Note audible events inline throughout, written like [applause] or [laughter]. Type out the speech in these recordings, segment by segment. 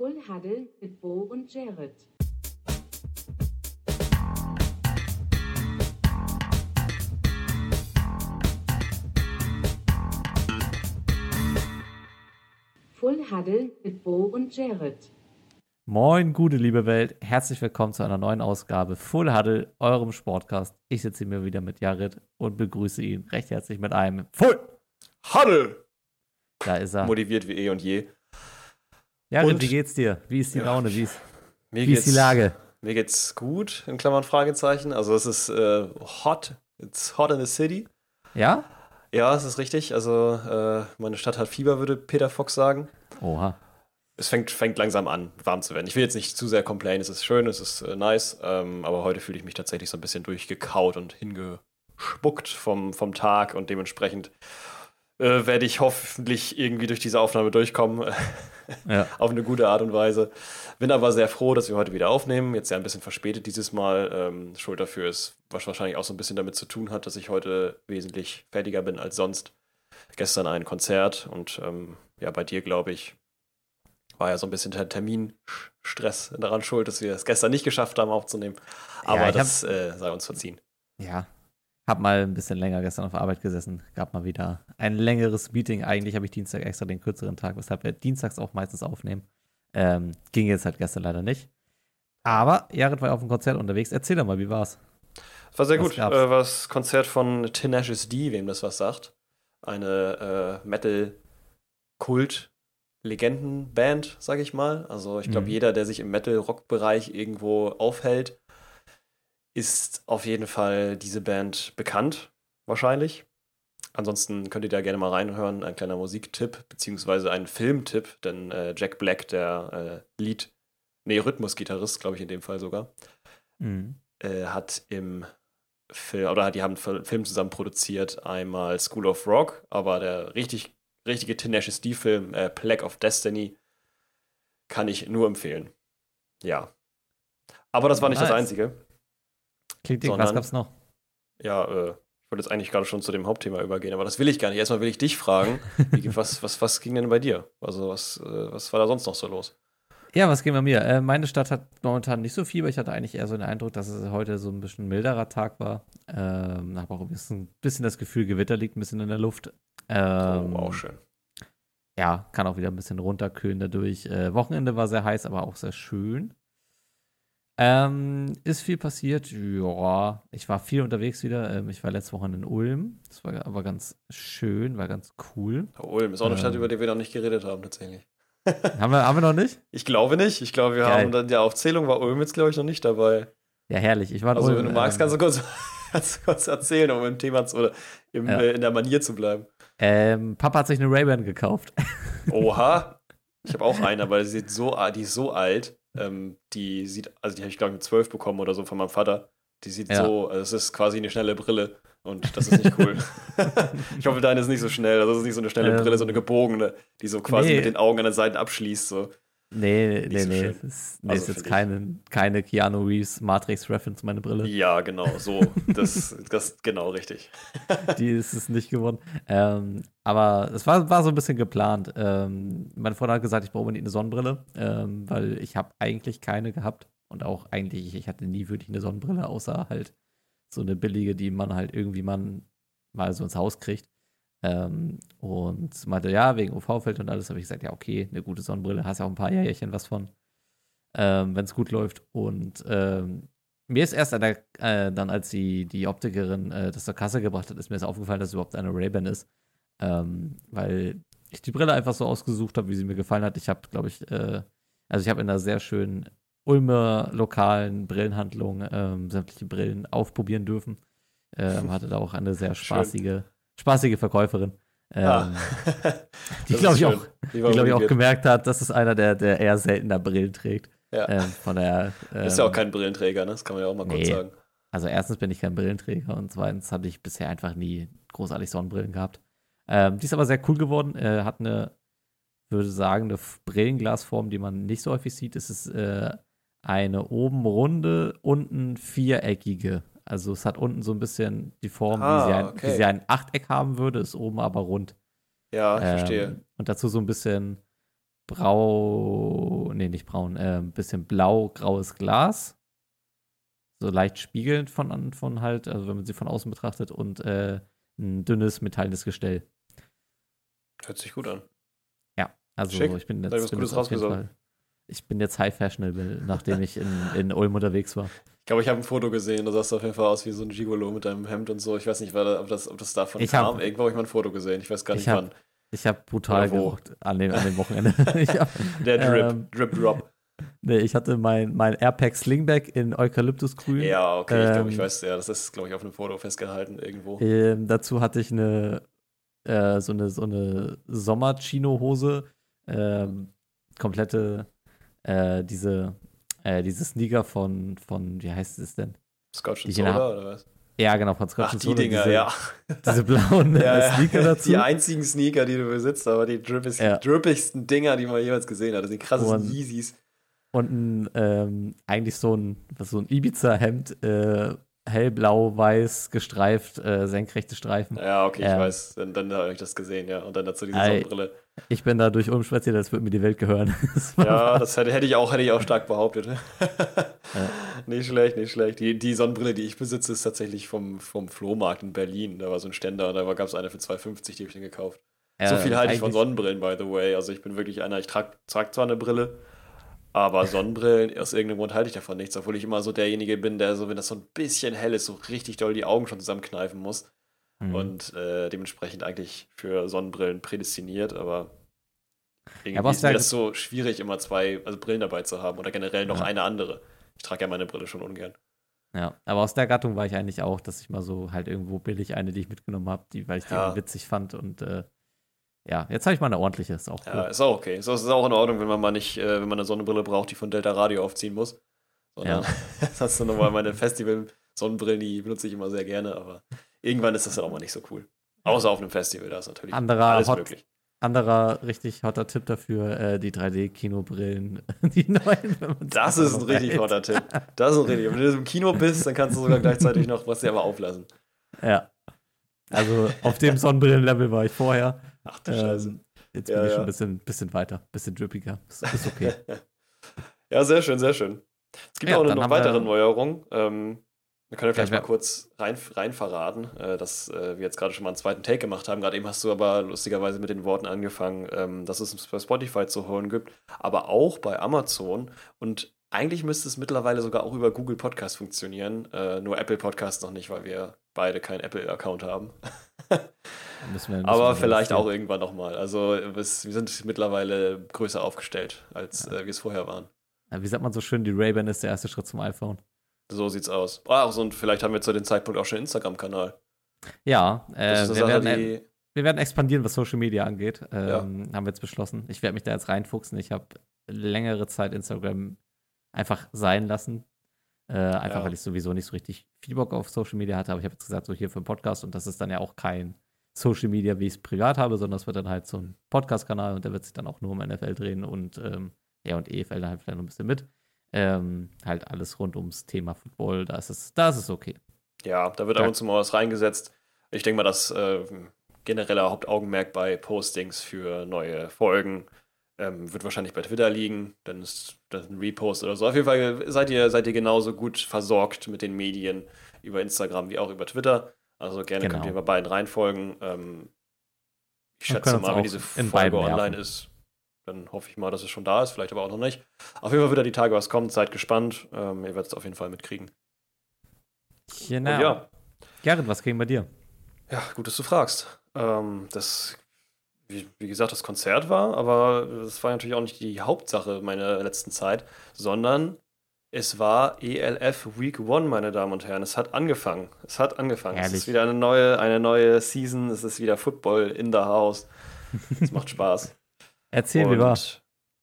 Full Huddle mit Bo und Jared. Full Huddle mit Bo und Jared. Moin, gute liebe Welt. Herzlich willkommen zu einer neuen Ausgabe Full Huddle, eurem Sportcast. Ich sitze hier wieder mit Jared und begrüße ihn recht herzlich mit einem Full Huddle! Da ist er. Motiviert wie eh und je. Jared, Und- wie geht's dir? Wie ist die Ja. Laune? Wie ist, wie ist die Lage? Mir geht's gut, in Klammern Fragezeichen. Also es ist äh, hot. It's hot in the city. Ja? Ja, es ist richtig. Also äh, meine Stadt hat Fieber, würde Peter Fox sagen. Oha. Es fängt, fängt langsam an, warm zu werden. Ich will jetzt nicht zu sehr complainen. Es ist schön, es ist äh, nice. Ähm, aber heute fühle ich mich tatsächlich so ein bisschen durchgekaut und hingespuckt vom, vom Tag. Und dementsprechend äh, werde ich hoffentlich irgendwie durch diese Aufnahme durchkommen. [laughs] Ja. [laughs] auf eine gute Art und Weise. Bin aber sehr froh, dass wir heute wieder aufnehmen. Jetzt ja ein bisschen verspätet dieses Mal. Ähm, Schuld dafür ist, was wahrscheinlich auch so ein bisschen damit zu tun hat, dass ich heute wesentlich fertiger bin als sonst. Gestern ein Konzert und ähm, ja, bei dir, glaube ich, war ja so ein bisschen der Terminstress daran schuld, dass wir es gestern nicht geschafft haben aufzunehmen. Aber Ja, das äh, sei uns verziehen. Ja. Hab mal ein bisschen länger gestern auf Arbeit gesessen. Gab mal wieder ein längeres Meeting. Eigentlich habe ich Dienstag extra den kürzeren Tag, weshalb wir dienstags auch meistens aufnehmen. Ähm, ging jetzt halt gestern leider nicht. Aber Jared war auf dem Konzert unterwegs. Erzähl doch mal, wie war's? War sehr Was gut. gab's? Äh, war das Konzert von Tenacious D, wem das was sagt. Eine äh, Metal-Kult-Legendenband, sag ich mal. Also ich glaube, Mhm. jeder, der sich im Metal-Rock-Bereich irgendwo aufhält, ist auf jeden Fall diese Band bekannt, wahrscheinlich. Ansonsten könnt ihr da gerne mal reinhören. Ein kleiner Musiktipp, beziehungsweise ein Filmtipp, denn äh, Jack Black, der äh, Lied, nee, Rhythmusgitarrist, glaube ich in dem Fall sogar, Mhm. äh, hat im Film, oder die haben einen Film zusammen produziert, einmal School of Rock, aber der richtig, richtige Tenacious D-Film, äh, Plague of Destiny, kann ich nur empfehlen. Ja. Aber das war nicht das Nice. Einzige. Klingt dick. Was Sondern- gab's noch? Ja, äh, ich wollte jetzt eigentlich gerade schon zu dem Hauptthema übergehen, aber das will ich gar nicht. Erstmal will ich dich fragen, [laughs] wie, was, was, was ging denn bei dir? Also, was, äh, was war da sonst noch so los? Ja, was ging bei mir? Äh, meine Stadt hat momentan nicht so viel, aber ich hatte eigentlich eher so den Eindruck, dass es heute so ein bisschen milderer Tag war. Ähm, habe auch ein bisschen, bisschen das Gefühl, Gewitter liegt ein bisschen in der Luft. Ähm, oh, wow, schön. Ja, kann auch wieder ein bisschen runterkühlen dadurch. Äh, Wochenende war sehr heiß, aber auch sehr schön. Ähm, ist viel passiert. Ja, ich war viel unterwegs wieder. Ähm, ich war letzte Woche in Ulm. Das war aber ganz schön, war ganz cool. Ulm ist auch eine Stadt, Ähm. über die wir noch nicht geredet haben, tatsächlich. [laughs] haben, wir, haben wir noch nicht? Ich glaube nicht. Ich glaube, wir Geil. haben dann der Aufzählung war Ulm jetzt, glaube ich, noch nicht dabei. Ja, herrlich. Ich war Also, Ulm, wenn du magst, ähm, kannst du kurz, [laughs] kannst du kurz erzählen, um im Thema zu, oder im, Ja. äh, in der Manier zu bleiben. Ähm, Papa hat sich eine Ray-Ban gekauft. Oha. [laughs] Ich habe auch eine, aber die, sieht so, die ist so alt. Ähm, die sieht, also die habe ich, glaube ich, mit 12 bekommen oder so von meinem Vater. Die sieht Ja. so, also es ist quasi eine schnelle Brille. Und das ist nicht cool. [laughs] ich hoffe, deine ist nicht so schnell. Also es ist nicht so eine schnelle Ähm, Brille, so eine gebogene, die so quasi nee. mit den Augen an der Seite abschließt. So. Nee, nee, so nee. schön. Das ist, nee, Also ist jetzt keine, keine Keanu Reeves Matrix-Reference, meine Brille. Ja, genau, so. [laughs] Das, das genau richtig. [laughs] Die ist es nicht geworden. Ähm, aber es war, war so ein bisschen geplant. Ähm, meine Freundin hat gesagt, ich brauche unbedingt eine Sonnenbrille, ähm, weil ich habe eigentlich keine gehabt. Und auch eigentlich, ich hatte nie wirklich eine Sonnenbrille, außer halt so eine billige, die man halt irgendwie man mal so ins Haus kriegt. Ähm, und meinte, ja, wegen UV-Feld und alles, habe ich gesagt, ja, okay, eine gute Sonnenbrille, hast ja auch ein paar Jährchen was von, ähm, wenn es gut läuft. Und ähm, mir ist erst der, äh, dann, als die, die Optikerin äh, das zur Kasse gebracht hat, ist mir erst aufgefallen, dass es überhaupt eine Ray-Ban ist. Ähm, weil ich die Brille einfach so ausgesucht habe, wie sie mir gefallen hat. Ich habe, glaube ich, äh, also ich habe in einer sehr schönen Ulmer lokalen Brillenhandlung ähm, sämtliche Brillen aufprobieren dürfen. Ähm, [laughs] hatte da auch eine sehr Schön. Spaßige, Verkäuferin. Ähm, Ah. [laughs] die, glaube ich, auch, Die die, glaub ich, auch gemerkt hat, dass es einer der, der eher seltener Brillen trägt. Ja. Ähm, von der, ähm, Ist ja auch kein Brillenträger, ne? Das kann man ja auch mal kurz Nee. sagen. Also erstens bin ich kein Brillenträger und zweitens hatte ich bisher einfach nie großartig Sonnenbrillen gehabt. Ähm, die ist aber sehr cool geworden. Äh, hat eine, würde sagen, eine Brillenglasform, die man nicht so häufig sieht. Es ist äh, eine oben runde, unten viereckige. Also es hat unten so ein bisschen die Form, Ah, wie, sie ein, okay. wie sie ein Achteck haben würde, ist oben aber rund. Ja, ich Ähm, verstehe. Und dazu so ein bisschen braun, nee, nicht braun, äh, ein bisschen blau-graues Glas. So leicht spiegelnd von, von halt, also wenn man sie von außen betrachtet und äh, ein dünnes metallenes Gestell. Hört sich gut an. Ja, also Schick. ich bin Da jetzt, was bin Gutes jetzt ich bin jetzt high fashionable, nachdem ich in, in Ulm unterwegs war. Ich glaube, ich habe ein Foto gesehen, da sahst du auf jeden Fall aus wie so ein Gigolo mit deinem Hemd und so. Ich weiß nicht, ob das, ob das davon Ich kam. hab- Irgendwo habe ich mal ein Foto gesehen. Ich weiß gar Ich nicht hab- wann. Ich habe brutal geraucht an dem, an dem Wochenende. [laughs] hab, Der Drip, ähm, Drip Drop. nee, ich hatte mein, mein Airpack Slingback in Eukalyptusgrün. Ja, okay, ich glaube, ich ähm, weiß, ja, das ist, glaube ich, auf einem Foto festgehalten irgendwo. Ähm, dazu hatte ich eine äh, so eine so eine Sommer-Chino-Hose, ähm, komplette äh, diese äh, diese Sneaker von von wie heißt es denn? Scotch die Soda oder was? Ja, genau von Scotch Ach, die Soda, Dinger, diese, ja. Diese [laughs] blauen ja, äh, ja. Sneaker dazu. Die einzigen Sneaker, die du besitzt, aber die drippigsten, Ja. drippigsten Dinger, die man jemals gesehen hat. Das sind die krassesten Und- Yeezys. und ein, ähm, eigentlich so ein, so ein Ibiza-Hemd, äh, hellblau, weiß, gestreift, äh, senkrechte Streifen. Ja, okay, ich Ähm. weiß. Dann, dann habe ich das gesehen, ja. Und dann dazu diese. Sonnenbrille. Ich bin da durch Ulm spaziert, als würde mir die Welt gehören. [laughs] Das Ja, das hätte, hätte ich auch, hätte ich auch stark behauptet. [laughs] Nicht schlecht, nicht schlecht. Die, die Sonnenbrille, die ich besitze, ist tatsächlich vom, vom Flohmarkt in Berlin. Da war so ein Ständer und da gab es eine für 2,50, die habe ich dann gekauft. so Ja, viel halte ich von Sonnenbrillen, by the way. Also ich bin wirklich einer, ich trage trag zwar eine Brille, aber Sonnenbrillen, aus irgendeinem Grund halte ich davon nichts, obwohl ich immer so derjenige bin, der so, wenn das so ein bisschen hell ist, so richtig doll die Augen schon zusammenkneifen muss. Mhm. Und äh, dementsprechend eigentlich für Sonnenbrillen prädestiniert, aber irgendwie aus ist mir der- das so schwierig, immer zwei also Brillen dabei zu haben oder generell noch Ja. eine andere. Ich trage ja meine Brille schon ungern. Ja, aber aus der Gattung war ich eigentlich auch, dass ich mal so halt irgendwo billig eine, die ich mitgenommen habe, die, weil ich die Ja. witzig fand und äh, ja, jetzt habe ich mal eine ordentliche, ist auch cool. Ja, ist auch okay. So ist es auch in Ordnung, wenn man mal nicht, äh, wenn man eine Sonnenbrille braucht, die von Delta Radio aufziehen muss. Sondern [laughs] das hast du nochmal meine Festival-Sonnenbrillen, die benutze ich immer sehr gerne, aber irgendwann ist das dann auch mal nicht so cool. Außer auf einem Festival, da ist natürlich Anderer alles Hot- möglich. Anderer richtig hotter Tipp dafür, äh, die 3D-Kinobrillen, [laughs] die neuen. Das ist ein richtig hält. hotter Tipp. [laughs] Das ist ein richtig. Wenn du im Kino bist, dann kannst du sogar gleichzeitig noch was selber auflassen. Ja. Also auf dem Sonnenbrillenlevel war ich vorher. Ach du Scheiße. Ähm, jetzt Ja, bin ich ja. schon ein bisschen, bisschen weiter, bisschen drippiger. Ist, ist okay. [laughs] Ja, sehr schön, sehr schön. Es gibt Ja, auch noch weitere wir- Neuerung. Ähm, wir können ja vielleicht Ja, mal kurz rein, rein verraten, äh, dass äh, wir jetzt gerade schon mal einen zweiten Take gemacht haben. Gerade eben hast du aber lustigerweise mit den Worten angefangen, ähm, dass es bei Spotify zu hören gibt, aber auch bei Amazon. Und eigentlich müsste es mittlerweile sogar auch über Google Podcast funktionieren. Äh, nur Apple Podcast noch nicht, weil wir beide keinen Apple-Account haben. [laughs] Müssen wir, müssen Aber vielleicht auch irgendwann nochmal. Also es, wir sind mittlerweile größer aufgestellt, als äh, wir es vorher waren. Ja, Wie sagt man so schön, die Ray-Ban ist der erste Schritt zum iPhone. So sieht's aus. Ach, so, und vielleicht haben wir zu dem Zeitpunkt auch schon einen Instagram-Kanal. Ja, Das äh, wir, Sache, werden, wir werden expandieren, was Social Media angeht. Ähm, Haben wir jetzt beschlossen. Ich werde mich da jetzt reinfuchsen. Ich habe längere Zeit Instagram einfach sein lassen. Äh, einfach Ja. weil ich sowieso nicht so richtig viel Bock auf Social Media hatte. Aber ich habe jetzt gesagt, so hier für einen Podcast und das ist dann ja auch kein Social Media, wie ich es privat habe, sondern es wird dann halt so ein Podcast-Kanal und der wird sich dann auch nur um NFL drehen und ähm, ja, und EFL dann halt vielleicht noch ein bisschen mit. Ähm, halt alles rund ums Thema Football, da ist es, da ist es okay. Ja, da wird ab und zu mal was reingesetzt. Ich denke mal, das äh, generelle Hauptaugenmerk bei Postings für neue Folgen ähm, wird wahrscheinlich bei Twitter liegen. Dann ist das ein Repost oder so. Auf jeden Fall seid ihr, seid ihr genauso gut versorgt mit den Medien über Instagram wie auch über Twitter. Also gerne Genau. könnt ihr bei beiden reinfolgen. Ähm, ich schätze mal, wenn diese Folge online ist, dann hoffe ich mal, dass es schon da ist. Vielleicht aber auch noch nicht. Auf jeden Fall wird da die Tage was kommen. Seid gespannt. Ähm, ihr werdet es auf jeden Fall mitkriegen. Genau. Und ja, Gerrit, was ging bei dir? Ja, gut, dass du fragst. Ähm, das, wie, wie gesagt, das Konzert war, aber das war natürlich auch nicht die Hauptsache meiner letzten Zeit, sondern es war ELF Week One, meine Damen und Herren. Es hat angefangen. Es hat angefangen. Es Herrlich. ist wieder eine neue, eine neue Season. Es ist wieder Football in the house. Es macht [laughs] Spaß. Erzähl, wie war.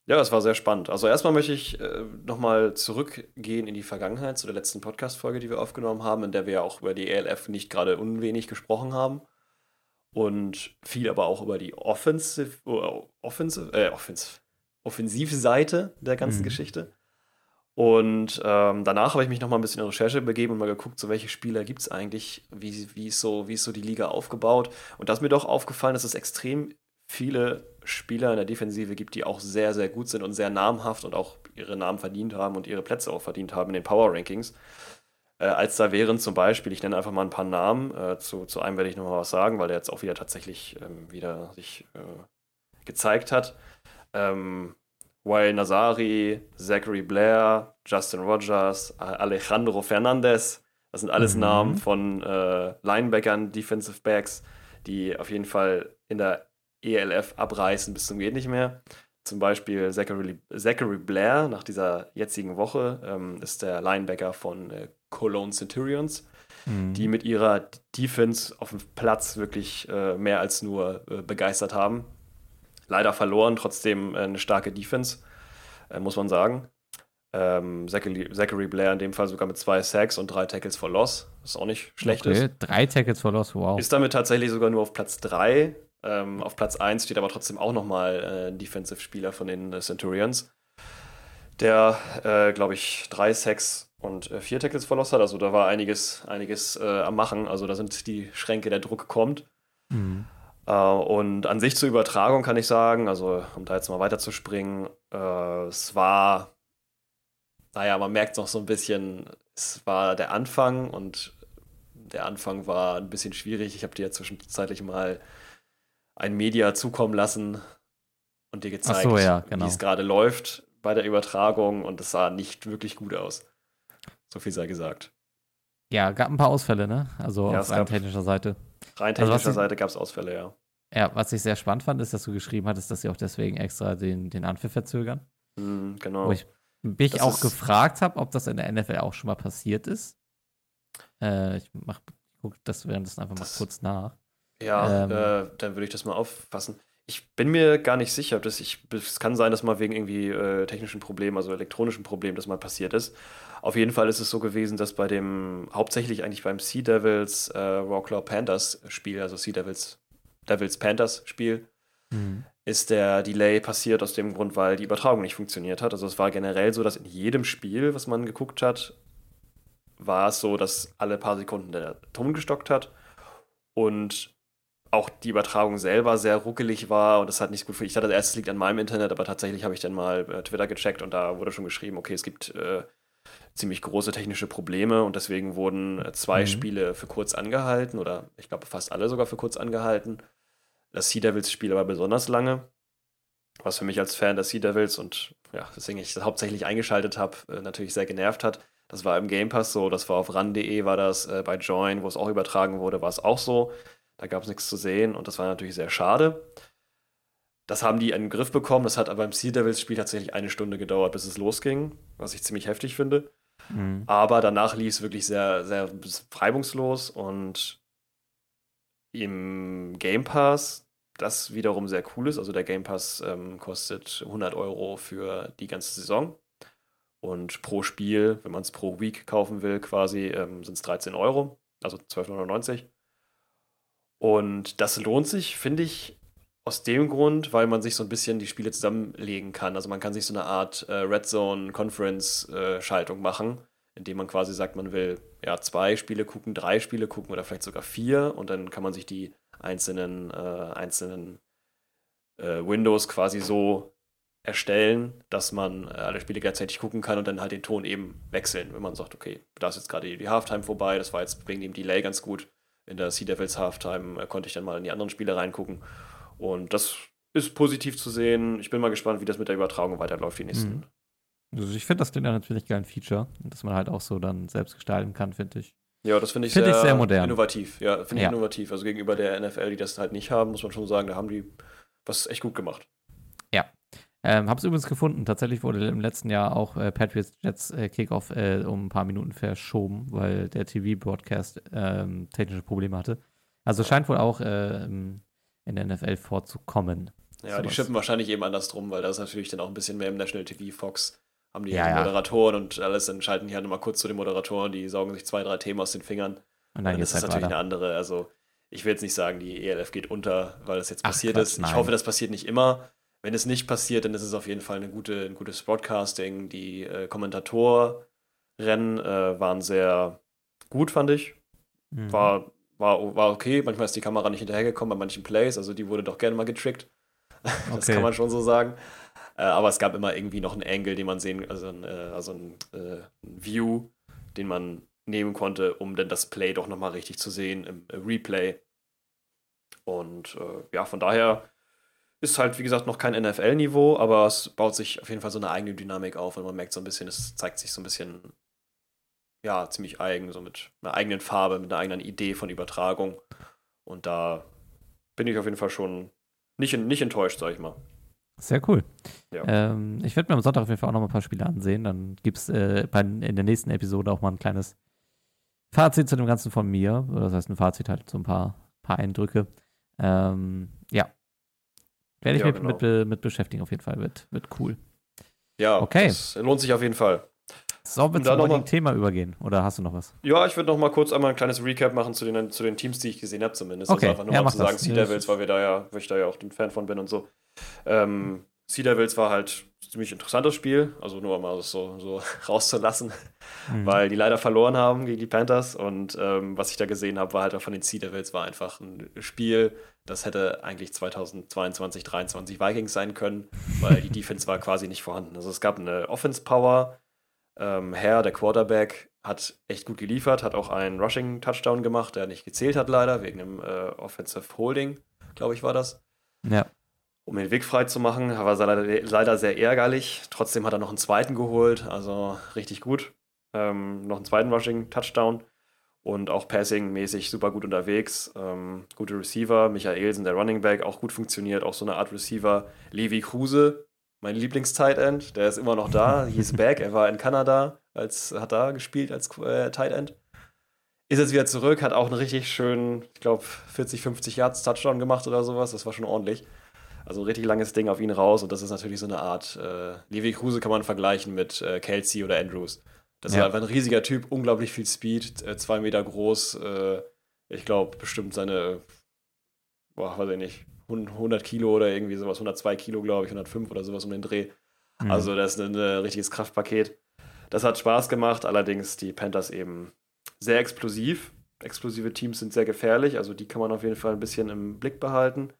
Ja, es war sehr spannend. Also erstmal möchte ich äh, nochmal zurückgehen in die Vergangenheit, zu der letzten Podcast-Folge, die wir aufgenommen haben, in der wir ja auch über die ELF nicht gerade unwenig gesprochen haben. Und viel aber auch über die Offensive, Offensive, äh, Offensive, Offensivseite der ganzen Mhm. Geschichte. Und ähm, danach habe ich mich nochmal ein bisschen in Recherche begeben und mal geguckt, so welche Spieler gibt es eigentlich, wie, wie, ist so, wie ist so die Liga aufgebaut. Und da ist mir doch aufgefallen, dass es extrem viele Spieler in der Defensive gibt, die auch sehr, sehr gut sind und sehr namhaft und auch ihre Namen verdient haben und ihre Plätze auch verdient haben in den Power Rankings. Äh, als da wären zum Beispiel, ich nenne einfach mal ein paar Namen, äh, zu, zu einem werde ich nochmal was sagen, weil der jetzt auch wieder tatsächlich ähm, wieder sich äh, gezeigt hat. Ähm, Wael Nazari, Zachary Blair, Justin Rogers, Alejandro Fernandez. Das sind alles mhm. Namen von äh, Linebackern, Defensive Backs, die auf jeden Fall in der ELF abreißen bis zum geht nicht mehr. Zum Beispiel Zachary, Zachary Blair nach dieser jetzigen Woche ähm, ist der Linebacker von äh, Cologne Centurions, mhm. die mit ihrer Defense auf dem Platz wirklich äh, mehr als nur äh, begeistert haben. Leider verloren, trotzdem äh, eine starke Defense, äh, muss man sagen. Ähm, Zachary, Zachary, Blair in dem Fall sogar mit zwei Sacks und drei Tackles for Loss, was auch nicht schlecht okay, ist. Drei Tackles for Loss, wow. Ist damit tatsächlich sogar nur auf Platz drei ähm, auf Platz 1 steht aber trotzdem auch nochmal äh, ein Defensive-Spieler von den äh, Centurions, der, äh, glaube ich, drei Sacks und äh, vier Tackles verlost hat. Also da war einiges, einiges äh, am Machen. Also da sind die Schränke, der Druck kommt. Mhm. Äh, und an sich zur Übertragung kann ich sagen, also um da jetzt mal weiterzuspringen, es war, naja, man merkt noch so ein bisschen, es war der Anfang und der Anfang war ein bisschen schwierig. Ich habe dir ja zwischenzeitlich mal ein Media zukommen lassen und dir gezeigt, so, ja, genau. wie es gerade läuft bei der Übertragung und es sah nicht wirklich gut aus. So viel sei gesagt. Ja, gab ein paar Ausfälle, ne? Also ja, auf rein technischer Seite. Rein also technischer also, Seite gab es Ausfälle, ja. Ja, was ich sehr spannend fand, ist, dass du geschrieben hattest, dass sie auch deswegen extra den, den Anpfiff verzögern. Mm, genau. Wo ich mich das auch gefragt habe, ob das in der NFL auch schon mal passiert ist. Äh, ich mach, ich gucke das währenddessen einfach mal kurz nach. Ja, ähm, äh, dann würde ich das mal auffassen. Ich bin mir gar nicht sicher, ob das, ich, es kann sein, dass mal wegen irgendwie äh, technischen Problemen, also elektronischen Problemen, das mal passiert ist. Auf jeden Fall ist es so gewesen, dass bei dem, hauptsächlich eigentlich beim Sea Devils äh, Rawclaw Panthers Spiel, also Sea Devils, Devils Panthers Spiel, mhm. ist der Delay passiert aus dem Grund, weil die Übertragung nicht funktioniert hat. Also es war generell so, dass in jedem Spiel, was man geguckt hat, war es so, dass alle paar Sekunden der Ton gestockt hat und auch die Übertragung selber sehr ruckelig war und das hat nicht gut für. Ich dachte, erstes liegt an meinem Internet, aber tatsächlich habe ich dann mal äh, Twitter gecheckt und da wurde schon geschrieben, okay, es gibt äh, ziemlich große technische Probleme und deswegen wurden äh, zwei mhm. Spiele für kurz angehalten oder ich glaube fast alle sogar für kurz angehalten. Das Sea Devils Spiel aber besonders lange, was für mich als Fan der Sea Devils und ja, deswegen ich das hauptsächlich eingeschaltet habe, äh, natürlich sehr genervt hat. Das war im Game Pass so, das war auf ran.de, war das äh, bei Join, wo es auch übertragen wurde, war es auch so. Da gab es nichts zu sehen und das war natürlich sehr schade. Das haben die in den Griff bekommen. Das hat aber im Sea Devils-Spiel tatsächlich eine Stunde gedauert, bis es losging, was ich ziemlich heftig finde. Mhm. Aber danach lief es wirklich sehr, sehr reibungslos und im Game Pass, das wiederum sehr cool ist. Also der Game Pass ähm, kostet 100 Euro für die ganze Saison. Und pro Spiel, wenn man es pro Week kaufen will, quasi, ähm, sind es 13 Euro, also 12,99. Und das lohnt sich, finde ich, aus dem Grund, weil man sich so ein bisschen die Spiele zusammenlegen kann. Also man kann sich so eine Art äh, Red Zone Conference äh, Schaltung machen, indem man quasi sagt, man will ja zwei Spiele gucken, drei Spiele gucken oder vielleicht sogar vier und dann kann man sich die einzelnen, äh, einzelnen äh, Windows quasi so erstellen, dass man äh, alle Spiele gleichzeitig gucken kann und dann halt den Ton eben wechseln, wenn man sagt, okay, da ist jetzt gerade die Halftime vorbei, das war jetzt wegen dem Delay ganz gut in der Sea Devils Halftime äh, konnte ich dann mal in die anderen Spiele reingucken. Und das ist positiv zu sehen. Ich bin mal gespannt, wie das mit der Übertragung weiterläuft, die nächsten. Mhm. Also ich finde das klingt ja natürlich geil ein Feature, dass man halt auch so dann selbst gestalten kann, finde ich. Ja, das finde ich, find sehr, ich sehr modern. innovativ. Ja, finde ich ja. innovativ. Also gegenüber der NFL, die das halt nicht haben, muss man schon sagen, da haben die was echt gut gemacht. Ja, ähm, hab's übrigens gefunden. Tatsächlich wurde im letzten Jahr auch äh, Patriots Jets äh, Kickoff äh, um ein paar Minuten verschoben, weil der TV-Broadcast ähm, technische Probleme hatte. Also scheint wohl auch äh, in der NFL vorzukommen. Ja, sowas. die schippen wahrscheinlich eben andersrum, weil das natürlich dann auch ein bisschen mehr im National TV Fox haben die ja, ja. Moderatoren und alles, dann schalten die halt nochmal kurz zu den Moderatoren, die saugen sich zwei, drei Themen aus den Fingern. Und dann, dann ist das halt natürlich weiter. eine andere. Also ich will jetzt nicht sagen, die ELF geht unter, weil das jetzt Ach, passiert Quatsch, ist. Ich nein. hoffe, das passiert nicht immer. Wenn es nicht passiert, dann ist es auf jeden Fall eine gute, ein gutes Broadcasting. Die äh, Kommentatoren äh, waren sehr gut, fand ich. Mhm. War, war, war okay. Manchmal ist die Kamera nicht hinterhergekommen bei manchen Plays. Also die wurde doch gerne mal getrickt. [laughs] Das Okay. kann man schon so sagen. Äh, aber es gab immer irgendwie noch einen Angle, den man sehen, also ein, äh, also ein, äh, ein View, den man nehmen konnte, um dann das Play doch nochmal richtig zu sehen im äh, Replay. Und ja, von daher ist halt, wie gesagt, noch kein NFL-Niveau, aber es baut sich auf jeden Fall so eine eigene Dynamik auf und man merkt so ein bisschen, es zeigt sich so ein bisschen, ja, ziemlich eigen, so mit einer eigenen Farbe, mit einer eigenen Idee von Übertragung. Und da bin ich auf jeden Fall schon nicht, nicht enttäuscht, sag ich mal. Sehr cool. Ja. Ähm, ich werde mir am Sonntag auf jeden Fall auch noch mal ein paar Spiele ansehen. Dann gibt es äh, in der nächsten Episode auch mal ein kleines Fazit zu dem Ganzen von mir. Das heißt, ein Fazit halt so ein paar, paar Eindrücke. Ähm, ja. Werde ich Ja, mich genau. mit, mit beschäftigen, auf jeden Fall. Wird, wird cool. Ja, Okay. das lohnt sich auf jeden Fall. Sollen wir zum noch mal- heutigen Thema übergehen? Oder hast du noch was? Ja, ich würde noch mal kurz einmal ein kleines Recap machen zu den, zu den Teams, die ich gesehen habe, zumindest. Okay, Also einfach nur ja, mal zu sagen. Sea Devils, weil wir da ja, weil ich da ja auch ein Fan von bin und so. Ähm, sea Devils war halt ein ziemlich interessantes Spiel, also nur mal so, so [laughs] rauszulassen, Mhm. weil die leider verloren haben gegen die Panthers und ähm, was ich da gesehen habe, war halt auch von den Sea Devils war einfach ein Spiel, das hätte eigentlich 2022, 2023 Vikings sein können, weil die Defense war quasi nicht vorhanden. Also es gab eine Offense Power, ähm, Herr, der Quarterback, hat echt gut geliefert, hat auch einen Rushing-Touchdown gemacht, der nicht gezählt hat leider, wegen einem äh, Offensive Holding, glaube ich, war das. Ja. Um den Weg frei zu machen, war er leider, leider sehr ärgerlich. Trotzdem hat er noch einen zweiten geholt, also richtig gut. Ähm, noch einen zweiten Rushing-Touchdown und auch Passing-mäßig super gut unterwegs. Ähm, gute Receiver, Michaelsen, der Running Back, auch gut funktioniert, auch so eine Art Receiver. Levi Kruse, mein Lieblings-Tight End, der ist immer noch da, he's back, er war in Kanada, als, hat da gespielt als äh, Tight End. Ist jetzt wieder zurück, hat auch einen richtig schönen, ich glaube, 40, 50 Yards Touchdown gemacht oder sowas, das war schon ordentlich. Also ein richtig langes Ding auf ihn raus und das ist natürlich so eine Art, äh, Levi Kruse kann man vergleichen mit äh, Kelsey oder Andrews. Das Ja. ist einfach ein riesiger Typ, unglaublich viel Speed, äh, zwei Meter groß, äh, ich glaube bestimmt seine, boah, weiß ich nicht, 100 Kilo oder irgendwie sowas, 102 Kilo, glaube ich, 105 oder sowas um den Dreh. Mhm. Also das ist ein, ein richtiges Kraftpaket. Das hat Spaß gemacht, allerdings die Panthers eben sehr explosiv. Explosive Teams sind sehr gefährlich, also die kann man auf jeden Fall ein bisschen im Blick behalten.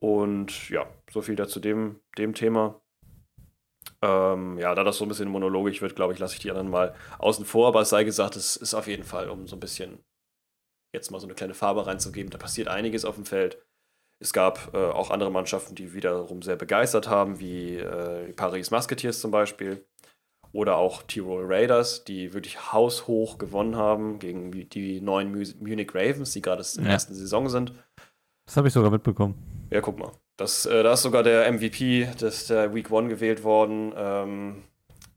Und ja, so viel dazu dem, dem Thema. Ähm, ja, da das so ein bisschen monologisch wird, glaube ich, lasse ich die anderen mal außen vor, aber es sei gesagt, es ist auf jeden Fall, um so ein bisschen jetzt mal so eine kleine Farbe reinzugeben, da passiert einiges auf dem Feld. Es gab äh, auch andere Mannschaften, die wiederum sehr begeistert haben, wie äh, Paris Musketeers zum Beispiel. Oder auch Tirol Raiders, die wirklich haushoch gewonnen haben gegen die neuen Mu- Munich Ravens, die gerade in der ersten Saison sind. das habe ich sogar mitbekommen. Ja, guck mal. Das, äh, da ist sogar der MVP des der Week One gewählt worden. Ähm,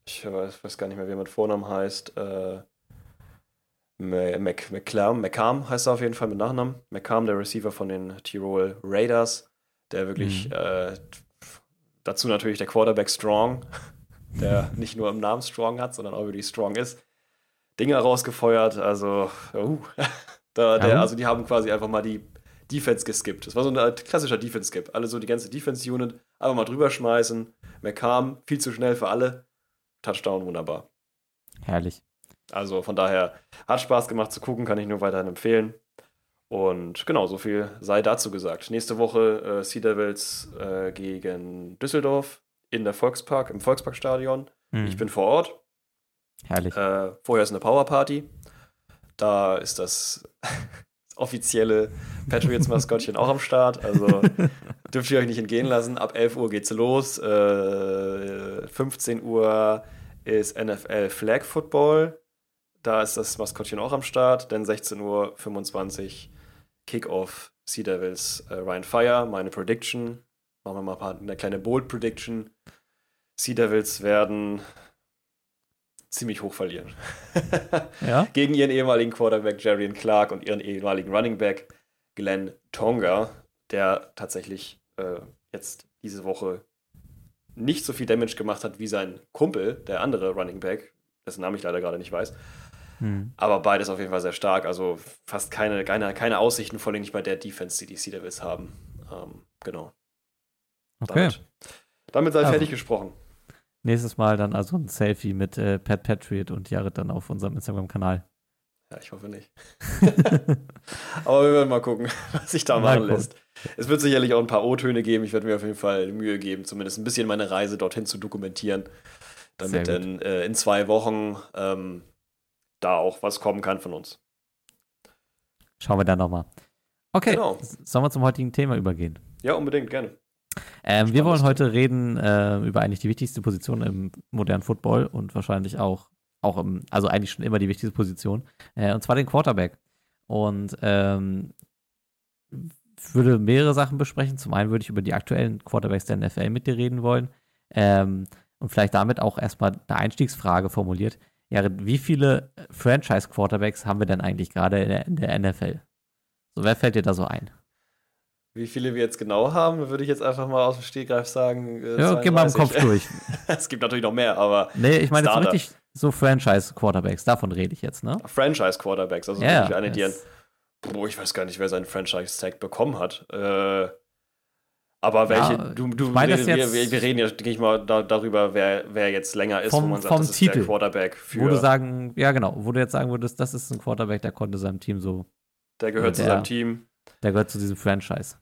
ich weiß, weiß gar nicht mehr, wie er mit Vornamen heißt. Äh, McClam, McCam heißt er auf jeden Fall mit Nachnamen. McCam, der Receiver von den Tirol Raiders, der wirklich Mhm. äh, dazu natürlich der Quarterback Strong, [laughs] der nicht nur im Namen Strong hat, sondern auch wirklich Strong ist. Dinge rausgefeuert, also uh, [laughs] da, der, also die haben quasi einfach mal die Defense geskippt. Das war so ein klassischer Defense-Skip. Alle so die ganze Defense-Unit einfach mal drüber schmeißen. McCam, viel zu schnell für alle. Touchdown, wunderbar. Herrlich. Also von daher hat Spaß gemacht zu gucken, kann ich nur weiterhin empfehlen. Und genau, so viel sei dazu gesagt. Nächste Woche äh, Sea Devils äh, gegen Düsseldorf in der Volkspark, im Volksparkstadion. Mhm. Ich bin vor Ort. Herrlich. Äh, vorher ist eine Powerparty. Da ist das [laughs] offizielle Patriots-Maskottchen auch am Start. Also [laughs] dürft ihr euch nicht entgehen lassen. Ab 11 Uhr geht's los. Äh, 15 Uhr ist NFL Flag Football. Da ist das Maskottchen auch am Start. Dann 16 Uhr 25 Kickoff Sea Devils äh, Ryan Fire. Meine Prediction. Machen wir mal ein paar- eine kleine Bold Prediction. Sea Devils werden ziemlich hoch verlieren. [laughs] Ja? Gegen ihren ehemaligen Quarterback Jarian Clark und ihren ehemaligen Running Back Glenn Tonga, der tatsächlich äh, jetzt diese Woche nicht so viel Damage gemacht hat wie sein Kumpel, der andere Running Back, dessen Namen ich leider gerade nicht weiß. Mhm. Aber beides auf jeden Fall sehr stark. Also fast keine, keine, keine Aussichten, vor allem nicht bei der Defense, die die Sea Devils haben. Ähm, genau. Okay. Damit, damit sei Also. fertig gesprochen. Nächstes Mal dann also ein Selfie mit äh, Pat Patriot und Jared dann auf unserem Instagram-Kanal. Ja, ich hoffe nicht. [laughs] Aber wir werden mal gucken, [laughs] was sich da Mal machen lässt. es wird sicherlich auch ein paar O-Töne geben. Ich werde mir auf jeden Fall Mühe geben, zumindest ein bisschen meine Reise dorthin zu dokumentieren, damit dann äh, in zwei Wochen ähm, da auch was kommen kann von uns. Schauen wir dann nochmal. Okay, genau. sollen wir zum heutigen Thema übergehen? Ja, unbedingt, gerne. Ähm, wir wollen heute reden äh, über eigentlich die wichtigste Position im modernen Football und wahrscheinlich auch, auch im, also eigentlich schon immer die wichtigste Position, äh, und zwar den Quarterback. Und ähm, würde mehrere Sachen besprechen. Zum einen würde ich über die aktuellen Quarterbacks der NFL mit dir reden wollen. Ähm, und vielleicht damit auch erstmal eine Einstiegsfrage formuliert. Jared, wie viele Franchise-Quarterbacks haben wir denn eigentlich gerade in der, in der NFL? So, wer fällt dir da so ein? Wie viele wir jetzt genau haben, würde ich jetzt einfach mal aus dem Stegreif sagen. Äh, ja, geh mal im Kopf durch. [laughs] es gibt natürlich noch mehr, aber. Nee, ich meine jetzt so richtig so Franchise-Quarterbacks, davon rede ich jetzt, ne? Franchise-Quarterbacks, also ja, wirklich eine, die ein. Boah, ich weiß gar nicht, wer seinen Franchise-Tag bekommen hat. Äh, aber welche, ja, du, du wir, wir, wir, reden ja, denke ich mal, da, darüber, wer, wer jetzt länger ist, vom, wo man sagt, vom das ist Titel. der Quarterback für. Wo du sagen, ja genau, wo du jetzt sagen würdest, das ist ein Quarterback, der konnte seinem Team so. Der gehört der, zu seinem Team. Der gehört zu diesem Franchise.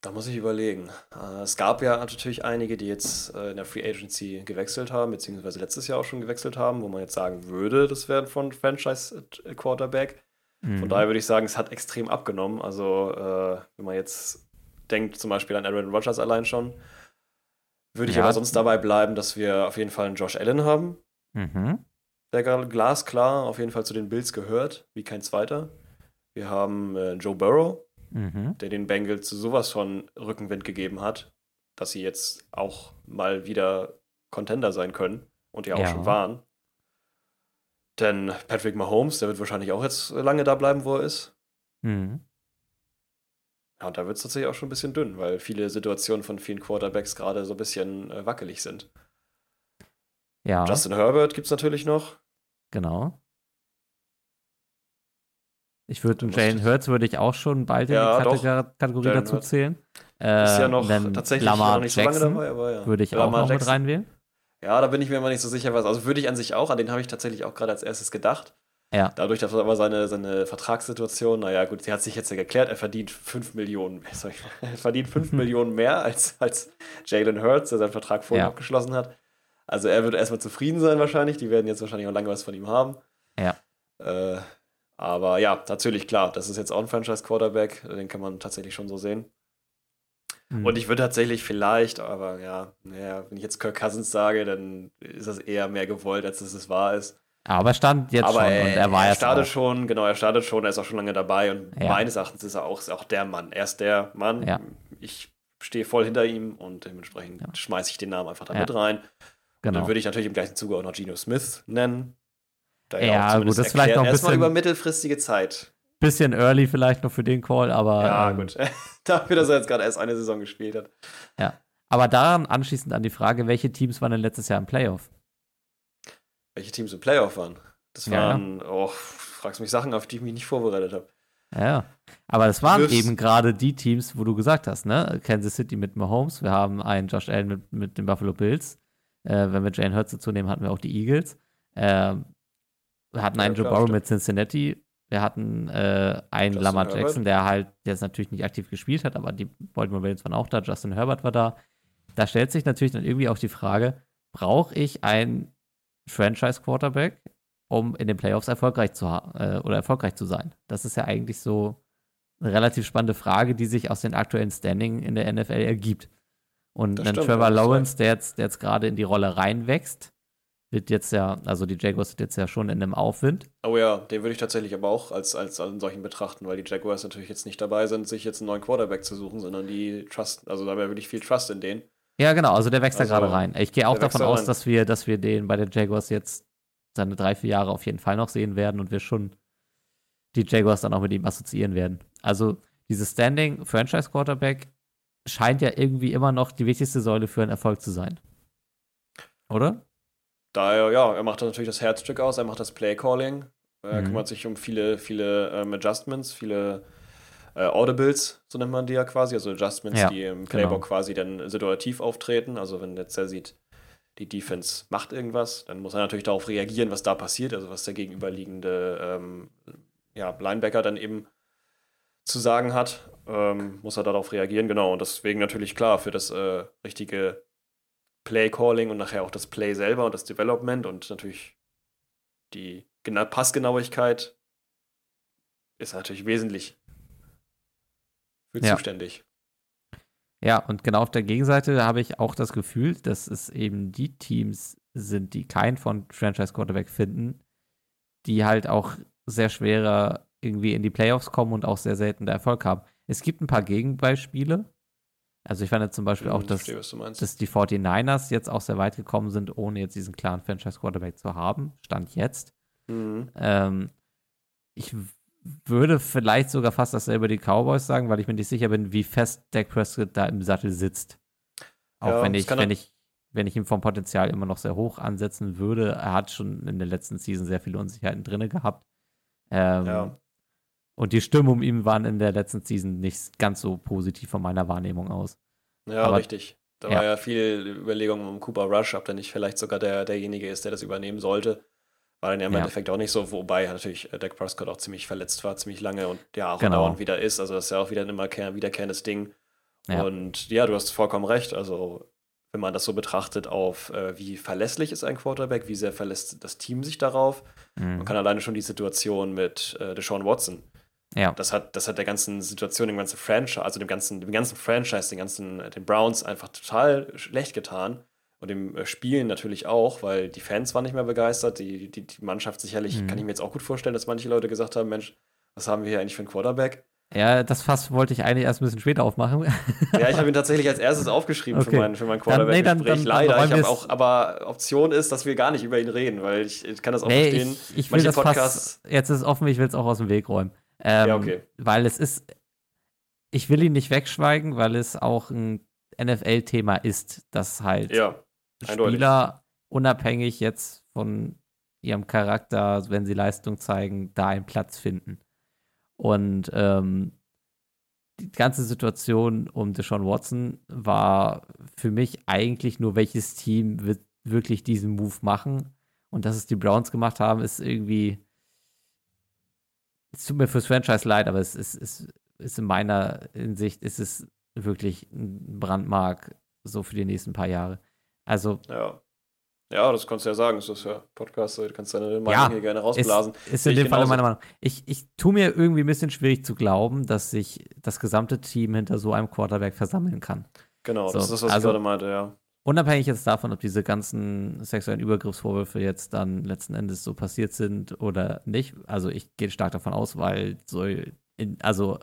Da muss ich überlegen. Äh, es gab ja natürlich einige, die jetzt äh, in der Free Agency gewechselt haben, beziehungsweise letztes Jahr auch schon gewechselt haben, wo man jetzt sagen würde, das wären von Franchise Quarterback. Mhm. Von daher würde ich sagen, es hat extrem abgenommen. Also, äh, wenn man jetzt denkt, zum Beispiel an Aaron Rodgers allein schon, würde ich ja. aber sonst dabei bleiben, dass wir auf jeden Fall einen Josh Allen haben. Mhm. Der glasklar auf jeden Fall zu den Bills gehört, wie kein zweiter. Wir haben Joe Burrow, mhm. der den Bengals sowas von Rückenwind gegeben hat, dass sie jetzt auch mal wieder Contender sein können und ja auch ja. schon waren. Denn Patrick Mahomes, der wird wahrscheinlich auch jetzt lange da bleiben, wo er ist. Mhm. Ja, und da wird es tatsächlich auch schon ein bisschen dünn, weil viele Situationen von vielen Quarterbacks gerade so ein bisschen äh, wackelig sind. Ja. Justin Herbert gibt es natürlich noch. Genau. Ich würde Jalen Hurts würde ich auch schon bald ja, in die Kategor Kategorie dazu Hurts. zählen. Äh, ist ja noch tatsächlich Lamar noch nicht Jackson so lange dabei, aber ja. Würde ich Lamar auch noch Jackson. mit reinwählen. Ja, da bin ich mir immer nicht so sicher, was. Also würde ich an sich auch, an den habe ich tatsächlich auch gerade als erstes gedacht. Ja. Dadurch, dass aber seine, seine Vertragssituation, naja, gut, sie hat sich jetzt ja geklärt, er verdient 5 Millionen, [laughs] sorry, er verdient 5 [laughs] Millionen mehr als, als Jalen Hurts, der seinen Vertrag vorher ja. abgeschlossen hat. Also er wird erstmal zufrieden sein wahrscheinlich. Die werden jetzt wahrscheinlich auch lange was von ihm haben. Ja. Äh, aber ja, natürlich, klar, das ist jetzt auch ein Franchise-Quarterback, den kann man tatsächlich schon so sehen. Mhm. Und ich würde tatsächlich vielleicht, aber ja, naja, wenn ich jetzt Kirk Cousins sage, dann ist das eher mehr gewollt, als dass es wahr ist. Aber er stand jetzt aber schon er, und er war er jetzt startet auch. schon, genau, er startet schon, er ist auch schon lange dabei und Ja. meines Erachtens ist er auch, ist auch der Mann. Er ist der Mann. Ja. Ich stehe voll hinter ihm und dementsprechend Ja. schmeiße ich den Namen einfach da Ja. mit rein. Genau. dann würde ich natürlich im gleichen Zuge auch noch Gino Smith nennen. Da Ja, zumindest gut, das ist vielleicht noch ein erstmal bisschen- über mittelfristige Zeit. Bisschen early vielleicht noch für den Call, aber. Ja, ähm, gut. [laughs] Dafür, dass er jetzt gerade erst eine Saison gespielt hat. Aber daran anschließend an die Frage, welche Teams waren denn letztes Jahr im Playoff? Welche Teams im Playoff waren? Das Ja, ja. waren, oh, fragst mich Sachen, auf die ich mich nicht vorbereitet habe. Ja, aber das waren wirfst- eben gerade die Teams, wo du gesagt hast, ne? Kansas City mit Mahomes, wir haben einen Josh Allen mit, mit den Buffalo Bills. Äh, wenn wir Jane Hurts dazu nehmen, hatten wir auch die Eagles. Ähm, wir hatten Ja, einen Joe klar, Burrow mit Cincinnati. Wir hatten äh, einen Justin Lamar Herbert. Jackson, der halt jetzt natürlich nicht aktiv gespielt hat, aber die Baltimore Ravens waren auch da. Justin Herbert war da. Da stellt sich natürlich dann irgendwie auch die Frage: Brauche ich einen Franchise-Quarterback, um in den Playoffs erfolgreich zu ha- äh, oder erfolgreich zu sein? Das ist ja eigentlich so eine relativ spannende Frage, die sich aus den aktuellen Standing in der NFL ergibt. Und Das dann stimmt, Trevor ja, Lawrence, der jetzt, der jetzt gerade in die Rolle reinwächst, wird jetzt ja, also die Jaguars sind jetzt ja schon in einem Aufwind. Oh ja, den würde ich tatsächlich aber auch als, als einen solchen betrachten, weil die Jaguars natürlich jetzt nicht dabei sind, sich jetzt einen neuen Quarterback zu suchen, sondern die Trust, also da wäre wirklich viel Trust in denen. Ja, genau, also der wächst Also, da gerade rein. Ich gehe auch davon da aus, rein. dass wir, dass wir den bei den Jaguars jetzt seine drei, vier Jahre auf jeden Fall noch sehen werden und wir schon die Jaguars dann auch mit ihm assoziieren werden. Also dieses Standing Franchise Quarterback scheint ja irgendwie immer noch die wichtigste Säule für einen Erfolg zu sein. Oder? Daher, ja, er macht natürlich das Herzstück aus, er macht das Play-Calling, er Mhm. kümmert sich um viele, viele ähm, Adjustments, viele äh, Audibles, so nennt man die ja quasi, also Adjustments, Ja, die im Playbook genau. quasi dann situativ auftreten. Also wenn jetzt er sieht, die Defense macht irgendwas, dann muss er natürlich darauf reagieren, was da passiert, also was der gegenüberliegende ähm, ja, Linebacker dann eben zu sagen hat. ähm, muss er darauf reagieren, genau. Und deswegen natürlich klar für das äh, richtige Play-Calling und nachher auch das Play selber und das Development und natürlich die Gena Passgenauigkeit ist natürlich wesentlich für Ja. zuständig. Ja, und genau auf der Gegenseite habe ich auch das Gefühl, dass es eben die Teams sind, die keinen von Franchise Quarterback finden, die halt auch sehr schwerer irgendwie in die Playoffs kommen und auch sehr selten der Erfolg haben. Es gibt ein paar Gegenbeispiele. Also ich fand jetzt zum Beispiel auch, Hm, dass, verstehe, dass die 49ers jetzt auch sehr weit gekommen sind, ohne jetzt diesen klaren Franchise Quarterback zu haben. Stand jetzt. Mhm. Ähm, ich würde vielleicht sogar fast dasselbe über die Cowboys sagen, weil ich mir nicht sicher bin, wie fest Dak Prescott da im Sattel sitzt. Auch Ja, wenn ich, wenn ich, wenn ich ihn vom Potenzial immer noch sehr hoch ansetzen würde. Er hat schon in der letzten Season sehr viele Unsicherheiten drin gehabt. Ähm, Ja. Und die Stimmen um ihn waren in der letzten Season nicht ganz so positiv von meiner Wahrnehmung aus. Ja, Aber- richtig. Da ja. war ja viel Überlegung um Cooper Rush, ob der nicht vielleicht sogar der, derjenige ist, der das übernehmen sollte. War dann ja im Ja. Endeffekt auch nicht so, wobei natürlich äh, Dak Prescott auch ziemlich verletzt war, ziemlich lange und ja auch Genau. dauernd wieder ist. Also das ist ja auch wieder ein immer kehr- wiederkehrendes Ding. Ja. Und ja, du hast vollkommen recht. Also wenn man das so betrachtet auf, äh, wie verlässlich ist ein Quarterback, wie sehr verlässt das Team sich darauf. Mhm. Man kann alleine schon die Situation mit äh, Deshaun Watson Ja, das hat, das hat der ganzen Situation, dem ganzen Franchise, also dem ganzen, dem ganzen Franchise, den ganzen, äh, den Browns einfach total schlecht getan. Und dem äh, Spielen natürlich auch, weil die Fans waren nicht mehr begeistert. Die, die, die Mannschaft sicherlich, Mhm. kann ich mir jetzt auch gut vorstellen, dass manche Leute gesagt haben: Mensch, was haben wir hier eigentlich für einen Quarterback? ja, das Fass wollte ich eigentlich erst ein bisschen später aufmachen. Ja, ich habe ihn tatsächlich als erstes aufgeschrieben Okay. für mein, für mein Dann- nee, dann- Quarterback-Gespräch. dann- dann Leider. räumen Ich habe auch, aber Option ist, dass wir gar nicht über ihn reden, weil ich, ich kann das auch nee, verstehen. ich, ich will das Fass, Podcasts- jetzt ist es offen, ich will es auch aus dem Weg räumen. Ähm, Ja, okay. Weil es ist, ich will ihn nicht wegschweigen, weil es auch ein NFL-Thema ist, dass halt Ja. Spieler unabhängig jetzt von ihrem Charakter, wenn sie Leistung zeigen, da einen Platz finden. Und ähm, die ganze Situation um Deshaun Watson war für mich eigentlich nur, welches Team wird wirklich diesen Move machen. Und dass es die Browns gemacht haben, ist irgendwie. Es tut mir fürs Franchise leid, aber es ist, ist, ist in meiner Hinsicht ist es wirklich ein Brandmark so für die nächsten paar Jahre. Also Ja. Ja, das kannst du ja sagen. Das ist ja Podcast, du kannst deine Meinung Ja, hier gerne ist, rausblasen. ist Sehe in dem Fall meine Meinung. Ich, ich tue mir irgendwie ein bisschen schwierig zu glauben, dass sich das gesamte Team hinter so einem Quarterback versammeln kann. Genau, So, das ist das, was also- ich gerade meinte, ja. Unabhängig jetzt davon, ob diese ganzen sexuellen Übergriffsvorwürfe jetzt dann letzten Endes so passiert sind oder nicht. Also ich gehe stark davon aus, weil so in, also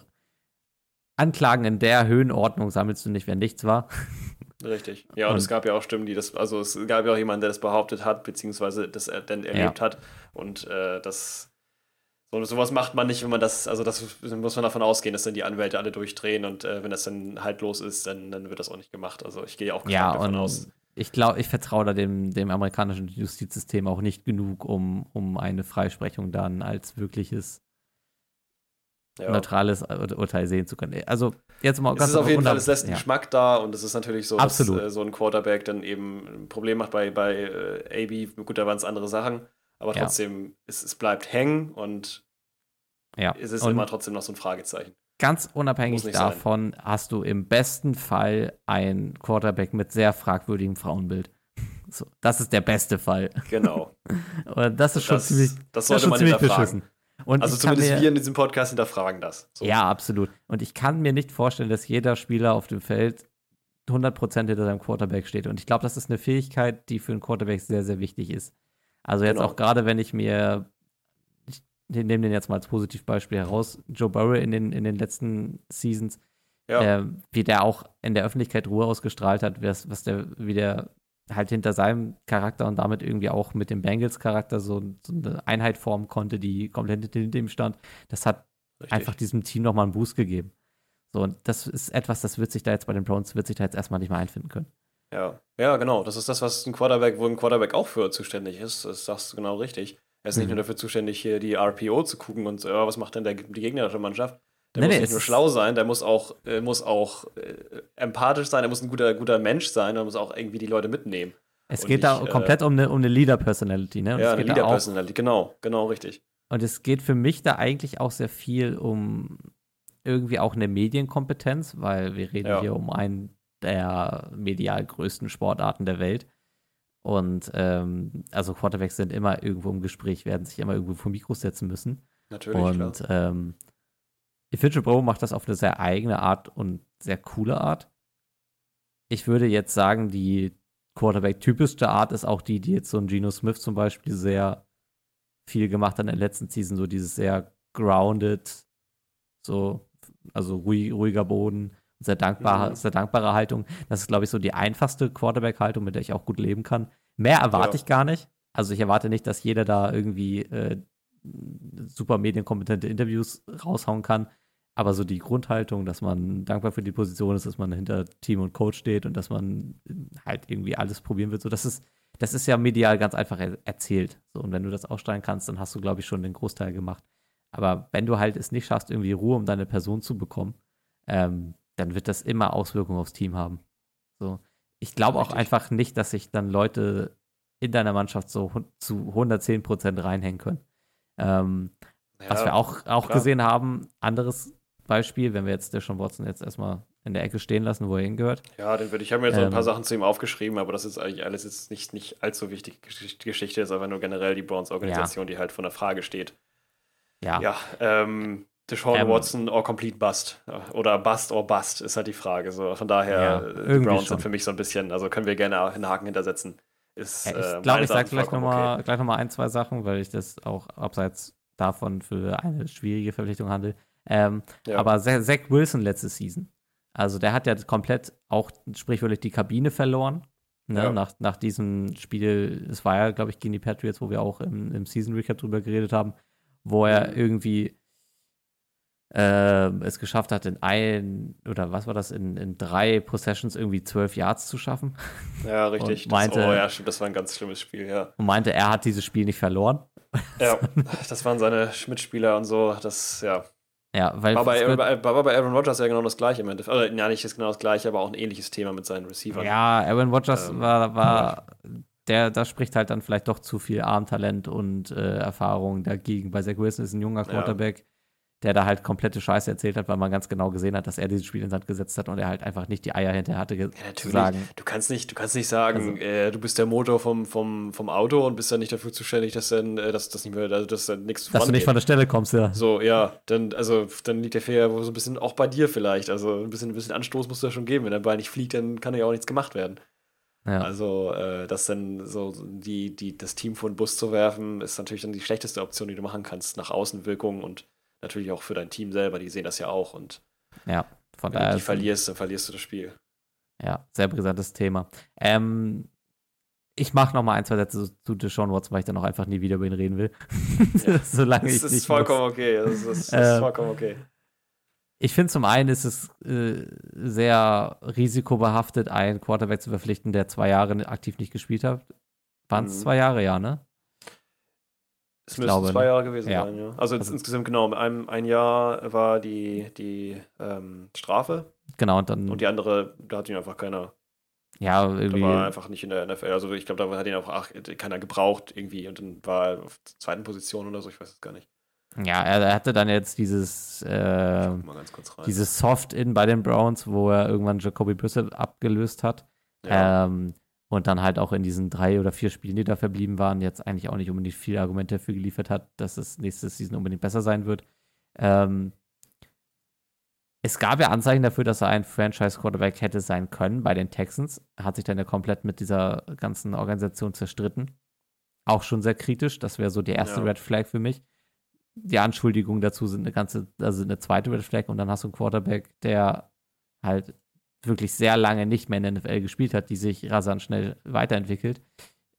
Anklagen in der Höhenordnung sammelst du nicht, wenn nichts war. [laughs] Richtig. Ja, und, Und- es gab ja auch Stimmen, die das, also es gab ja auch jemanden, der das behauptet hat, beziehungsweise das er dann erlebt hat. Und äh, das, so, sowas macht man nicht, wenn man das, also das muss man davon ausgehen, dass dann die Anwälte alle durchdrehen und äh, wenn das dann haltlos ist, dann, dann wird das auch nicht gemacht. Also ich gehe auch Ja, davon aus. ich glaube, ich vertraue da dem, dem amerikanischen Justizsystem auch nicht genug, um, um eine Freisprechung dann als wirkliches Ja. neutrales Ur- Urteil sehen zu können. Also jetzt mal Es ist auf jeden Fall, es lässt ja. einen Geschmack da und es ist natürlich so, Absolut. dass äh, so ein Quarterback dann eben ein Problem macht bei, bei äh, AB. Gut, da waren es andere Sachen, aber Ja. trotzdem, es, es bleibt hängen und ja. es ist Und immer trotzdem noch so ein Fragezeichen. ganz unabhängig nicht sein. davon hast du im besten Fall ein Quarterback mit sehr fragwürdigem Frauenbild. [laughs] So, das ist der beste Fall. Genau. [laughs] Und das ist schon Das, ziemlich, das das sollte schon man hinterfragen. beschissen. Und Also zumindest mir, wir in diesem Podcast hinterfragen das. So. Ja, absolut. Und ich kann mir nicht vorstellen, dass jeder Spieler auf dem Feld 100% hinter seinem Quarterback steht. Und ich glaube, das ist eine Fähigkeit, die für einen Quarterback sehr, sehr wichtig ist. Also jetzt Genau. auch gerade, wenn ich mir, ich nehme den jetzt mal als Positivbeispiel heraus, Joe Burrow in den, in den letzten Seasons, Ja. ähm, wie der auch in der Öffentlichkeit Ruhe ausgestrahlt hat, was, was der, wie der halt hinter seinem Charakter und damit irgendwie auch mit dem Bengals-Charakter so, so eine Einheit formen konnte, die komplett hinter ihm stand. Das hat Richtig. einfach diesem Team nochmal einen Boost gegeben. So, und das ist etwas, das wird sich da jetzt bei den Browns, wird sich da jetzt erstmal nicht mehr einfinden können. Ja. ja, genau. Das ist das, was ein Quarterback, wo ein Quarterback auch für zuständig ist. Das sagst du genau richtig. Er ist nicht Mhm. nur dafür zuständig, hier die RPO zu gucken und ja, was macht denn der, die gegnerische Mannschaft. Der Nee, muss nee, nicht nur schlau sein, der muss auch, äh, muss auch äh, empathisch sein, er muss ein guter, guter Mensch sein, er muss auch irgendwie die Leute mitnehmen. Es Und geht da nicht, äh, komleid um eine, um eine Leader-Personality, ne? Und ja, da Leader-Personality, genau, genau richtig. Und es geht für mich da eigentlich auch sehr viel um irgendwie auch eine Medienkompetenz, weil wir reden Ja. hier um einen der medial größten Sportarten der Welt. Und ähm, also Quarterbacks sind immer irgendwo im Gespräch, werden sich immer irgendwo vor Mikros setzen müssen. Natürlich, klar. und ähm, ich finde, Joe Burrow macht das auf eine sehr eigene Art und sehr coole Art. Ich würde jetzt sagen, die Quarterback-typischste Art ist auch die, die jetzt so ein Geno Smith zum Beispiel sehr viel gemacht hat in der letzten Season, so dieses sehr grounded, so, also ruhig, ruhiger Boden, sehr dankbare, Mhm. sehr dankbare Haltung. Das ist, glaube ich, so die einfachste Quarterback-Haltung, mit der ich auch gut leben kann. Mehr erwarte Ja. ich gar nicht. Also ich erwarte nicht, dass jeder da irgendwie äh, super medienkompetente Interviews raushauen kann. Aber so die Grundhaltung, dass man dankbar für die Position ist, dass man hinter Team und Coach steht und dass man halt irgendwie alles probieren wird, so das ist, das ist ja medial ganz einfach er erzählt. So, und wenn du das ausstrahlen kannst, dann hast du, glaube ich, schon den Großteil gemacht. Aber wenn du halt es nicht schaffst, irgendwie Ruhe um deine Person zu bekommen, ähm, dann wird das immer Auswirkungen aufs Team haben. So. Ich glaube auch einfach nicht, dass sich dann Leute in deiner Mannschaft so zu 110 Prozent reinhängen können. Ähm, was Ja, wir auch, auch klar. gesehen haben, anderes Beispiel, wenn wir jetzt Deshaun Watson jetzt erstmal in der Ecke stehen lassen, wo er hingehört. Ja, den würde ich habe mir jetzt noch ein paar Ähm, Sachen zu ihm aufgeschrieben, aber das ist eigentlich alles jetzt nicht, nicht allzu wichtig. Gesch- Geschichte ist aber nur generell die Browns-Organisation, die halt vor der Frage steht. Ja, Ja, ähm, Deshaun Ähm, Watson or complete bust. Oder bust or bust ist halt die Frage. So, von daher, Ja, äh, die Browns schon. sind für mich so ein bisschen, also können wir gerne einen Haken hintersetzen. Ist, Ja, äh, ich glaube, meines ich sage gleich nochmal gleich noch mal ein, zwei Sachen, weil ich das auch abseits davon für eine schwierige Verpflichtung handle. Ähm, Ja. Aber Za- Zach Wilson letzte Season. Also der hat ja komplett auch sprichwörtlich die Kabine verloren. Ne? Ja. Nach, nach diesem Spiel, es war ja, glaube ich, gegen die Patriots, wo wir auch im, im Season Recap drüber geredet haben, wo er Mhm. irgendwie ähm, es geschafft hat, in ein, oder was war das, in, in drei Possessions irgendwie zwölf Yards zu schaffen. Ja, [laughs] richtig. Und meinte- das, oh ja, stimmt, das war ein ganz schlimmes Spiel, ja. Und meinte, er hat dieses Spiel nicht verloren. [laughs] Ja, das waren seine Mitspieler und so. Das, ja. Ja, weil War bei, bei, war bei Aaron Rodgers ja genau das gleiche im Endeffekt. Oder, ja, nicht genau das gleiche, aber auch ein ähnliches Thema mit seinen Receivern. Ja, Aaron Rodgers Ähm, war, war der, da spricht halt dann vielleicht doch zu viel Armtalent und äh, Erfahrung dagegen. Bei Zach Wilson ist ein junger Ja. Der da halt komplette Scheiße erzählt hat, weil man ganz genau gesehen hat, dass er dieses Spiel ins Sand gesetzt hat und er halt einfach nicht die Eier hinterher hatte, Ja, natürlich. sagen. Du kannst nicht, du kannst nicht sagen, Also- äh, du bist der Motor vom, vom, vom Auto und bist dann nicht dafür zuständig, dass dann, äh, dass das nicht mehr, also, dass dann nichts Dass du nicht von der Stelle kommst, ja. So, ja, dann, also, dann liegt der Fehler wohl so ein bisschen auch bei dir vielleicht. Also ein bisschen, ein bisschen Anstoß musst du ja schon geben. Wenn der Ball nicht fliegt, dann kann ja auch nichts gemacht werden. ja. Also, äh, das dann so die, die, das Team vor den Bus zu werfen, ist natürlich dann die schlechteste Option, die du machen kannst, nach Außenwirkung und natürlich auch für dein Team selber, die sehen das ja auch. Und ja, von wenn daher. du die verlierst, dann verlierst du das Spiel. Ja, sehr brisantes Thema. Ähm, ich mache noch mal ein, zwei Sätze zu Deshaun Watson, weil ich dann auch einfach nie wieder über ihn reden will. [laughs] Ja. Solange ich Das nicht ist vollkommen muss. okay. Das ist, das ist Ähm, vollkommen okay. Ich finde zum einen ist es äh, sehr risikobehaftet, einen Quarterback zu verpflichten, der zwei Jahre aktiv nicht gespielt hat. Waren es Mhm. zwei Jahre, ja, ne? Es ich müssten glaube, zwei ne? Jahre gewesen Ja. sein, ja. Also, Also- insgesamt genau, ein, ein Jahr war die, die ähm, Strafe Genau, und dann, und die andere, da hat ihn einfach keiner, ja, da irgendwie, war er einfach nicht in der NFL. Also ich glaube, da hat ihn auch ach, keiner gebraucht irgendwie und dann war er auf der zweiten Position oder so, ich weiß es gar nicht. ja, er, hatte dann jetzt dieses, äh, dieses Soft-In bei den Browns, wo er irgendwann Jacoby Brissett abgelöst hat. ja. Ähm, und dann halt auch in diesen drei oder vier Spielen, die da verblieben waren, jetzt eigentlich auch nicht unbedingt viele Argumente dafür geliefert hat, dass es nächste Season unbedingt besser sein wird. Ähm, es gab ja Anzeichen dafür, dass er ein Franchise-Quarterback hätte sein können bei den Texans. Hat sich dann ja komplett mit dieser ganzen Organisation zerstritten. Auch schon sehr kritisch. Das wäre so die erste Ja. Red Flag für mich. Die Anschuldigungen dazu sind eine ganze, also eine zweite Red Flag und dann hast du einen Quarterback, der halt wirklich sehr lange nicht mehr in der NFL gespielt hat, die sich rasant schnell weiterentwickelt.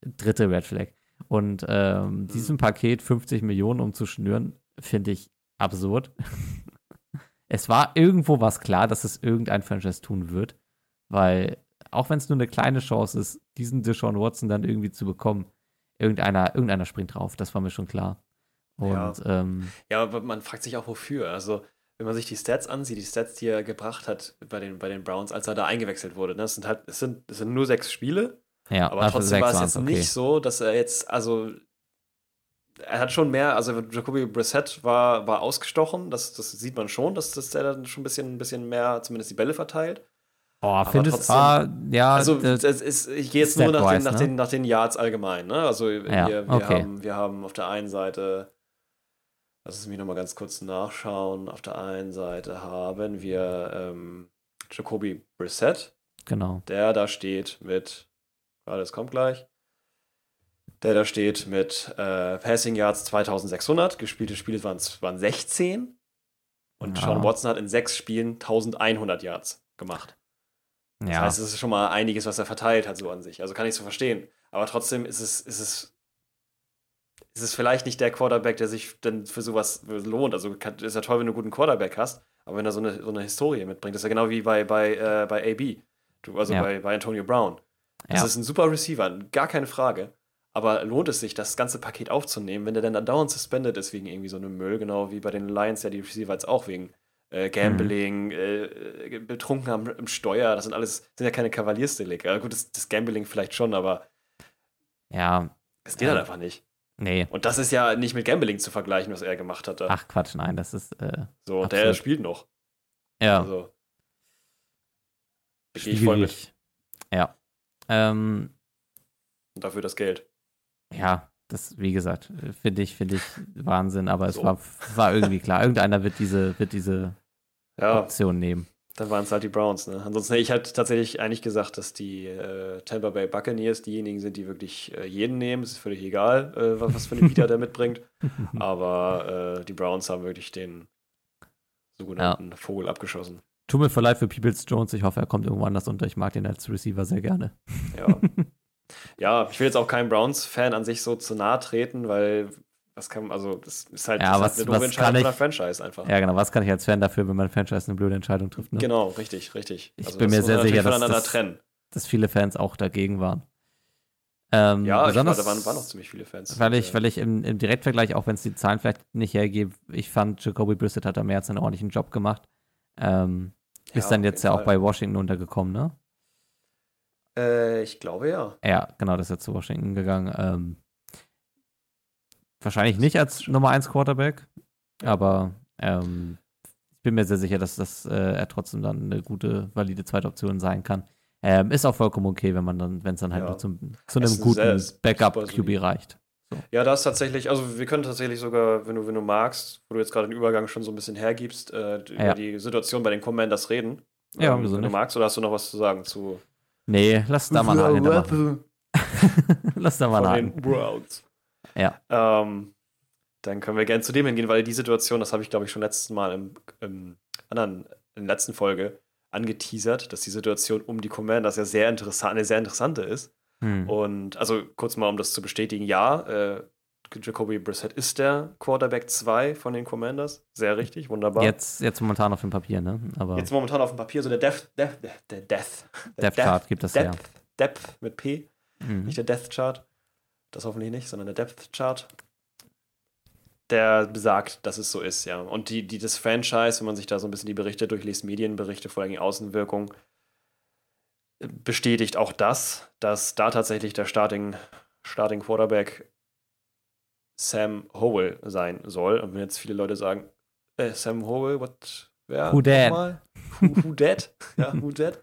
Dritte Red Flag. Und ähm, diesem Paket 50 Millionen umzuschnüren, finde ich absurd. [laughs] es war irgendwo was klar, dass es irgendein Franchise tun wird, weil auch wenn es nur eine kleine Chance ist, diesen Deshaun Watson dann irgendwie zu bekommen, irgendeiner, irgendeiner springt drauf, das war mir schon klar. Und ähm, ja, aber man fragt sich auch wofür. Also, wenn man sich die Stats ansieht, die Stats, die er gebracht hat bei den, bei den Browns, als er da eingewechselt wurde, ne? das sind halt, es sind, es sind nur sechs Spiele, ja, aber trotzdem war es jetzt nicht so, dass er jetzt, also er hat schon mehr, also Jacoby Brissett war, war ausgestochen, das, das sieht man schon, dass, dass er dann schon ein bisschen, ein bisschen mehr, zumindest die Bälle verteilt. Oh, findest du, ah, ja. Also, es ist, ich gehe jetzt nur nach den, nach, ne? den, nach den Yards allgemein, ne? Also, ja, wir, wir, okay. haben, wir haben auf der einen Seite, lass es mich nochmal ganz kurz nachschauen, auf der einen Seite haben wir ähm, Jacoby Brissett. Genau. Der da steht mit, warte, es kommt gleich, der da steht mit äh, Passing Yards 2600, gespielte Spiele waren, waren 16 und ja. Sean Watson hat in sechs Spielen 1100 Yards gemacht. Das ja. heißt, es ist schon mal einiges, was er verteilt hat, so an sich. Also kann ich so verstehen. Aber trotzdem ist es, ist es, ist es vielleicht nicht der Quarterback, der sich dann für sowas lohnt. Also ist ja toll, wenn du einen guten Quarterback hast, aber wenn er so eine, so eine Historie mitbringt, das ist ja genau wie bei, bei, äh, bei AB, du, also ja. bei, bei Antonio Brown. Das ja. ist ein super Receiver, gar keine Frage. Aber lohnt es sich, das ganze Paket aufzunehmen, wenn der dann dauernd suspended ist wegen irgendwie so einem Müll, genau wie bei den Lions ja die Receiver jetzt auch wegen äh, Gambling, mhm. äh, betrunken am, im Steuer, das sind alles, sind ja keine Kavaliersdelikte. gut, das, das, Gambling vielleicht schon, aber ja. Es geht halt einfach nicht. Nee. Und das ist ja nicht mit Gambling zu vergleichen, was er gemacht hat. Ach Quatsch, nein, das ist. Äh, so, und der spielt noch. Ja. Also, gehe ich voll mit. Ja. Ähm, und dafür das Geld. Ja, das, wie gesagt, finde ich, finde ich Wahnsinn, aber so. es war, war irgendwie klar. Irgendeiner wird diese, wird diese ja. Option nehmen. Dann waren es halt die Browns, ne? Ansonsten, ich hätte tatsächlich eigentlich gesagt, dass die äh, Tampa Bay Buccaneers diejenigen sind, die wirklich äh, jeden nehmen. Es ist völlig egal, äh, was, für eine Vita der mitbringt. [laughs] Aber äh, die Browns haben wirklich den sogenannten ja. Vogel abgeschossen. Tut mir leid für Peoples Jones. Ich hoffe, er kommt irgendwo anders unter. Ich mag den als Receiver sehr gerne. Ja. [laughs] ja, ich will jetzt auch keinem Browns-Fan an sich so zu nahe treten, weil was kann, also das ist halt, ja, das was, halt eine Entscheidung von der Franchise einfach. Ja, genau, was kann ich als Fan dafür, wenn mein Franchise eine blöde Entscheidung trifft? Ne? Genau, richtig, richtig. Ich also bin mir sehr sicher, dass, das, dass, viele Fans auch dagegen waren. Ähm, ja, besonders, glaube, da waren, waren noch ziemlich viele Fans. Weil ich, weil ich im, im Direktvergleich, auch wenn es die Zahlen vielleicht nicht hergeben, ich fand, Jacoby Brissett hat da mehr als einen ordentlichen Job gemacht. Ähm, ist ja, dann jetzt ja auch bei Washington untergekommen, ne? Äh, ich glaube ja. Ja, genau, das ist ja zu Washington gegangen. Ähm, Wahrscheinlich nicht als Nummer 1 Quarterback, aber ähm, ich bin mir sehr sicher, dass das, äh, er trotzdem dann eine gute, valide zweite Option sein kann. Ähm, ist auch vollkommen okay, wenn man dann, wenn es dann halt ja. nur zum, zu einem guten Backup-QB reicht. So. Ja, das tatsächlich, also wir können tatsächlich sogar, wenn du, wenn du magst, wo du jetzt gerade den Übergang schon so ein bisschen hergibst, äh, über ja. die Situation bei den Commanders reden. Ja, ähm, wenn du magst, oder hast du noch was zu sagen zu. Nee, lass da mal einen [laughs] Lass da mal einen. Browns. Ja. Ähm, dann können wir gerne zu dem hingehen, weil die Situation, das habe ich glaube ich schon letztes Mal im, im anderen, in der letzten Folge angeteasert, dass die Situation um die Commanders ja sehr interessant, eine sehr interessante ist. Hm. Und also kurz mal, um das zu bestätigen, ja, äh, Jacoby Brissett ist der Quarterback 2 von den Commanders. Sehr richtig, wunderbar. Jetzt, jetzt momentan auf dem Papier, ne? Aber jetzt momentan auf dem Papier, so der Death, Death, der Death. Der Death Chart gibt es ja. Depth mit P, mhm. nicht der Death Chart. Das hoffentlich nicht, sondern der Depth Chart. Der besagt, dass es so ist, ja. Und die, die, das Franchise, wenn man sich da so ein bisschen die Berichte durchliest, Medienberichte, vor allem die Außenwirkung, bestätigt auch das, dass da tatsächlich der Starting, Starting Quarterback Sam Howell sein soll. Und wenn jetzt viele Leute sagen, äh, Sam Howell, what? Wer? Who that? Who, who that? ja, who that?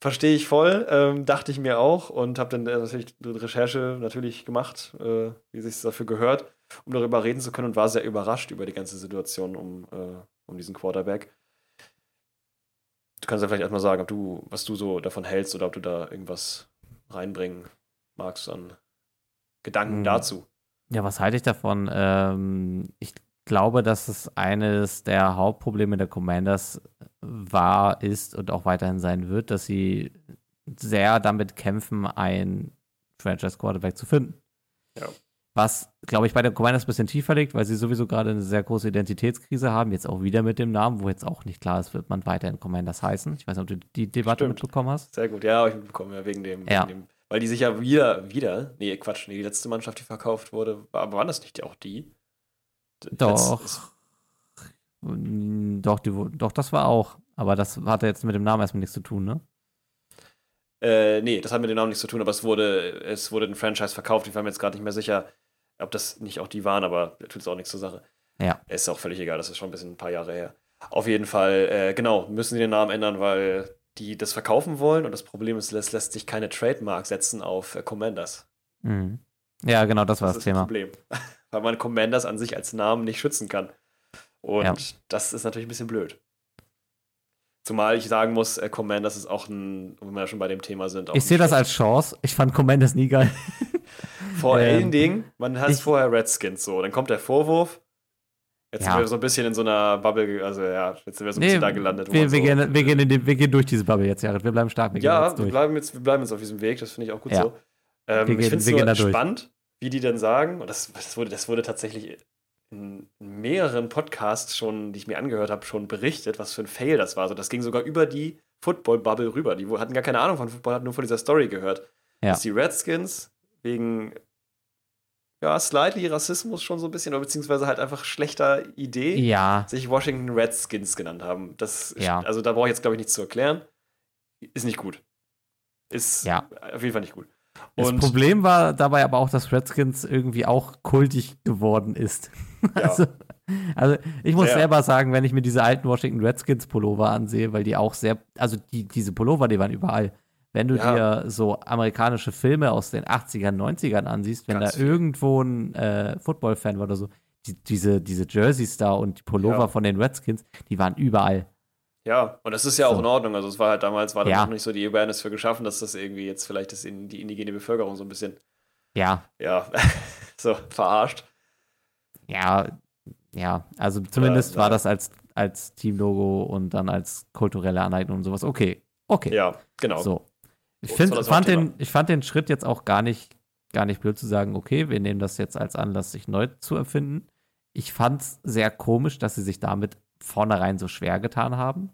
Verstehe ich voll, ähm, dachte ich mir auch und habe dann äh, natürlich eine Recherche natürlich gemacht, äh, wie sich dafür gehört, um darüber reden zu können und war sehr überrascht über die ganze Situation um, äh, um diesen Quarterback. Du kannst ja vielleicht erstmal sagen, ob du, was du so davon hältst oder ob du da irgendwas reinbringen magst an Gedanken hm. dazu. Ja, was halte ich davon? Ähm, ich glaube, dass es eines der Hauptprobleme der Commanders war, ist und auch weiterhin sein wird, dass sie sehr damit kämpfen, einen Franchise-Quarterback zu finden. Ja. Was, glaube ich, bei den Commanders ein bisschen tiefer liegt, weil sie sowieso gerade eine sehr große Identitätskrise haben, jetzt auch wieder mit dem Namen, wo jetzt auch nicht klar ist, wird man weiterhin Commanders heißen. Ich weiß nicht, ob du die Debatte Stimmt. mitbekommen hast. Sehr gut, ja, habe ich mitbekommen, ja, wegen dem, ja. Wegen dem, weil die sich ja wieder, wieder, nee, Quatsch, nee, die letzte Mannschaft, die verkauft wurde, aber waren das nicht auch die? Doch. Doch, die, doch, das war auch. Aber das hatte jetzt mit dem Namen erstmal nichts zu tun, ne? Äh, nee, das hat mit dem Namen nichts zu tun, aber es wurde, es wurde ein Franchise verkauft. Ich war mir jetzt gerade nicht mehr sicher, Ob das nicht auch die waren, aber tut es auch nichts zur Sache. Ja. Ist auch völlig egal, das ist schon ein bisschen ein paar Jahre her. Auf jeden Fall, äh, genau, müssen sie den Namen ändern, weil die das verkaufen wollen und das Problem ist, es lässt sich keine Trademark setzen auf äh, Commanders. Mhm. Ja, genau, das war das, das Thema. Das Problem. Weil man Commanders an sich als Namen nicht schützen kann. Und Ja. das ist natürlich ein bisschen blöd. Zumal ich sagen muss, äh, Commanders ist auch ein, wenn wir ja schon bei dem Thema sind, auch Ich sehe das als Chance. Ich fand Commanders nie geil. [laughs] Vor ähm, allen Dingen, man hat vorher Redskins so, dann kommt der Vorwurf. Jetzt Ja. sind wir so ein bisschen in so einer Bubble, also ja, jetzt sind wir so ein Nee, bisschen da gelandet. wir, wir, so, gehen, wir, gehen in den, wir gehen durch diese Bubble jetzt, Jared. Wir bleiben stark. Wir gehen ja, wir bleiben, jetzt, wir bleiben jetzt auf diesem Weg, das finde ich auch gut Ja. so. Ähm, Wir ich gehen- finde es gehen spannend, wie die dann sagen, und das, das, wurde, das wurde tatsächlich in mehreren Podcasts schon, die ich mir angehört habe, schon berichtet, was für ein Fail das war. Also das ging sogar über die Football-Bubble rüber. Die hatten gar keine Ahnung von Football, hatten nur von dieser Story gehört. Ja. Dass die Redskins wegen ja, slightly Rassismus schon so ein bisschen, oder beziehungsweise halt einfach schlechter Idee, Ja, sich Washington Redskins genannt haben. Das, Ja. Also da brauche ich jetzt, glaube ich, nichts zu erklären. Ist nicht gut. Ist Ja. auf jeden Fall nicht gut. Das Und Problem war dabei aber auch, dass Redskins irgendwie auch kultig geworden ist. [laughs] Ja. Also, also ich muss Sehr. selber sagen, wenn ich mir diese alten Washington Redskins Pullover ansehe, weil die auch sehr, also die, diese Pullover, die waren überall. Wenn du Ja. dir so amerikanische Filme aus den 80ern, 90ern ansiehst, wenn Ganz da viel. irgendwo ein äh, Football-Fan war oder so, die, diese, diese Jerseys da und die Pullover Ja. von den Redskins, die waren überall. Ja, und das ist ja auch So. in Ordnung. Also es war halt damals, war da Ja. noch nicht so die Awareness für geschaffen, dass das irgendwie jetzt vielleicht das in die indigene Bevölkerung so ein bisschen, Ja, ja, [laughs] so verarscht. ja, ja. Also zumindest Ja, war das als, als Teamlogo und dann als kulturelle Aneignung und sowas. Okay, okay. Ja, genau. So. Ich, find, fand den, ich fand den Schritt jetzt auch gar nicht, gar nicht blöd zu sagen, okay, wir nehmen das jetzt als Anlass, sich neu zu erfinden. Ich fand es sehr komisch, dass sie sich damit vornherein so schwer getan haben.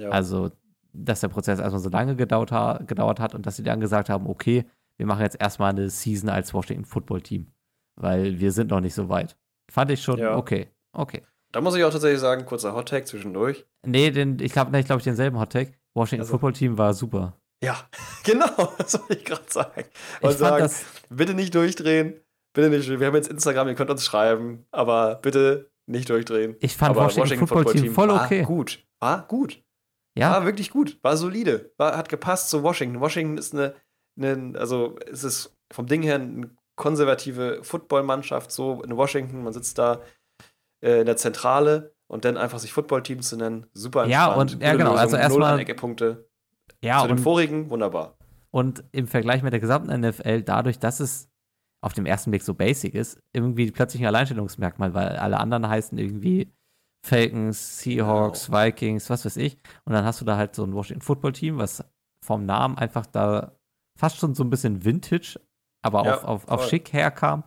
Ja. Also, dass der Prozess erstmal so lange gedauert, ha gedauert hat und dass sie dann gesagt haben, okay, wir machen jetzt erstmal eine Season als Washington Football Team, weil wir sind noch nicht so weit. Fand ich schon Ja. okay. Okay. da muss ich auch tatsächlich sagen, kurzer Hot-Tag zwischendurch. Nee, den, ich glaube, ich glaube, denselben Hot Take. Washington Also- Football Team war super. Ja, [laughs] genau, [laughs] das wollte ich gerade sagen. Ich Und fand sagen, das, bitte nicht durchdrehen. Bitte nicht. Wir haben jetzt Instagram, ihr könnt uns schreiben, aber bitte nicht durchdrehen. ich fand aber Washington, Football Team voll war okay. gut. War gut. Ja, War wirklich gut. War solide. War, hat gepasst zu Washington. Washington ist eine, eine, also es ist vom Ding her eine konservative Footballmannschaft, so in Washington. Man sitzt da äh, in der Zentrale und dann einfach sich Footballteam zu nennen, super Ja, und- ja, genau, also erstmal- Anecke-Punkte. ja Zu und, vorigen, wunderbar. und im Vergleich mit der gesamten NFL, dadurch, dass es auf dem ersten Blick so basic ist, irgendwie plötzlich ein Alleinstellungsmerkmal, weil alle anderen heißen irgendwie Falcons, Seahawks, Genau. Vikings, was weiß ich. Und dann hast du da halt so ein Washington Football Team, was vom Namen einfach da fast schon so ein bisschen Vintage, aber Ja, auf, auf, auf schick herkam.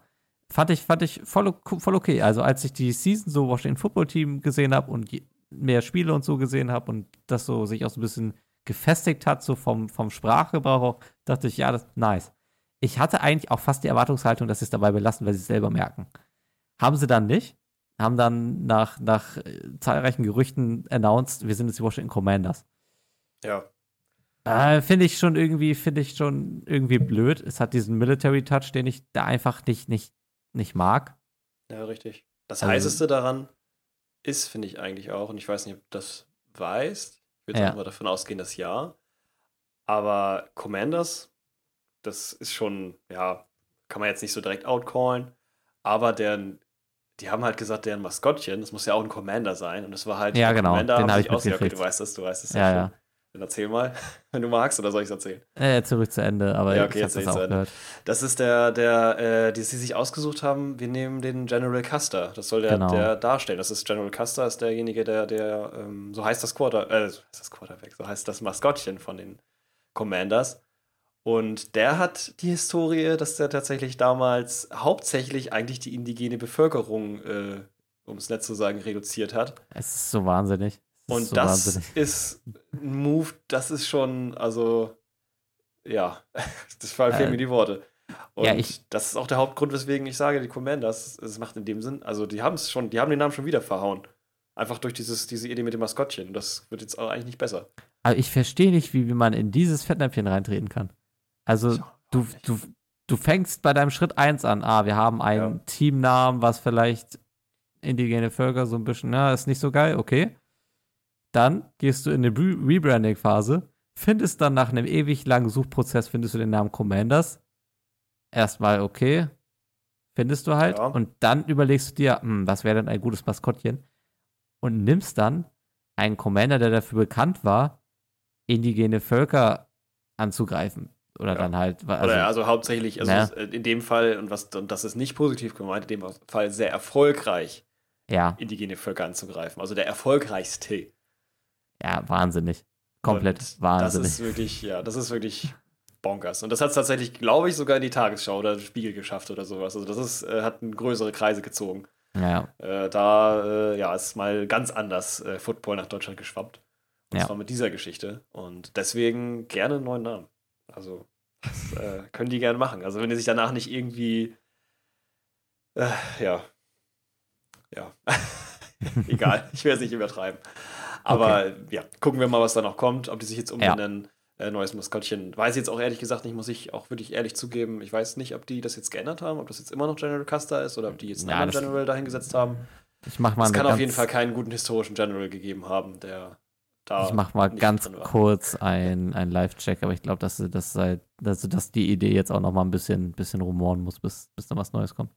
Fand ich, fand ich voll, voll okay. Also als ich die Season so Washington Football Team gesehen habe und mehr Spiele und so gesehen habe und das so sich auch so ein bisschen gefestigt hat, so vom, vom Sprachgebrauch, auch, dachte ich, ja, das ist nice. Ich hatte eigentlich auch fast die Erwartungshaltung, dass sie es dabei belassen, weil sie es selber merken. Haben sie dann nicht. Haben dann nach, nach äh, zahlreichen Gerüchten announced, wir sind jetzt die Washington Commanders. Ja. Äh, finde ich schon irgendwie, finde ich schon irgendwie blöd. Es hat diesen Military Touch, den ich da einfach nicht, nicht, nicht mag. Ja, richtig. Das Also- heißeste daran ist, finde ich eigentlich auch, und ich weiß nicht, ob du das weißt, ich würde Ja. mal davon ausgehen, dass ja. Aber Commanders, das ist schon, ja, kann man jetzt nicht so direkt outcallen, aber deren, die haben halt gesagt, deren Maskottchen, das muss ja auch ein Commander sein, und das war halt, Ja, genau, Commander den haben hab sich ich aus- ja, okay, mitgekriegt. du weißt das, du weißt es Ja, ja. Dann erzähl mal, [laughs] wenn du magst, oder soll ich es erzählen? Äh, zurück zu Ende, aber Ja, okay, ich jetzt habe das ich auch zu Ende. gehört. Das ist der, der, äh, die sie sich ausgesucht haben. Wir nehmen den General Custer. Das soll der, Genau. der darstellen. Das ist General Custer, ist derjenige, der, der, ähm, so heißt das Quarter, äh, so heißt das Quarterback, so heißt das Maskottchen von den Commanders. Und der hat die Historie, dass der tatsächlich damals hauptsächlich eigentlich die indigene Bevölkerung, äh, um es nett zu sagen, reduziert hat. Es ist so wahnsinnig. Es ist Und so das wahnsinnig. ist ein Move, das ist schon, also, ja, [laughs] das fehlen Äh, mir die Worte. Und ja, ich- das ist auch der Hauptgrund, weswegen ich sage, die Commanders, es macht in dem Sinn, also die haben es schon, die haben den Namen schon wieder verhauen. Einfach durch dieses, diese Idee mit dem Maskottchen. Das wird jetzt auch eigentlich nicht besser. Aber ich verstehe nicht, wie, wie man in dieses Fettnäpfchen reintreten kann. Also, So, du, du, du fängst bei deinem Schritt 1 an. Ah, wir haben einen Ja. Teamnamen, was vielleicht indigene Völker so ein bisschen, na, ist nicht so geil, okay. Dann gehst du in eine Re- Rebranding-Phase, findest dann nach einem ewig langen Suchprozess, findest du den Namen Commanders. Erstmal okay, findest du halt. Ja. Und dann überlegst du dir, hm, was wäre denn ein gutes Maskottchen? Und nimmst dann einen Commander, der dafür bekannt war, indigene Völker anzugreifen. Oder Ja. dann halt, also, Oder also hauptsächlich, also Ja. es- in dem Fall, und, was, und das ist nicht positiv gemeint, in dem Fall sehr erfolgreich, ja, indigene Völker anzugreifen. Also der erfolgreichste. ja, wahnsinnig. Komplett Und wahnsinnig. Das ist wirklich, ja, das ist wirklich bonkers. Und das hat es tatsächlich, glaube ich, sogar in die Tagesschau oder Spiegel geschafft oder sowas. Also das ist, äh, hat größere Kreise gezogen. ja, Äh, da, äh, ja, ist mal ganz anders äh, Football nach Deutschland geschwappt. Und Ja. zwar mit dieser Geschichte. Und deswegen gerne einen neuen Namen. Also, das äh, können die gerne machen. Also, wenn die sich danach nicht irgendwie, äh, ja, ja, [laughs] egal, [laughs] ich will es nicht übertreiben. Aber ja, gucken wir mal, was da noch kommt. Ob die sich jetzt umbenennen, äh, neues Maskottchen. Weiß ich jetzt auch ehrlich gesagt nicht, muss ich auch wirklich ehrlich zugeben. Ich weiß nicht, ob die das jetzt geändert haben, ob das jetzt immer noch General Custer ist oder ob die jetzt einen Ja, anderen General dahingesetzt haben. ich mach mal Es kann auf jeden Fall keinen guten historischen General gegeben haben, der da. Ich mach mal ganz kurz ein, ein Live-Check, aber ich glaube, dass, dass, dass, dass die Idee jetzt auch noch mal ein bisschen, bisschen rumoren muss, bis, bis da was Neues kommt.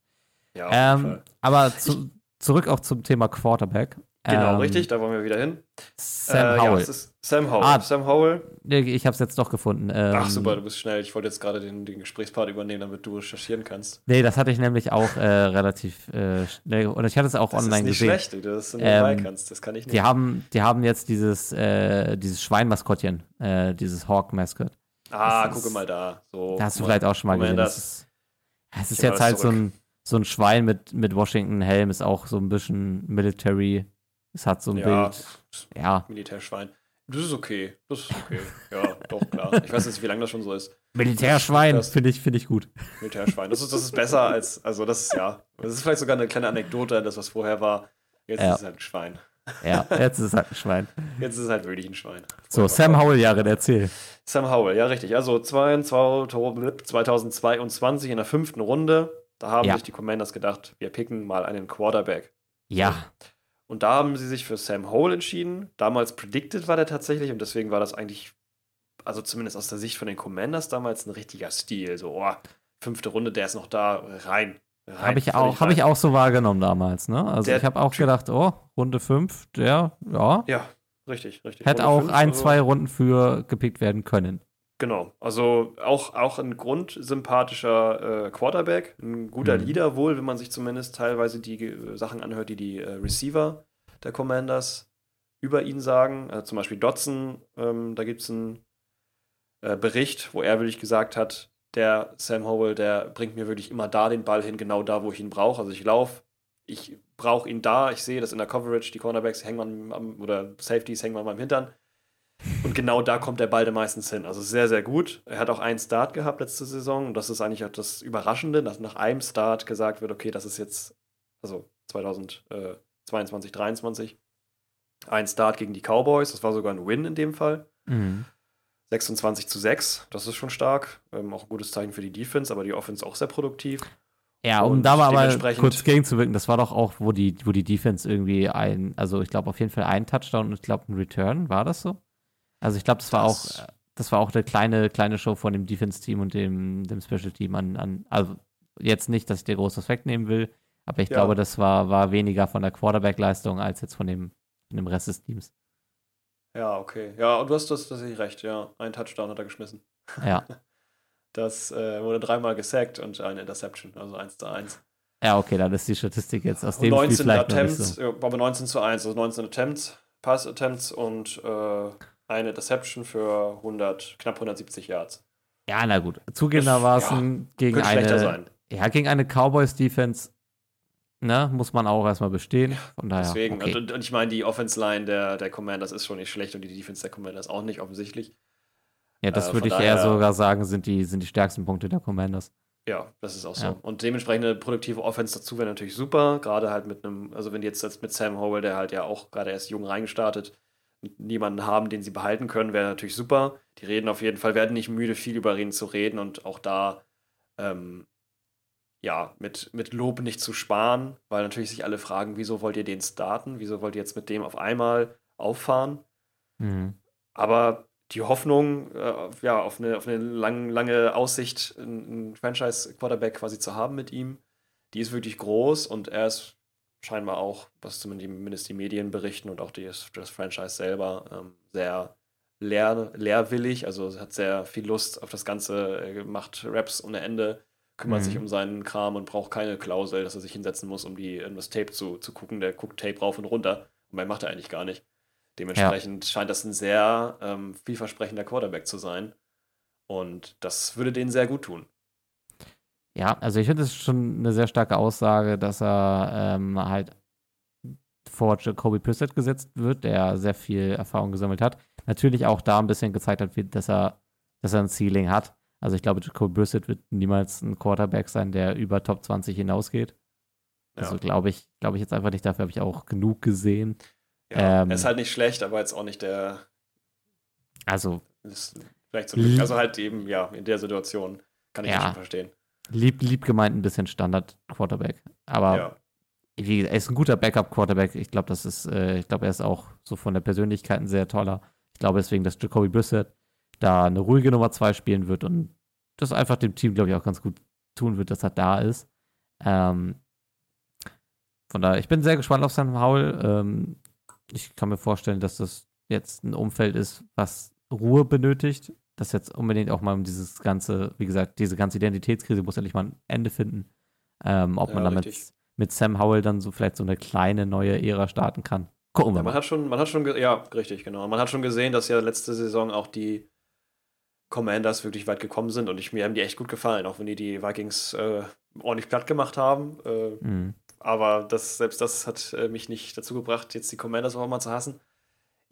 Ja, Ähm, aber zu, zurück auch zum Thema Quarterback. Genau, ähm, richtig, da wollen wir wieder hin. Sam Äh, Ja, Howell. ist Sam Howell. Ah. Sam Howell. Ich habe es jetzt doch gefunden. Ähm, Ach super, du bist schnell. Ich wollte jetzt gerade den, den Gesprächspart übernehmen, damit du recherchieren kannst. Nee, das hatte ich nämlich auch äh, relativ äh, schnell. Und ich hatte es auch Das online ist nicht gesehen. schlecht, du das nebenbei Ähm, kannst. Das kann ich nicht. Die haben, die haben jetzt dieses, äh, dieses Schweinmaskottchen, äh, dieses Hawk-Mascot. ah, das ist- gucke mal da. So, Da hast du vielleicht auch schon mal gesehen. Das ist, ja, es ist jetzt halt so ein, so ein Schwein mit, mit Washington-Helm, ist auch so ein bisschen Military. Es hat so ein Ja, Bild. Ja, Militärschwein. Das ist okay. Das ist okay. Ja, doch, klar. Ich weiß jetzt, wie lange das schon so ist. Militärschwein, Das- finde ich, finde ich gut. Militärschwein. Das ist, das ist besser als, also das ist ja, das ist vielleicht sogar eine kleine Anekdote an das, was vorher war. Jetzt Ja. ist es halt ein Schwein. Ja, jetzt ist es halt ein Schwein. Jetzt ist es halt wirklich ein Schwein. So, Sam Howell, Jared, erzähl. Sam Howell, ja richtig. Also 22 2022 in der fünften Runde, da haben Ja. sich die Commanders gedacht, wir picken mal einen Quarterback. Ja, Und da haben sie sich für Sam Howell entschieden. Damals predicted war der tatsächlich und deswegen war das eigentlich, also zumindest aus der Sicht von den Commanders damals ein richtiger Stil. So, oh, fünfte Runde, der ist noch da, rein. rein habe ich, auch, hab ich auch so wahrgenommen damals, ne? Also Der ich habe auch Typ- gedacht, oh, Runde 5, der, ja, Ja, richtig, richtig. hätte Runde auch fünf, ein, also- zwei Runden für gepickt werden können. Genau, also auch, auch ein grundsympathischer äh, Quarterback, ein guter Mhm. Leader wohl, wenn man sich zumindest teilweise die äh, Sachen anhört, die die äh, Receiver der Commanders über ihn sagen. Also zum Beispiel Dotson, ähm, da gibt es einen äh, Bericht, wo er wirklich gesagt hat, der Sam Howell, der bringt mir wirklich immer da den Ball hin, genau da, wo ich ihn brauche. Also ich laufe, ich brauche ihn da, ich sehe das in der Coverage, die Cornerbacks hängen am, am oder Safeties hängen an meinem Hintern. Und genau da kommt der Ball dann meistens hin. Also sehr, sehr gut. Er hat auch einen Start gehabt letzte Saison. Und das ist eigentlich auch das Überraschende, dass nach einem Start gesagt wird, okay, das ist jetzt, also 2022, 23, ein Start gegen die Cowboys. Das war sogar ein Win in dem Fall. Mhm. 26 zu 6, das ist schon stark. Ähm, auch ein gutes Zeichen für die Defense, aber die Offense auch sehr produktiv. Ja, um da mal aber kurz gegenzuwirken, das war doch auch, wo die, wo die Defense irgendwie ein, also ich glaube auf jeden Fall ein Touchdown und ich glaube ein Return, war das so? Also ich glaube, das war Das- auch, das war auch eine kleine, kleine Show von dem Defense-Team und dem, dem Special-Team an, an, also jetzt nicht, dass ich dir groß was wegnehmen will, aber ich Ja. glaube, das war, war weniger von der Quarterback-Leistung als jetzt von dem, von dem Rest des Teams. Ja, okay. Ja, und du hast das tatsächlich recht, ja. Ein Touchdown hat er geschmissen. Ja. [laughs] Das äh, wurde dreimal gesackt und eine Interception, also 1 zu 1. Ja, okay, dann ist die Statistik jetzt aus dem Spiel 19 vielleicht noch nicht Attempts, so. aber 19 zu 1, also 19 Attempts, Pass-Attempts und äh, eine Interception für 100, knapp 170 Yards. Ja, na gut. Zugegebenermaßen gegen Könnte schlechter eine, sein. ja, gegen eine Cowboys-Defense, ne, muss man auch erstmal bestehen. Von daher, Deswegen, okay. und, und ich meine, die Offense-Line der, der Commanders ist schon nicht schlecht und die Defense der Commanders auch nicht, offensichtlich. ja, das äh, würde ich eher daher- sogar sagen, sind die, sind die stärksten Punkte der Commanders. Ja, das ist auch so. Ja. Und dementsprechend eine produktive Offense dazu wäre natürlich super. Gerade halt mit einem, also wenn die jetzt, jetzt mit Sam Howell, der halt ja auch gerade erst jung reingestartet, niemanden haben, den sie behalten können, wäre natürlich super. Die reden auf jeden Fall, werden nicht müde, viel über ihn zu reden und auch da ähm, ja, mit, mit Lob nicht zu sparen, weil natürlich sich alle fragen, wieso wollt ihr den starten? Wieso wollt ihr jetzt mit dem auf einmal auffahren? Mhm. Aber die Hoffnung, äh, ja, auf eine, auf eine lang, lange Aussicht, einen Franchise-Quarterback quasi zu haben mit ihm, die ist wirklich groß und er ist scheinbar auch, was zumindest die Medien berichten und auch die, das Franchise selber, ähm, sehr lehr, lehrwillig, also hat sehr viel Lust auf das Ganze, er macht Raps ohne Ende, kümmert Mhm. sich um seinen Kram und braucht keine Klausel, dass er sich hinsetzen muss, um die, um das Tape zu, zu gucken. Der guckt Tape rauf und runter und mehr macht er eigentlich gar nicht. Dementsprechend scheint das ein sehr ähm, vielversprechender Quarterback zu sein. Und das würde denen sehr gut tun. Ja, also ich finde es schon eine sehr starke Aussage, dass er ähm, halt vor Jacoby Brissett gesetzt wird, der sehr viel Erfahrung gesammelt hat. Natürlich auch da ein bisschen gezeigt hat, wie, dass er, dass er ein Ceiling hat. Also ich glaube, Jacoby Brissett wird niemals ein Quarterback sein, der über Top 20 hinausgeht. Ja. Also glaube ich, glaube ich jetzt einfach nicht. Dafür habe ich auch genug gesehen. Ja, Ähm, er ist halt nicht schlecht, aber jetzt auch nicht der. Also Ist vielleicht so Glück. Also halt eben, ja, in der Situation kann ich Ja. das schon verstehen. Lieb, lieb gemeint ein bisschen Standard-Quarterback. Aber Ja. er ist ein guter Backup-Quarterback. Ich glaube, das ist, äh, ich glaube, er ist auch so von der Persönlichkeit ein sehr toller. Ich glaube deswegen, dass Jacoby Brissett da eine ruhige Nummer 2 spielen wird und das einfach dem Team, glaube ich, auch ganz gut tun wird, dass er da ist. Ähm, von daher, ich bin sehr gespannt auf Sam Howell. Ähm, ich kann mir vorstellen, dass das jetzt ein Umfeld ist, was Ruhe benötigt. Das jetzt unbedingt auch mal um dieses ganze, wie gesagt, diese ganze Identitätskrise muss endlich mal ein Ende finden. Ähm, ob Ja, man damit richtig. mit Sam Howell dann so vielleicht so eine kleine neue Ära starten kann. Gucken wir Ja, man mal. hat schon, man hat schon, ja, richtig, genau. Man hat schon gesehen, dass ja letzte Saison auch die Commanders wirklich weit gekommen sind und ich, mir haben die echt gut gefallen, auch wenn die die Vikings äh, ordentlich platt gemacht haben. Äh, Mhm. aber das, selbst das hat äh, mich nicht dazu gebracht, jetzt die Commanders auch mal zu hassen.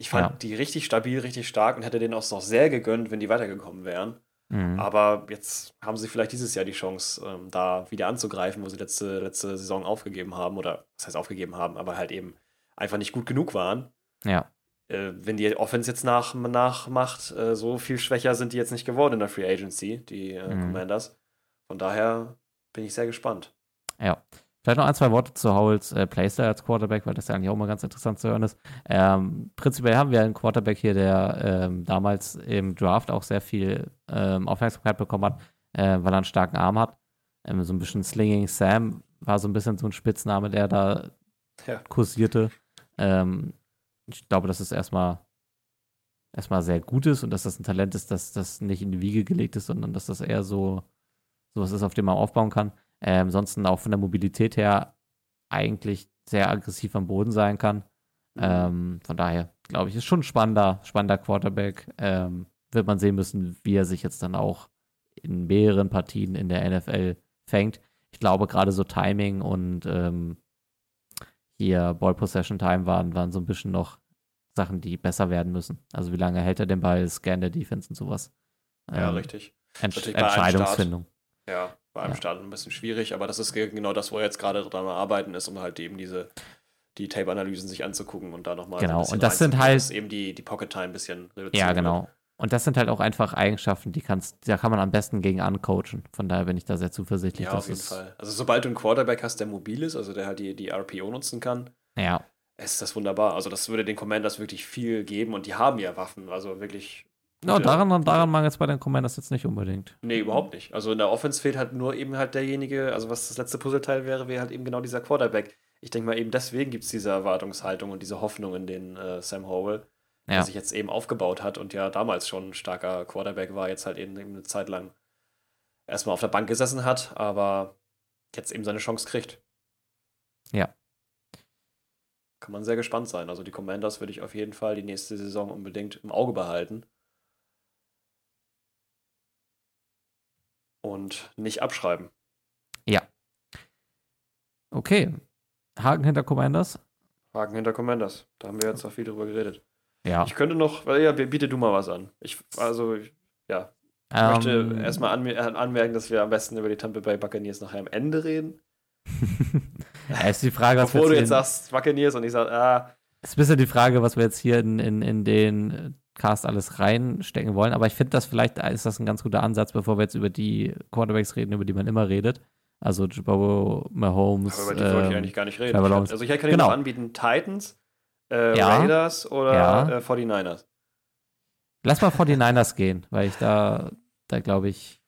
Ich fand Ja. die richtig stabil, richtig stark und hätte denen auch noch sehr gegönnt, wenn die weitergekommen wären. Mhm. Aber jetzt haben sie vielleicht dieses Jahr die Chance, ähm, da wieder anzugreifen, wo sie letzte, letzte Saison aufgegeben haben. Oder was heißt aufgegeben haben, aber halt eben einfach nicht gut genug waren. Ja. Äh, wenn die Offense jetzt nach, nachmacht, äh, so viel schwächer sind die jetzt nicht geworden in der Free Agency, die äh, Mhm. Commanders. Von daher bin ich sehr gespannt. Ja. Vielleicht noch ein, zwei Worte zu Howells äh, Playstyle als Quarterback, weil das ja eigentlich auch mal ganz interessant zu hören ist. Ähm, prinzipiell haben wir einen Quarterback hier, der ähm, damals im Draft auch sehr viel ähm, Aufmerksamkeit bekommen hat, äh, weil er einen starken Arm hat. Ähm, so ein bisschen Slinging Sam war so ein bisschen so ein Spitzname, der da Ja. kursierte. Ähm, ich glaube, dass es erstmal erstmal sehr gut ist und dass das ein Talent ist, dass das nicht in die Wiege gelegt ist, sondern dass das eher so sowas ist, auf dem man aufbauen kann. Ähm, ansonsten auch von der Mobilität her eigentlich sehr aggressiv am Boden sein kann. Ähm, von daher glaube ich, ist schon ein spannender, spannender Quarterback. Ähm, wird man sehen müssen, wie er sich jetzt dann auch in mehreren Partien in der NFL fängt. Ich glaube, gerade so Timing und ähm, hier Ball Possession Time waren, waren so ein bisschen noch Sachen, die besser werden müssen. Also wie lange hält er den Ball, Scan der Defense und sowas. Ja, Ähm, richtig. Entsch Entscheidungsfindung. Ja, bei einem Ja. Start ein bisschen schwierig, aber das ist ge- genau das, wo er jetzt gerade dran arbeiten ist, um halt eben diese die Tape-Analysen sich anzugucken und da nochmal Genau, bisschen und das sind halt- eben die, die Pocket-Time ein bisschen reduziert Ja, wird. genau. Und das sind halt auch einfach Eigenschaften, die kannst, da kann man am besten gegen ancoachen. Von daher bin ich da sehr zuversichtlich. Ja, auf jeden Fall. Also sobald du einen Quarterback hast, der mobil ist, also der halt die, die RPO nutzen kann, Ja, ist das wunderbar. Also das würde den Commanders wirklich viel geben und die haben ja Waffen, also wirklich. Gute- daran, daran mangelt es bei den Commanders jetzt nicht unbedingt. Nee, überhaupt nicht. Also in der Offense fehlt halt nur eben halt derjenige, also was das letzte Puzzleteil wäre, wäre halt eben genau dieser Quarterback. Ich denke mal eben deswegen gibt es diese Erwartungshaltung und diese Hoffnung in den äh, Sam Howell, Ja. der sich jetzt eben aufgebaut hat und ja damals schon ein starker Quarterback war, jetzt halt eben eine Zeit lang erstmal auf der Bank gesessen hat, aber jetzt eben seine Chance kriegt. Ja. Kann man sehr gespannt sein. Also die Commanders würde ich auf jeden Fall die nächste Saison unbedingt im Auge behalten. Und nicht abschreiben. Okay. Haken hinter Commanders? Haken hinter Commanders. Da haben wir jetzt auch viel drüber geredet. Ja. Ich könnte noch, weil ja, biete du mal was an. Ich, also, ja, ich möchte Ähm, erstmal anmer äh, anmerken, dass wir am besten über die Tampa Bay Buccaneers nachher am Ende reden. [laughs] ja, ist die Frage, was wir Bevor du jetzt sagst Buccaneers und ich sage, ah, ist ein bisschen die Frage, was wir jetzt hier in, in, in den Podcast alles reinstecken wollen. Aber ich finde, das vielleicht ist das ein ganz guter Ansatz, bevor wir jetzt über die Quarterbacks reden, über die man immer redet. Also Joe Mahomes. Aber über die wollte ich ähm, eigentlich gar nicht reden. Ich hab- also ich kann Genau. Ihnen anbieten, Titans, äh, Ja. Raiders oder Ja. äh, 49ers. Lass mal 49ers gehen, weil ich da, da glaube ich.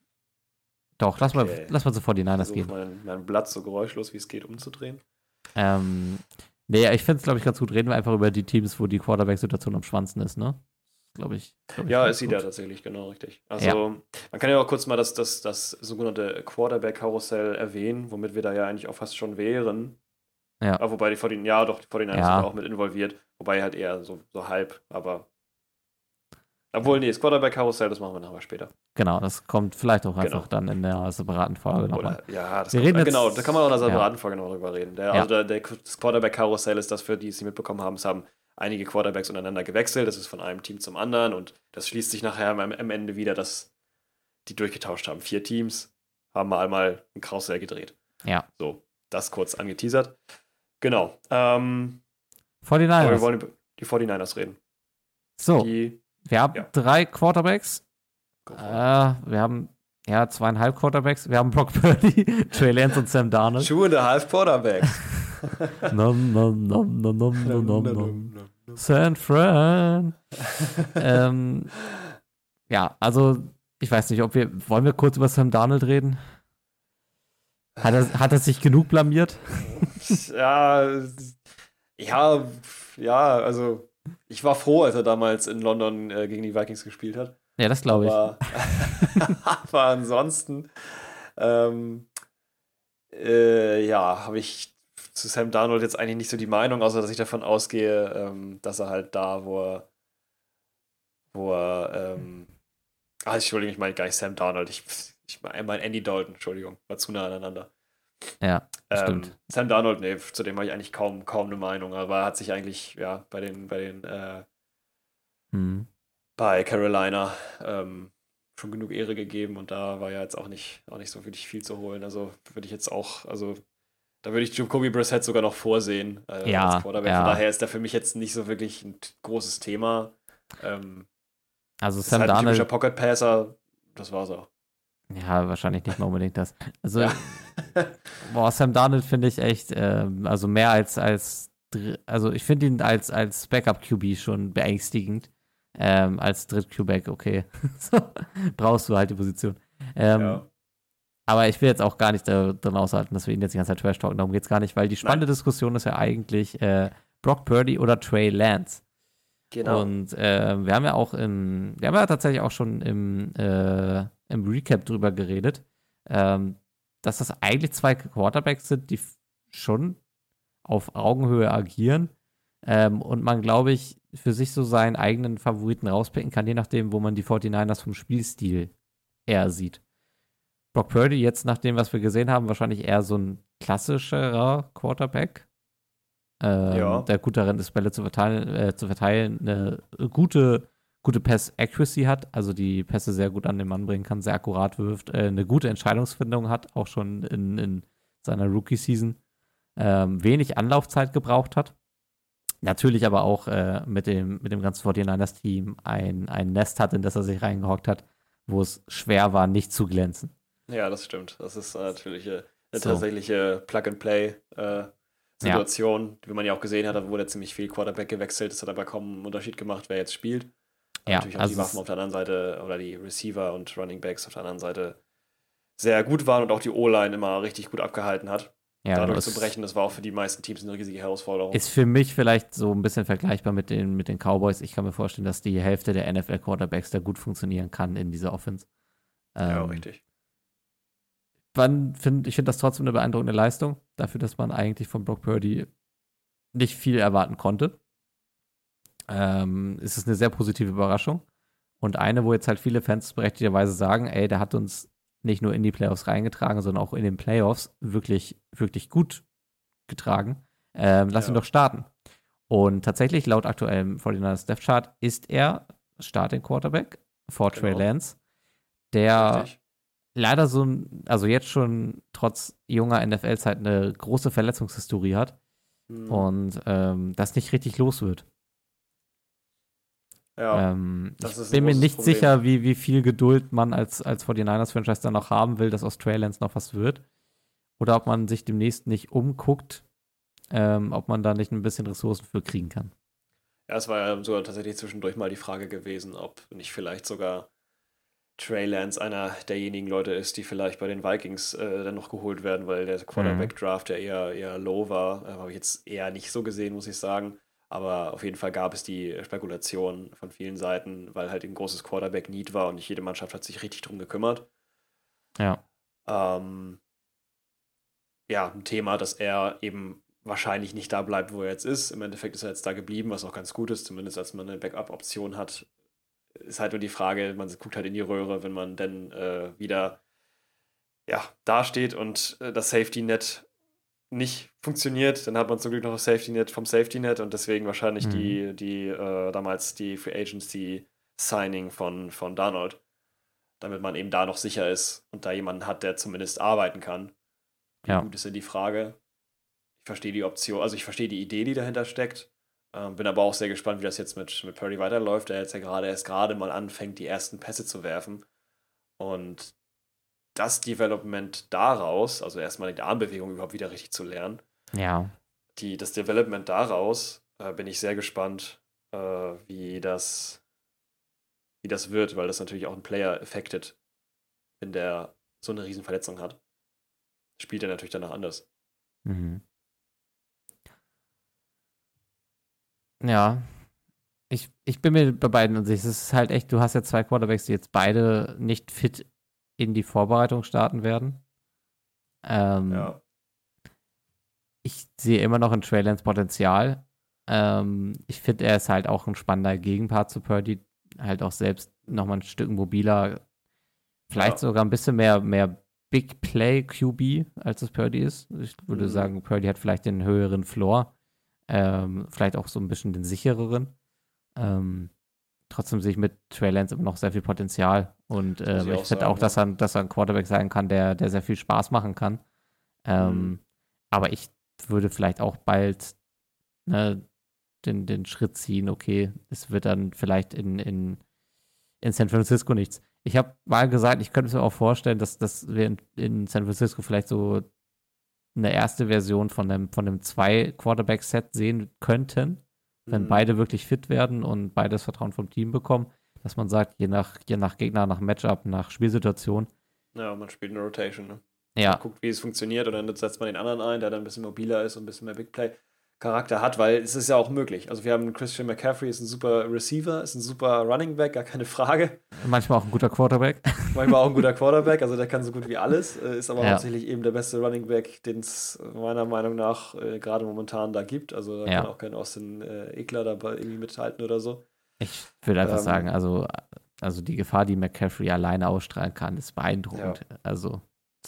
Doch, lass, Okay. mal, lass mal zu 49ers Versuche gehen. mein, mein Blatt so geräuschlos wie es geht umzudrehen. Ähm, nee, ich finde es, glaube ich, ganz gut. Reden wir einfach über die Teams, wo die Quarterback-Situation am schwanzen ist, ne? Glaube ich. Glaub ich Ja, ist sie da tatsächlich, genau, richtig. Also, man kann ja auch kurz mal das, das, das sogenannte Quarterback-Karussell erwähnen, womit wir da ja eigentlich auch fast schon wären. Ja. Ah, wobei die 49, ja doch, die 49ers Ja. sind auch mit involviert. Wobei halt eher so, so halb, aber. Obwohl, nee, das Quarterback-Karussell, das machen wir nachher später. Genau, das kommt vielleicht auch Genau. einfach dann in der separaten Folge nochmal. Ja, das Wir kommt, reden jetzt- genau, da kann man auch in ja. separaten Folge noch drüber reden. Der, Ja. Also der, der, das Quarterback-Karussell ist das, für die es nicht mitbekommen haben, es haben einige Quarterbacks untereinander gewechselt, das ist von einem Team zum anderen und das schließt sich nachher am, am Ende wieder, dass die durchgetauscht haben. Vier Teams haben mal einmal ein Karussell gedreht. Ja. So, das kurz angeteasert. Genau. Ähm, aber 49ers. wir wollen über die 49ers reden. so, Die, wir haben ja. drei Quarterbacks. Äh, wir haben ja zweieinhalb Quarterbacks. Wir haben Brock Purdy, [laughs] Trey Lance und Sam Darnold. Two and a half Quarterbacks. [laughs] nom, nom, nom, nom, nom, nom, nom, nom. San Fran. [laughs] ähm, ja, also ich weiß nicht, ob wir wollen wir kurz über Sam Darnold reden. Hat er, hat er sich genug blamiert? [laughs] ja, ja, ja, also ich war froh, als er damals in London äh, gegen die Vikings gespielt hat. Ja, das glaube ich. Aber, [laughs] aber ansonsten, ähm, äh, ja, habe ich zu Sam Darnold jetzt eigentlich nicht so die Meinung, außer dass ich davon ausgehe, ähm, dass er halt da, wo er, wo er, ähm, ah, Entschuldigung, ich meine gar nicht Sam Darnold, ich, ich meine Andy Dalton, Entschuldigung, war zu nah aneinander. Ja, Ähm, stimmt. Sam Darnold, nee, zu dem habe ich eigentlich kaum, kaum eine Meinung, aber er hat sich eigentlich, ja, bei den, bei den, äh, Hm. bei Carolina ähm, schon genug Ehre gegeben und da war ja jetzt auch nicht, auch nicht so wirklich viel zu holen. Also würde ich jetzt auch, also da würde ich Jacoby Brissett sogar noch vorsehen äh, Ja, als Quarterback. ja. Von daher ist der für mich jetzt nicht so wirklich ein großes Thema. Ähm, Also ist Sam halt ein typischer Darnold, Pocket Passer, das war's auch. ja, wahrscheinlich nicht mal unbedingt das. Also, Ja. [laughs] boah, Sam Darnold finde ich echt, ähm, also mehr als, als, also ich finde ihn als, als Backup-QB schon beängstigend. Ähm, als Dritt-QB, okay. [laughs] so, brauchst du halt die Position. Ähm, ja. Aber ich will jetzt auch gar nicht drin aushalten, dass wir ihn jetzt die ganze Zeit trash talken. Darum geht es gar nicht, weil die spannende Diskussion ist ja eigentlich äh, Brock Purdy oder Trey Lance. Genau. Und äh, wir haben ja auch im, wir haben ja tatsächlich auch schon im, äh, im Recap drüber geredet, ähm, dass das eigentlich zwei Quarterbacks sind, die schon auf Augenhöhe agieren ähm, und man, glaube ich, für sich so seinen eigenen Favoriten rauspicken kann, je nachdem, wo man die 49ers vom Spielstil eher sieht. Brock Purdy jetzt nach dem, was wir gesehen haben, wahrscheinlich eher so ein klassischerer Quarterback, ähm, Ja. der gut darin ist, Bälle zu verteilen, äh, zu verteilen eine gute, gute Pass-Accuracy hat, also die Pässe sehr gut an den Mann bringen kann, sehr akkurat wirft, äh, eine gute Entscheidungsfindung hat, auch schon in, in seiner Rookie-Season, ähm, wenig Anlaufzeit gebraucht hat. Natürlich aber auch äh, mit, dem, mit dem ganzen 49ers-Team ein, ein Nest hat, in das er sich reingehockt hat, wo es schwer war, nicht zu glänzen. Ja, das stimmt. Das ist natürlich äh, eine So. tatsächliche Plug-and-Play-Situation, wie man ja auch gesehen hat. Da wurde ziemlich viel Quarterback gewechselt. Das hat aber kaum einen Unterschied gemacht, wer jetzt spielt. Ja, natürlich auch also die es- Waffen auf der anderen Seite oder die Receiver und Running Backs auf der anderen Seite sehr gut waren und auch die O-Line immer richtig gut abgehalten hat. Ja, Dadurch es zu brechen, das war auch für die meisten Teams eine riesige Herausforderung. Ist für mich vielleicht so ein bisschen vergleichbar mit den, mit den Cowboys. Ich kann mir vorstellen, dass die Hälfte der NFL-Quarterbacks da gut funktionieren kann in dieser Offense. ja, Ähm, richtig. Find, ich finde das trotzdem eine beeindruckende Leistung, dafür, dass man eigentlich von Brock Purdy nicht viel erwarten konnte. Ähm, es ist eine sehr positive Überraschung. Und eine, wo jetzt halt viele Fans berechtigterweise sagen, ey, der hat uns nicht nur in die Playoffs reingetragen, sondern auch in den Playoffs wirklich, wirklich gut getragen. Ähm, lass Ja. ihn doch starten. Und tatsächlich, laut aktuellem 49ers Death Chart, ist er Starting Quarterback vor Trey Genau. Lance, der richtig. Leider so ein, also jetzt schon trotz junger NFL-Zeit eine große Verletzungshistorie hat Hm. und ähm, das nicht richtig los wird. Ja, ähm, das ich bin mir nicht Problem. sicher, wie, wie viel Geduld man als, als 49ers-Franchise dann noch haben will, dass aus Trey Lance noch was wird. Oder ob man sich demnächst nicht umguckt, ähm, ob man da nicht ein bisschen Ressourcen für kriegen kann. Ja, es war ja sogar tatsächlich zwischendurch mal die Frage gewesen, ob nicht vielleicht sogar Trey Lance einer derjenigen Leute ist, die vielleicht bei den Vikings äh, dann noch geholt werden, weil der Quarterback-Draft ja eher, eher low war. Äh, Habe ich jetzt eher nicht so gesehen, muss ich sagen. Aber auf jeden Fall gab es die Spekulation von vielen Seiten, weil halt ein großes Quarterback-Need war und nicht jede Mannschaft hat sich richtig drum gekümmert. Ja. Ähm, ja, ein Thema, dass er eben wahrscheinlich nicht da bleibt, wo er jetzt ist. Im Endeffekt ist er jetzt da geblieben, was auch ganz gut ist, zumindest als man eine Backup-Option hat. Ist halt nur die Frage, man guckt halt in die Röhre, wenn man dann äh, wieder ja, dasteht und äh, das Safety-Net nicht funktioniert, dann hat man zum Glück noch das Safety-Net vom Safety-Net und deswegen wahrscheinlich Mhm. die, die äh, damals die Free Agency-Signing von, von Donald, damit man eben da noch sicher ist und da jemanden hat, der zumindest arbeiten kann. Ja. gut ist denn die Frage? Ich verstehe die Option, also ich verstehe die Idee, die dahinter steckt. Ähm, bin aber auch sehr gespannt, wie das jetzt mit, mit Purdy weiterläuft, der jetzt ja gerade erst gerade mal anfängt, die ersten Pässe zu werfen. Und das Development daraus, also erstmal die Armbewegung überhaupt wieder richtig zu lernen, Ja. die, das Development daraus, äh, bin ich sehr gespannt, äh, wie, das, wie das wird, weil das natürlich auch einen Player affected, wenn der so eine Riesenverletzung hat. Spielt er natürlich danach anders. Mhm. Ja. Ich, ich bin mir bei beiden unsicher. Es ist halt echt, du hast ja zwei Quarterbacks, die jetzt beide nicht fit in die Vorbereitung starten werden. Ähm, Ja. Ich sehe immer noch in Trey Lance Potenzial. Ähm, ich finde, er ist halt auch ein spannender Gegenpart zu Purdy. Halt auch selbst nochmal ein Stück mobiler. Vielleicht Ja. sogar ein bisschen mehr, mehr Big Play QB, als es Purdy ist. Ich würde Mhm. sagen, Purdy hat vielleicht den höheren Floor. Ähm, vielleicht auch so ein bisschen den sichereren. Ähm, trotzdem sehe ich mit Trey Lance immer noch sehr viel Potenzial. Und ähm, ich ich auch finde auch, dass er, dass er ein Quarterback sein kann, der, der sehr viel Spaß machen kann. Ähm, Mhm. Aber ich würde vielleicht auch bald ne, den, den Schritt ziehen, okay, es wird dann vielleicht in, in, in San Francisco nichts. Ich habe mal gesagt, ich könnte mir auch vorstellen, dass, dass wir in, in San Francisco vielleicht so eine erste Version von einem, von einem Zwei-Quarterback-Set sehen könnten, wenn Mhm. beide wirklich fit werden und beide das Vertrauen vom Team bekommen, dass man sagt, je nach, je nach Gegner, nach Matchup, nach Spielsituation, Ja, man spielt eine Rotation. Ne? ja, guckt, wie es funktioniert und dann setzt man den anderen ein, der dann ein bisschen mobiler ist und ein bisschen mehr Big Play Charakter hat, weil es ist ja auch möglich. Also wir haben Christian McCaffrey, ist ein super Receiver, ist ein super Running Back, gar keine Frage. manchmal auch ein guter Quarterback. Manchmal auch ein guter [laughs] Quarterback, also der kann so gut wie alles, äh, ist aber Ja. hauptsächlich eben der beste Running Back, den es meiner Meinung nach äh, gerade momentan da gibt. Also da Ja. kann auch kein Austin äh, Ekler dabei irgendwie mithalten oder so. Ich würde einfach Ähm, sagen, also, also die Gefahr, die McCaffrey alleine ausstrahlen kann, ist beeindruckend. Also,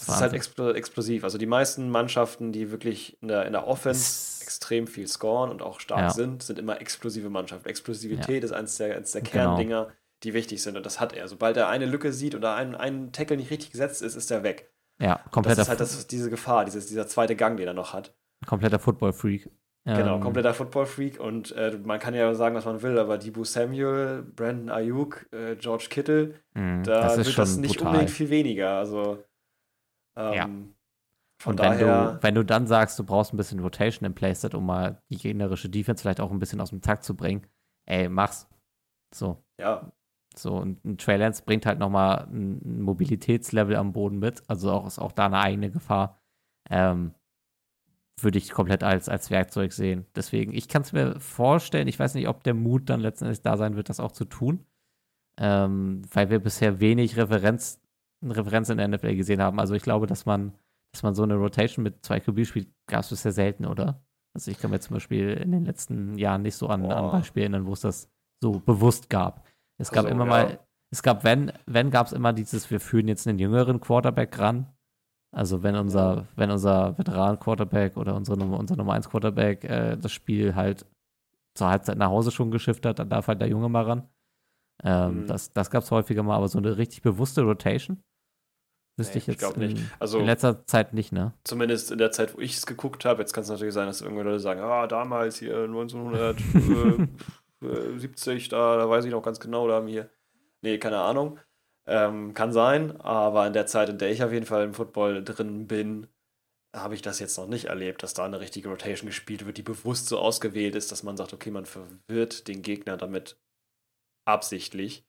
Das ist halt expl explosiv. Also die meisten Mannschaften, die wirklich in der, in der Offense Es- extrem viel scoren und auch stark Ja. sind, sind immer explosive Mannschaften. Explosivität ist eines der, eines der Genau. Kerndinger, die wichtig sind. Und das hat er. Sobald er eine Lücke sieht oder ein, ein Tackle nicht richtig gesetzt ist, ist er weg. ja, Das kompletter, ist halt das, diese Gefahr, dieses, dieser zweite Gang, den er noch hat. kompletter Football-Freak. Genau, Ähm, kompletter Football-Freak. Und äh, man kann ja sagen, was man will, aber Dibu Samuel, Brandon Ayuk, äh, George Kittle, mh, da das wird das nicht brutal. unbedingt viel weniger. Also ähm, Ja. von Und wenn du, wenn du dann sagst, du brauchst ein bisschen Rotation im Playset, um mal die gegnerische Defense vielleicht auch ein bisschen aus dem Takt zu bringen, ey, mach's. So, ja, so. Und ein Trey Lance bringt halt nochmal ein ein Mobilitätslevel am Boden mit. Also auch, ist auch da eine eigene Gefahr. Ähm, würde ich komplett als, als Werkzeug sehen. Deswegen, ich kann es mir vorstellen, ich weiß nicht, ob der Mut dann letztendlich da sein wird, das auch zu tun. Ähm, weil wir bisher wenig Referenz, Referenz in der NFL gesehen haben. Also ich glaube, dass man, dass man so eine Rotation mit zwei QB spielt, gab es bisher selten, oder? Also ich kann mir zum Beispiel in den letzten Jahren nicht so an, an. Beispiele erinnern, wo es das so bewusst gab. Es gab Also, immer ja. mal, es gab, wenn, wenn gab es immer dieses, wir führen jetzt einen jüngeren Quarterback ran. Also wenn unser, wenn unser Veteran-Quarterback oder unsere Nummer, unser Nummer 1 Quarterback äh, das Spiel halt zur Halbzeit nach Hause schon geschifft hat, dann darf halt der Junge mal ran. Ähm, Mhm. Das, das gab es häufiger mal, aber so eine richtig bewusste Rotation wüsste Nee, ich ich jetzt nicht. In, Also- in letzter Zeit nicht, ne? zumindest in der Zeit, wo ich es geguckt habe, jetzt kann es natürlich sein, dass irgendwelche Leute sagen, ah, damals hier 1900, [laughs] äh, äh, 70, da, da weiß ich noch ganz genau, da haben wir. Nee, keine Ahnung. Ähm, kann sein, aber in der Zeit, in der ich auf jeden Fall im Football drin bin, habe ich das jetzt noch nicht erlebt, dass da eine richtige Rotation gespielt wird, die bewusst so ausgewählt ist, dass man sagt, okay, man verwirrt den Gegner damit absichtlich,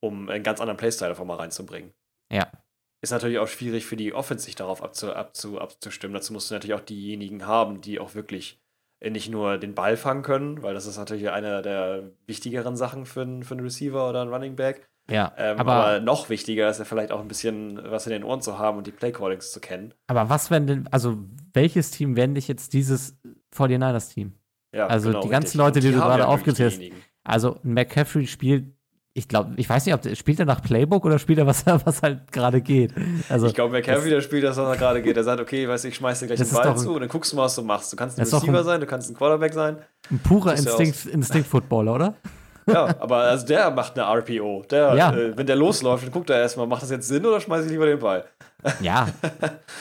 um einen ganz anderen Playstyle einfach mal reinzubringen. Ja. Ist natürlich auch schwierig für die Offense, sich darauf abzu, abzu, abzustimmen. Dazu musst du natürlich auch diejenigen haben, die auch wirklich nicht nur den Ball fangen können, weil das ist natürlich eine der wichtigeren Sachen für einen, für einen Receiver oder einen Running Back. Ja, Ähm, aber, aber, noch wichtiger ist ja vielleicht auch ein bisschen was in den Ohren zu haben und die Playcallings zu kennen. aber was, wenn denn, also welches Team wäre nicht jetzt dieses 49ers-Team? Ja, Also die ganzen richtig. Leute, Und die du gerade ja aufgezählt hast. Also ein McCaffrey spielt, ich glaube, ich weiß nicht, ob der, spielt er nach Playbook oder spielt er, was, [laughs] was halt gerade geht. Also Ich glaube, McCaffrey, der spielt das, was er gerade geht. Der sagt, okay, weißt du, ich schmeiß dir gleich den Ball ein- zu und dann guckst du mal, was du machst. Du kannst ein Receiver ein- sein, du kannst ein Quarterback sein. ein purer ja Instinkt, Instinkt-Footballer, oder? Ja, aber also der macht eine RPO. Der, Ja. äh, wenn der losläuft, dann guckt er erstmal, macht das jetzt Sinn oder schmeiß ich lieber den Ball? [laughs] Ja.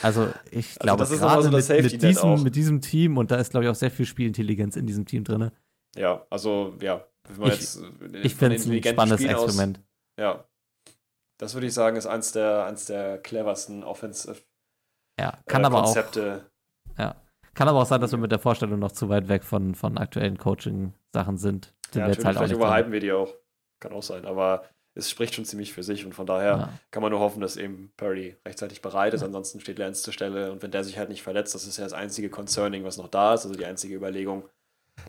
Also ich glaube, das ist gerade so das mit, mit, diesem, mit diesem Team, und da ist, glaube ich, auch sehr viel Spielintelligenz in diesem Team drin. Ja, also, ja. Ich- äh, Ich finde es ein spannendes Spielen aus- Experiment. Ja. Das würde ich sagen, ist eins der, eins der cleversten Offensive Ja, kann äh, aber auch Konzepte. Kann aber auch sein, dass wir mit der Vorstellung noch zu weit weg von, von aktuellen Coaching-Sachen sind. Ja, natürlich, halt vielleicht überhypen wir die auch. Kann auch sein, aber es spricht schon ziemlich für sich und von daher Ja. kann man nur hoffen, dass eben Purdy rechtzeitig bereit ist. Ansonsten steht Lance zur Stelle und wenn der sich halt nicht verletzt, das ist ja das einzige Concerning, was noch da ist, also die einzige Überlegung,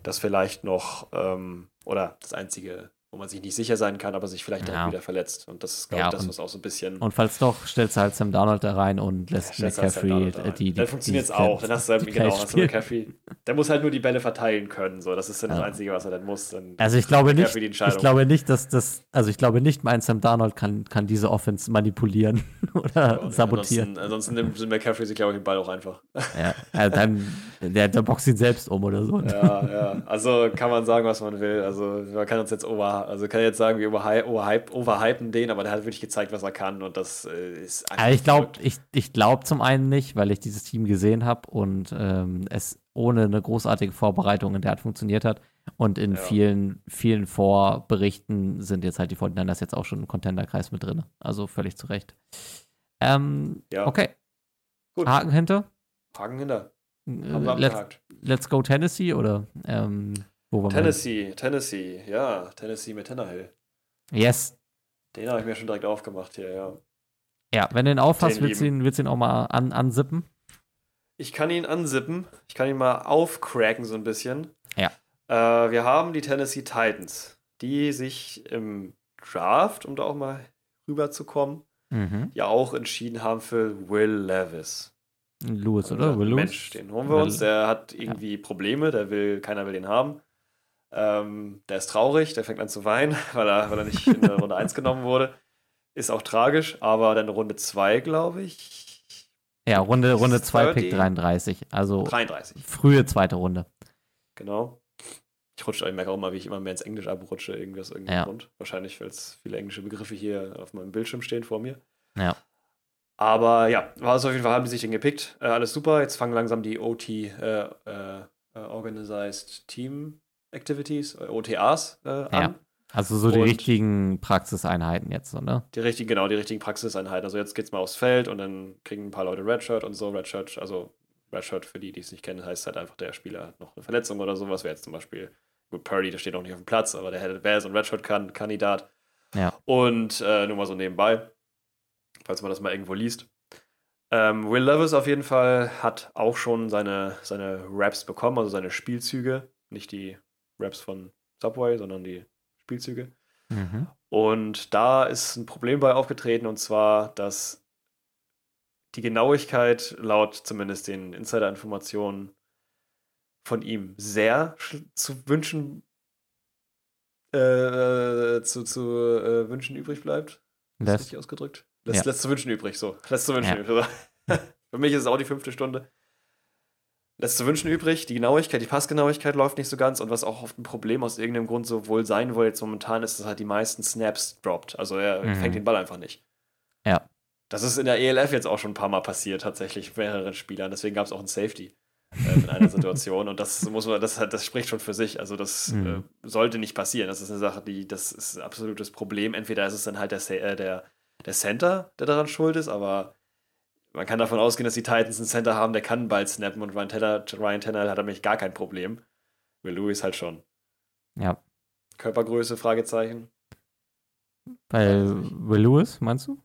dass vielleicht noch, ähm, oder das einzige, wo man sich nicht sicher sein kann, aber sich vielleicht Ja. direkt wieder verletzt. Und das ist, glaube Ja, ich, das, was auch so ein bisschen. Und falls doch, stellst du halt Sam Darnold da rein und lässt halt Sam McCaffrey Darnold da die, die Dann funktioniert es auch. Dann hast du, die genau, hast du. McCaffrey. Der muss halt nur die Bälle verteilen können. So. Das ist dann Ja. das Einzige, was er dann muss. Dann Also ich glaube nicht, ich glaube nicht, dass das, also ich glaube nicht, mein Sam Darnold kann, kann diese Offense manipulieren [laughs] oder Ja, sabotieren. Ansonsten, ansonsten nimmt McCaffrey sich, glaube ich, den Ball auch einfach. Ja, also dann, der, der boxt ihn selbst um oder so. Ja, ja. Also kann man sagen, was man will. Also man kann uns jetzt over, also kann jetzt sagen, wir overhy overhype, overhypen den, aber der hat wirklich gezeigt, was er kann und das äh, ist einfach Also ich glaube, ich, ich glaube zum einen nicht, weil ich dieses Team gesehen habe und ähm, es ohne eine großartige Vorbereitung in der Art funktioniert hat. Und in Ja. vielen, vielen Vorberichten sind jetzt halt die 49ers jetzt auch schon im Contender-Kreis mit drin. Also völlig zu Recht. Ähm, Ja. Okay. Gut. Haken hinter. Haken hinter. Äh, Haben wir let's, let's go Tennessee oder ähm, wo Tennessee, Tennessee, ja, Tennessee mit Tannehill. wir? Yes. Den habe ich mir schon direkt aufgemacht hier, ja. Ja, wenn du ihn aufhast, Den willst du ihn, willst du ihn auch mal an, ansippen? Ich kann ihn ansippen. Ich kann ihn mal aufcracken so ein bisschen. Ja. Äh, wir haben die Tennessee Titans, die sich im Draft, um da auch mal rüberzukommen, Mhm. ja auch entschieden haben für Will Levis. Lewis, Also oder? Will Lewis? Mensch, den holen wir Will- uns. Der hat irgendwie Probleme, der will, keiner will den haben. Ähm, der ist traurig, der fängt an zu weinen, [laughs] weil er, weil er nicht in der Runde 1 genommen wurde. Ist auch tragisch, aber dann Runde 2, glaube ich. Ja, Runde, Runde 2, Pick 30. 33. Also 33. frühe zweite Runde. Genau. Ich rutsche, ich merke auch mal, wie ich immer mehr ins Englisch abrutsche, irgendwie aus irgendeinem Ja. Grund. Wahrscheinlich, weil es viele englische Begriffe hier auf meinem Bildschirm stehen vor mir. Ja. Aber ja, war es auf jeden Fall, haben die sich den gepickt. Äh, alles super. Jetzt fangen langsam die OT, äh, äh, äh, Organized Team Activities, äh, OTAs äh, an. Also so die Und- richtigen Praxiseinheiten jetzt, so, ne? Die richtigen, genau, die richtigen Praxiseinheiten. Also jetzt geht's mal aufs Feld und dann kriegen ein paar Leute Redshirt und so. Redshirt, also Redshirt für die, die es nicht kennen, heißt halt einfach, der Spieler hat noch eine Verletzung oder sowas. Wäre jetzt zum Beispiel, gut, Purdy, der steht auch nicht auf dem Platz, aber der hätte- wäre so ein Redshirt-Kandidat. Ja. Und äh, nur mal so nebenbei, falls man das mal irgendwo liest. Ähm, Will Levis auf jeden Fall hat auch schon seine, seine Raps bekommen, also seine Spielzüge. Nicht die Raps von Subway, sondern die Spielzüge. Mhm. Und da ist ein Problem bei aufgetreten, und zwar, dass die Genauigkeit laut zumindest den Insider-Informationen von ihm sehr zu wünschen, äh, zu, zu äh, wünschen übrig bleibt. Ist das Das, richtig ausgedrückt? Lässt, Ja. lässt zu wünschen übrig, so. Lässt zu wünschen Ja. übrig. [laughs] Für mich ist es auch die fünfte Stunde. Lässt zu wünschen übrig. Die Genauigkeit, die Passgenauigkeit läuft nicht so ganz. Und was auch oft ein Problem aus irgendeinem Grund so wohl sein will, jetzt momentan ist, dass halt die meisten Snaps droppt. Also er Mhm. fängt den Ball einfach nicht. Ja. Das ist in der ELF jetzt auch schon ein paar Mal passiert, tatsächlich, mehreren Spielern. Deswegen gab es auch einen Safety. äh, in einer [laughs] Situation. Und das muss man, das, das spricht schon für sich. Also das Mhm. äh, sollte nicht passieren. Das ist eine Sache, die, das ist ein absolutes Problem. Entweder ist es dann halt der, äh, der, der Center, der daran schuld ist, aber man kann davon ausgehen, dass die Titans einen Center haben, der kann Ball snappen und Ryan Tannehill, Ryan Tannehill hat damit gar kein Problem. Will Lewis halt schon. Ja. Körpergröße, Fragezeichen. Nicht. Will Lewis, meinst du?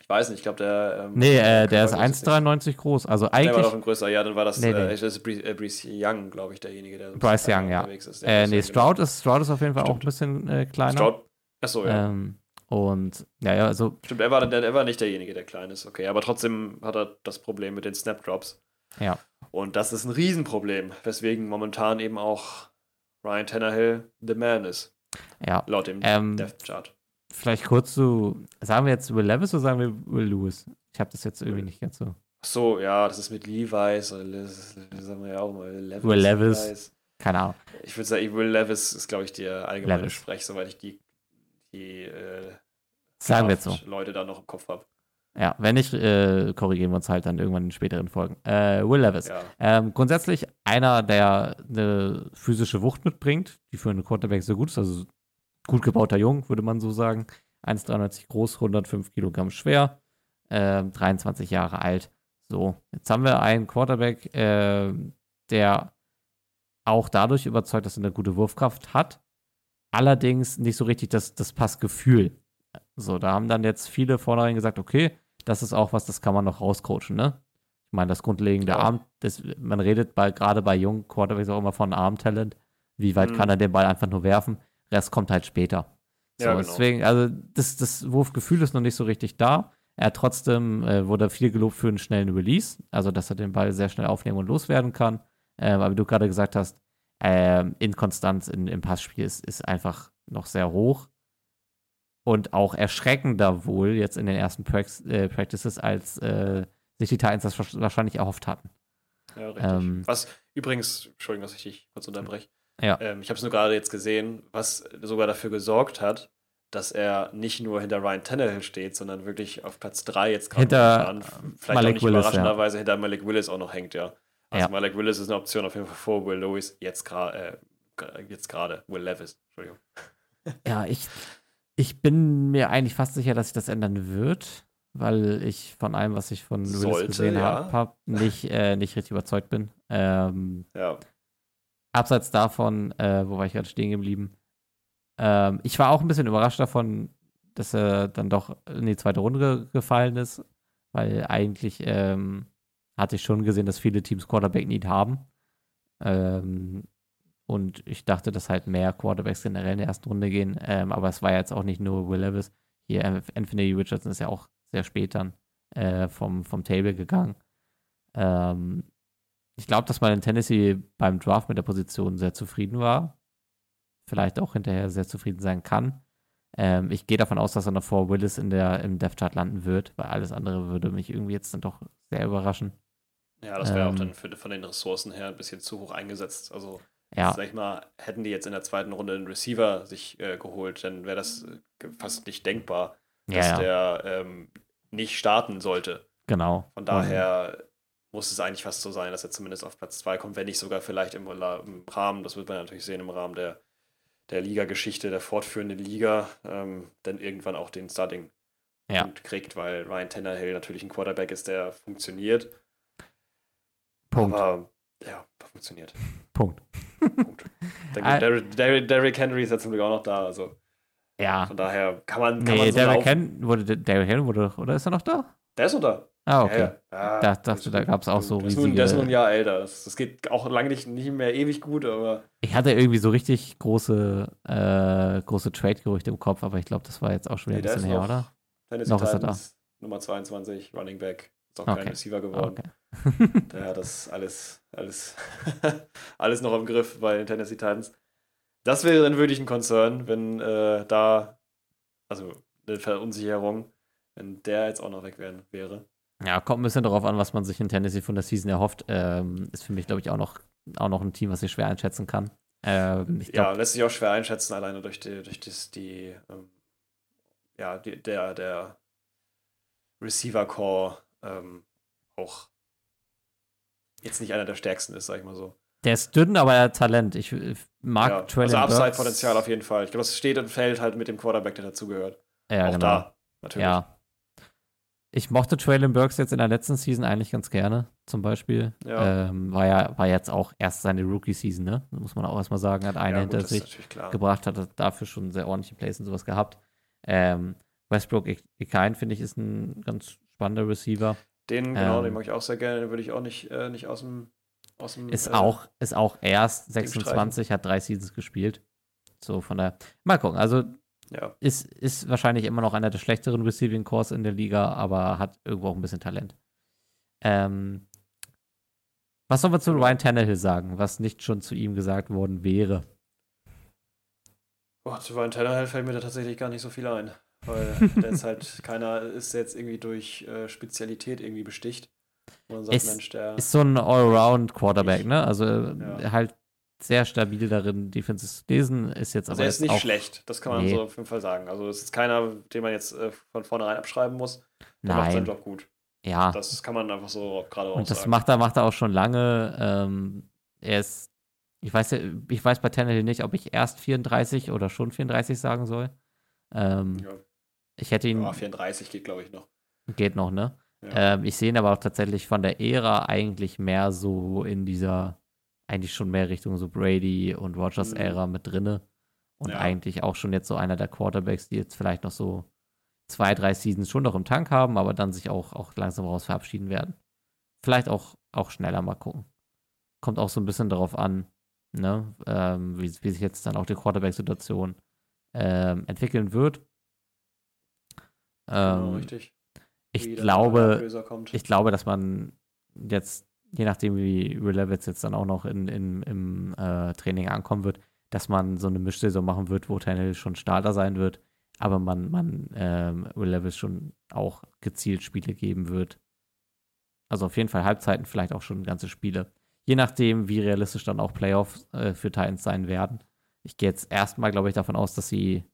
Ich weiß nicht, ich glaube, der. Ähm, Nee, äh, der ist Körpergröße nicht- 1,93 groß. Also Der war eigentlich. doch ein größer, ja, dann war das Nee, äh, nee. das ist Brees, äh, Brees Young, glaube ich, derjenige, der Bryce Young, ja. ist. Äh, nee. Stroud ist, Stroud ist auf jeden Fall auch ein Stimmt. bisschen äh, kleiner. Stroud. Achso, ja. Ähm, und ja, ja, also Stimmt, er war, er war nicht derjenige, der klein ist. Okay, aber trotzdem hat er das Problem mit den Snapdrops. Ja. Und das ist ein Riesenproblem, weswegen momentan eben auch Ryan Tannehill the man ist, ja. laut dem Ähm, Death Chart. Vielleicht kurz zu, sagen wir jetzt Will Levis oder sagen wir Will Lewis? Ich habe das jetzt irgendwie nicht ganz so. Achso, ja, das ist mit Levi's, oder das sagen wir ja auch mal. Levis, Will Levis. Levi's. Keine Ahnung. Ich würde sagen, Will Levis ist, glaube ich, der allgemeine Levis. Sprech, soweit ich die, die äh, Sagen wir jetzt so. Leute da noch im Kopf habe. Ja, wenn nicht, äh, korrigieren wir uns halt dann irgendwann in späteren Folgen. Äh, Will Levis. Ja. Ähm, grundsätzlich einer, der eine physische Wucht mitbringt, die für einen Quarterback sehr gut ist. Also gut gebauter Jung, würde man so sagen. 1,93 groß, 105 Kilogramm schwer, ähm, 23 Jahre alt. So, jetzt haben wir einen Quarterback, ähm, der auch dadurch überzeugt, dass er eine gute Wurfkraft hat. Allerdings nicht so richtig das, das Passgefühl. So, da haben dann jetzt viele vornherein gesagt, okay, das ist auch was, das kann man noch rauscoachen, ne? Ich meine, das grundlegende Ja. Arm, das, man redet bei, gerade bei jungen Quarterbacks auch immer von Armtalent. Wie weit Mhm. kann er den Ball einfach nur werfen? Rest kommt halt später. So, Ja, genau. deswegen, also das, das Wurfgefühl ist noch nicht so richtig da. Er trotzdem, äh, wurde viel gelobt für einen schnellen Release, also dass er den Ball sehr schnell aufnehmen und loswerden kann. Ähm, aber wie du gerade gesagt hast, ähm, Inkonstanz in, im Passspiel ist, ist einfach noch sehr hoch. Und auch erschreckender wohl jetzt in den ersten Prax äh, Practices, als äh, sich die Titans das wahrsch- wahrscheinlich erhofft hatten. Ja, richtig. Ähm, was übrigens, Entschuldigung, dass ich dich kurz unterbreche. Ja. Ähm, ich habe es nur gerade jetzt gesehen, was sogar dafür gesorgt hat, dass er nicht nur hinter Ryan Tannehill steht, sondern wirklich auf Platz 3 jetzt gerade Hinter, äh, vielleicht Malik auch nicht Willis, ja. überraschenderweise hinter Malik Willis auch noch hängt, ja. Also Ja. Malik Willis ist eine Option auf jeden Fall vor Will Lewis, jetzt gerade, äh, jetzt gerade, Will Levis, Entschuldigung. [laughs] Ja, ich, ich bin mir eigentlich fast sicher, dass sich das ändern wird, weil ich von allem, was ich von Willis Sollte, gesehen ja. habe, hab, nicht, äh, nicht richtig überzeugt bin. Ähm, Ja, abseits davon, äh, wo war ich gerade stehen geblieben? Ähm, ich war auch ein bisschen überrascht davon, dass er dann doch in die zweite Runde ge gefallen ist, weil eigentlich ähm, hatte ich schon gesehen, dass viele Teams Quarterback Need haben. Ähm, und ich dachte, dass halt mehr Quarterbacks generell in der ersten Runde gehen. Ähm, aber es war jetzt auch nicht nur Will Levis. Hier, äh, Anthony Richardson ist ja auch sehr spät dann äh, vom, vom Table gegangen. Ähm, ich glaube, dass man in Tennessee beim Draft mit der Position sehr zufrieden war. Vielleicht auch hinterher sehr zufrieden sein kann. Ähm, ich gehe davon aus, dass er noch vor Willis in der, im Death Chart landen wird, weil alles andere würde mich irgendwie jetzt dann doch sehr überraschen. Ja das wäre Ähm. auch dann für, von den Ressourcen her ein bisschen zu hoch eingesetzt. Also Ja, Sag ich mal, hätten die jetzt in der zweiten Runde einen Receiver sich äh, geholt, dann wäre das äh, fast nicht denkbar, dass ja, ja, der ähm, nicht starten sollte. genau. Von daher muss es eigentlich fast so sein, dass er zumindest auf Platz 2 kommt, wenn nicht sogar vielleicht im, im Rahmen, das wird man natürlich sehen, im Rahmen der, der Liga-Geschichte, der fortführenden Liga, ähm, dann irgendwann auch den Starting Ja. Kriegt, weil Ryan Tannehill natürlich ein Quarterback ist, der funktioniert. Punkt. Aber ja, funktioniert. [laughs] Punkt. Punkt. Gibt Derrick, Derrick, Derrick Henry ist ja zum Glück auch noch da. Also Ja. von daher kann man. Kann Nee, man so Derrick. Henry wurde, Derrick Henry wurde, doch- oder ist er noch da? Der ist noch da. Ah, okay. Ja, ja. Da- dachte, da gab's auch so ist, nun, der ist riesige- nur ein Jahr älter. Das, das geht auch lange nicht, nicht mehr ewig gut, aber Ich hatte irgendwie so richtig große, äh, große Trade-Gerüchte im Kopf, aber ich glaube, das war jetzt auch schon wieder Nee, ein bisschen her, oder? Tennessee Noch ist er da. Nummer 22, Running Back. Ist auch kein Okay. Receiver Ah, geworden. okay. [laughs] Hat das alles, alles, [laughs] alles noch im Griff bei den Tennessee Titans. Das wäre dann wirklich ein Concern, wenn äh, da, also eine Verunsicherung, wenn der jetzt auch noch weg wären, wäre. Ja, kommt ein bisschen darauf an, was man sich in Tennessee von der Season erhofft. Ähm, ist für mich, glaube ich, auch noch, auch noch ein Team, was ich schwer einschätzen kann. Ähm, ich ja, lässt sich auch schwer einschätzen, alleine durch die, durch das, die, ähm, ja, die, der, der Receiver Core ähm, auch jetzt nicht einer der stärksten ist, sag ich mal so. Der ist dünn, aber er hat Talent. Ich mag ja, Traylon Also. Upside-Potenzial auf jeden Fall. Ich glaube, das steht und fällt halt mit dem Quarterback, der dazugehört. Ja, auch genau. da, natürlich. Ja. Ich mochte Traylon Burks jetzt in der letzten Season eigentlich ganz gerne, zum Beispiel. Ja. Ähm, war ja war jetzt auch erst seine Rookie-Season, ne? Muss man auch erstmal sagen. Hat eine Ja, hinter gut, ist sich gebracht, hat dafür schon sehr ordentliche Plays und sowas gehabt. Ähm, Westbrook Ekain, finde ich, ist ein ganz spannender Receiver. Den, genau, Ähm, den mag ich auch sehr gerne. Den würde ich auch nicht, äh, nicht aus dem. Aus dem Ist äh, auch, ist auch erst Team 26, hat drei Seasons gespielt. So von der. Mal gucken. Also Ja, ist, ist wahrscheinlich immer noch einer der schlechteren Receiving Cores in der Liga, aber hat irgendwo auch ein bisschen Talent. Ähm, was sollen wir zu Ryan Tannehill sagen, was nicht schon zu ihm gesagt worden wäre? Boah, zu Ryan Tannehill fällt mir da tatsächlich gar nicht so viel ein. Weil der ist halt [laughs] keiner, ist jetzt irgendwie durch äh, Spezialität irgendwie besticht. Sagt, Ist- Mensch, der. Ist so ein Allround-Quarterback, ne? Also äh, Ja. halt sehr stabil darin, Defenses zu lesen, ist jetzt also aber er ist nicht schlecht, das kann man Nee. so auf jeden Fall sagen. Also es ist keiner, den man jetzt äh, von vornherein abschreiben muss. Der macht seinen Nein, Job gut. ja. Das kann man einfach so gerade auch Und das sagen. macht er, macht er auch schon lange. Ähm, er ist, ich weiß ich weiß bei Tannehill nicht, ob ich erst 34 oder schon 34 sagen soll. Ähm, ja. Ich hätte ihn, ja, 34 geht, glaube ich, noch. geht noch, ne? Ja. Ähm, ich sehe ihn aber auch tatsächlich von der Ära eigentlich mehr so in dieser, eigentlich schon mehr Richtung so Brady und Rogers Mhm. Ära mit drinne. Und Ja. eigentlich auch schon jetzt so einer der Quarterbacks, die jetzt vielleicht noch so zwei, drei Seasons schon noch im Tank haben, aber dann sich auch, auch langsam raus verabschieden werden. Vielleicht auch, auch schneller mal gucken. Kommt auch so ein bisschen darauf an, ne, ähm, wie, wie sich jetzt dann auch die Quarterback-Situation ähm, entwickeln wird. Genau, Ähm, richtig. ich Wie glaube, ich glaube, dass man jetzt, je nachdem, wie Will Levis jetzt dann auch noch in, in, im äh, Training ankommen wird, dass man so eine Mischsaison machen wird, wo Tannehill schon Starter sein wird, aber man, man ähm, Will Levis schon auch gezielt Spiele geben wird. Also auf jeden Fall Halbzeiten, vielleicht auch schon ganze Spiele. Je nachdem, wie realistisch dann auch Playoffs äh, für Titans sein werden. Ich gehe jetzt erstmal, glaube ich, davon aus, dass sie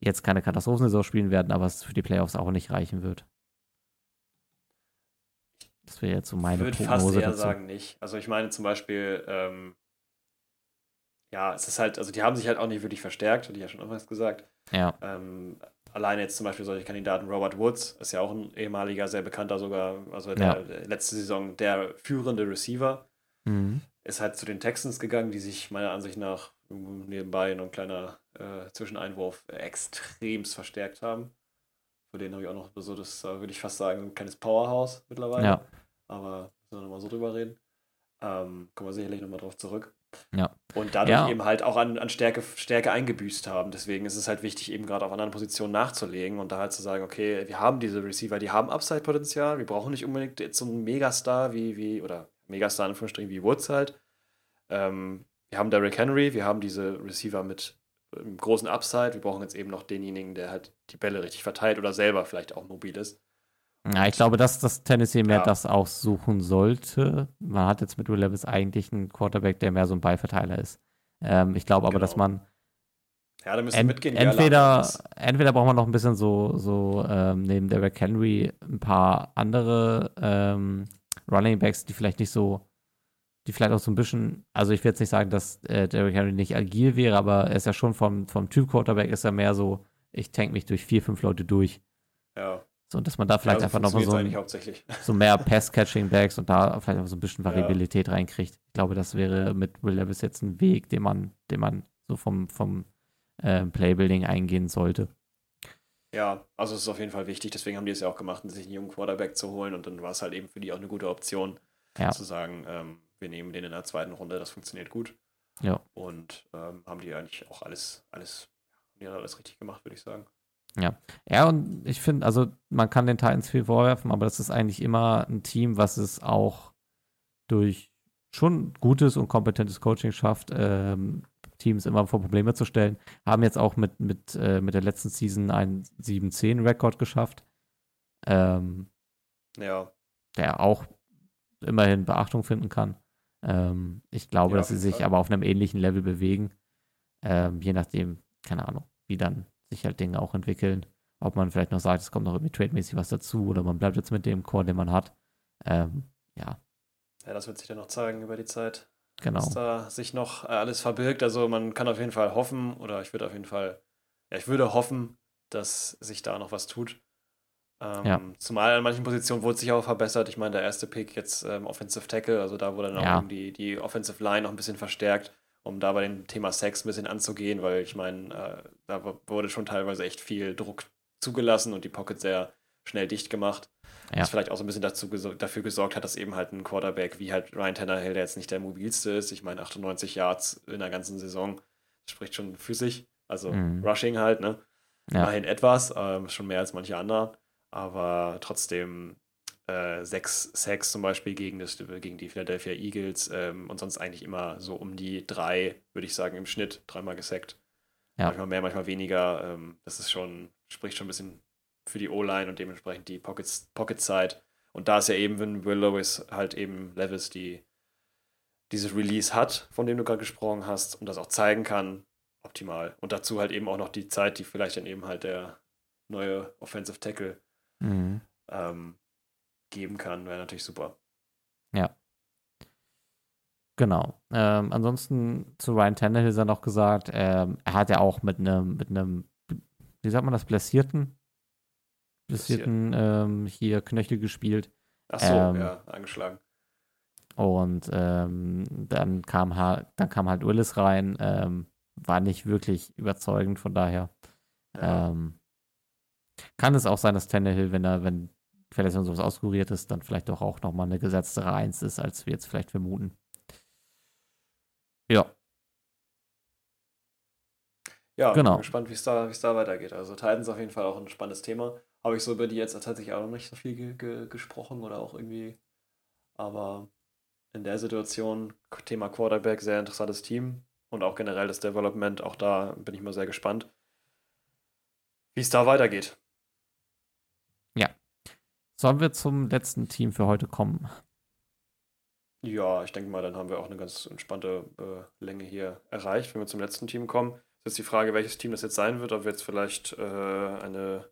jetzt keine Katastrophensaison spielen werden, aber es für die Playoffs auch nicht reichen wird. Das wäre jetzt so meine ich würde Prognose fast eher dazu. sagen nicht. Also ich meine zum Beispiel, ähm, ja, es ist halt, also die haben sich halt auch nicht wirklich verstärkt, hatte ich ja schon anfangs gesagt. Ja, Ähm, alleine jetzt zum Beispiel solche Kandidaten, Robert Woods, ist ja auch ein ehemaliger, sehr bekannter sogar, also der, Ja. der letzte Saison der führende Receiver, mhm. ist halt zu den Texans gegangen, die sich meiner Ansicht nach nebenbei noch ein kleiner äh, Zwischeneinwurf äh, extremst verstärkt haben. Für den habe ich auch noch so, das äh, würde ich fast sagen, ein kleines Powerhouse mittlerweile. ja, Aber müssen wir nochmal so drüber reden. Ähm, kommen wir sicherlich nochmal drauf zurück. Ja. Und dadurch Ja. eben halt auch an, an Stärke, Stärke eingebüßt haben. Deswegen ist es halt wichtig, eben gerade auf anderen Positionen nachzulegen und da halt zu sagen, okay, wir haben diese Receiver, die haben Upside-Potenzial, wir brauchen nicht unbedingt jetzt so einen Megastar wie, wie oder Megastar in Anführungsstrichen wie Woods halt. Ähm, wir haben Derrick Henry, wir haben diese Receiver mit ähm, großen Upside, wir brauchen jetzt eben noch denjenigen, der halt die Bälle richtig verteilt oder selber vielleicht auch mobil ist. ja, ich glaube, dass das Tennessee mehr Ja. das auch suchen sollte. Man hat jetzt mit Will Levis eigentlich einen Quarterback, der mehr so ein Ballverteiler ist. Ähm, ich glaube aber, dass Genau. man Ja, da müssen Ent, mitgehen. entweder, entweder braucht man noch ein bisschen so, so ähm, neben Derrick Henry ein paar andere ähm, Running Backs, die vielleicht nicht so, die vielleicht auch so ein bisschen, also ich will jetzt nicht sagen, dass äh, Derrick Henry nicht agil wäre, aber er ist ja schon vom, vom Typ Quarterback, ist er mehr so, ich tank mich durch vier, fünf Leute durch. Ja, So, und dass man da vielleicht ja, einfach nochmal so, [laughs] so mehr Pass-Catching-Backs und da vielleicht auch so ein bisschen Ja. Variabilität reinkriegt. Ich glaube, das wäre mit Will Levis jetzt ein Weg, den man, den man so vom, vom äh, Playbuilding eingehen sollte. Ja, also es ist auf jeden Fall wichtig, deswegen haben die es ja auch gemacht, sich einen jungen Quarterback zu holen und dann war es halt eben für die auch eine gute Option, Ja. zu sagen, ähm, wir nehmen den in der zweiten Runde, das funktioniert gut. Ja. Und ähm, haben die eigentlich auch alles, alles, die alles richtig gemacht, würde ich sagen. Ja, und ich finde, also man kann den Titans viel vorwerfen, aber das ist eigentlich immer ein Team, was es auch durch schon gutes und kompetentes Coaching schafft, ähm, Teams immer vor Probleme zu stellen. Haben jetzt auch mit, mit, äh, mit der letzten Season einen 7-10-Rekord geschafft, ähm, Ja, der auch immerhin Beachtung finden kann. Ähm, ich glaube, Ja, dass sie sich Fall. aber auf einem ähnlichen Level bewegen. Ähm, je nachdem, keine Ahnung, wie dann sich halt Dinge auch entwickeln. Ob man vielleicht noch sagt, es kommt noch irgendwie trademäßig was dazu oder man bleibt jetzt mit dem Core, den man hat. Ähm, ja. Ja, das wird sich dann noch zeigen über die Zeit. Genau. Was da sich noch äh, alles verbirgt. Also man kann auf jeden Fall hoffen, oder ich würde auf jeden Fall, ja, ich würde hoffen, dass sich da noch was tut. Ähm, Ja. Zumal an manchen Positionen wurde sich auch verbessert. Ich meine, der erste Pick jetzt ähm, Offensive Tackle, also da wurde dann Ja. auch die, die Offensive Line noch ein bisschen verstärkt, um da bei dem Thema Sex ein bisschen anzugehen, weil ich meine, äh, da wurde schon teilweise echt viel Druck zugelassen und die Pocket sehr schnell dicht gemacht. Ja. Was vielleicht auch so ein bisschen dazu dafür gesorgt hat, dass eben halt ein Quarterback wie halt Ryan Tannehill, der jetzt nicht der mobilste ist, ich meine 98 Yards in der ganzen Saison, spricht schon für sich. Also Mhm. Rushing halt, ne? Ja. Immerhin etwas, ähm, schon mehr als manche anderen, aber trotzdem äh, sechs Sacks zum Beispiel gegen, das, gegen die Philadelphia Eagles ähm, und sonst eigentlich immer so um die drei, würde ich sagen, im Schnitt dreimal gesackt. Ja. Manchmal mehr, manchmal weniger. Ähm, das ist schon, spricht schon ein bisschen für die O-Line und dementsprechend die Pockets, Pocket-Side. Und da ist ja eben, wenn Will Lewis halt eben Levels, die dieses Release hat, von dem du gerade gesprochen hast, und das auch zeigen kann, optimal. Und dazu halt eben auch noch die Zeit, die vielleicht dann eben halt der neue Offensive Tackle Mhm. ähm, geben kann, wäre natürlich super. Genau. Ähm, ansonsten zu Ryan Tannehill ist er noch gesagt, ähm, er hat ja auch mit einem, mit einem, wie sagt man das, blessierten, blessierten ähm, hier Knöchel gespielt. Ach so, Ähm, ja, angeschlagen. Und ähm, dann kam halt, dann kam halt Willis rein, ähm, war nicht wirklich überzeugend, von daher. Ja. Ähm, kann es auch sein, dass Tannehill, wenn er, wenn Verletzung sowas auskuriert ist, dann vielleicht doch auch nochmal eine gesetztere Eins ist, als wir jetzt vielleicht vermuten. Ja, Ja, Genau. bin gespannt, wie es da, es da weitergeht. Also Titans auf jeden Fall auch ein spannendes Thema. Habe ich so über die jetzt tatsächlich auch noch nicht so viel ge ge gesprochen oder auch irgendwie. Aber in der Situation, Thema Quarterback, sehr interessantes Team. Und auch generell das Development, auch da bin ich mal sehr gespannt, wie es da weitergeht. Sollen wir zum letzten Team für heute kommen? Ja, ich denke mal, dann haben wir auch eine ganz entspannte äh, Länge hier erreicht, wenn wir zum letzten Team kommen. Ist jetzt die Frage, welches Team das jetzt sein wird, ob wir jetzt vielleicht äh, eine,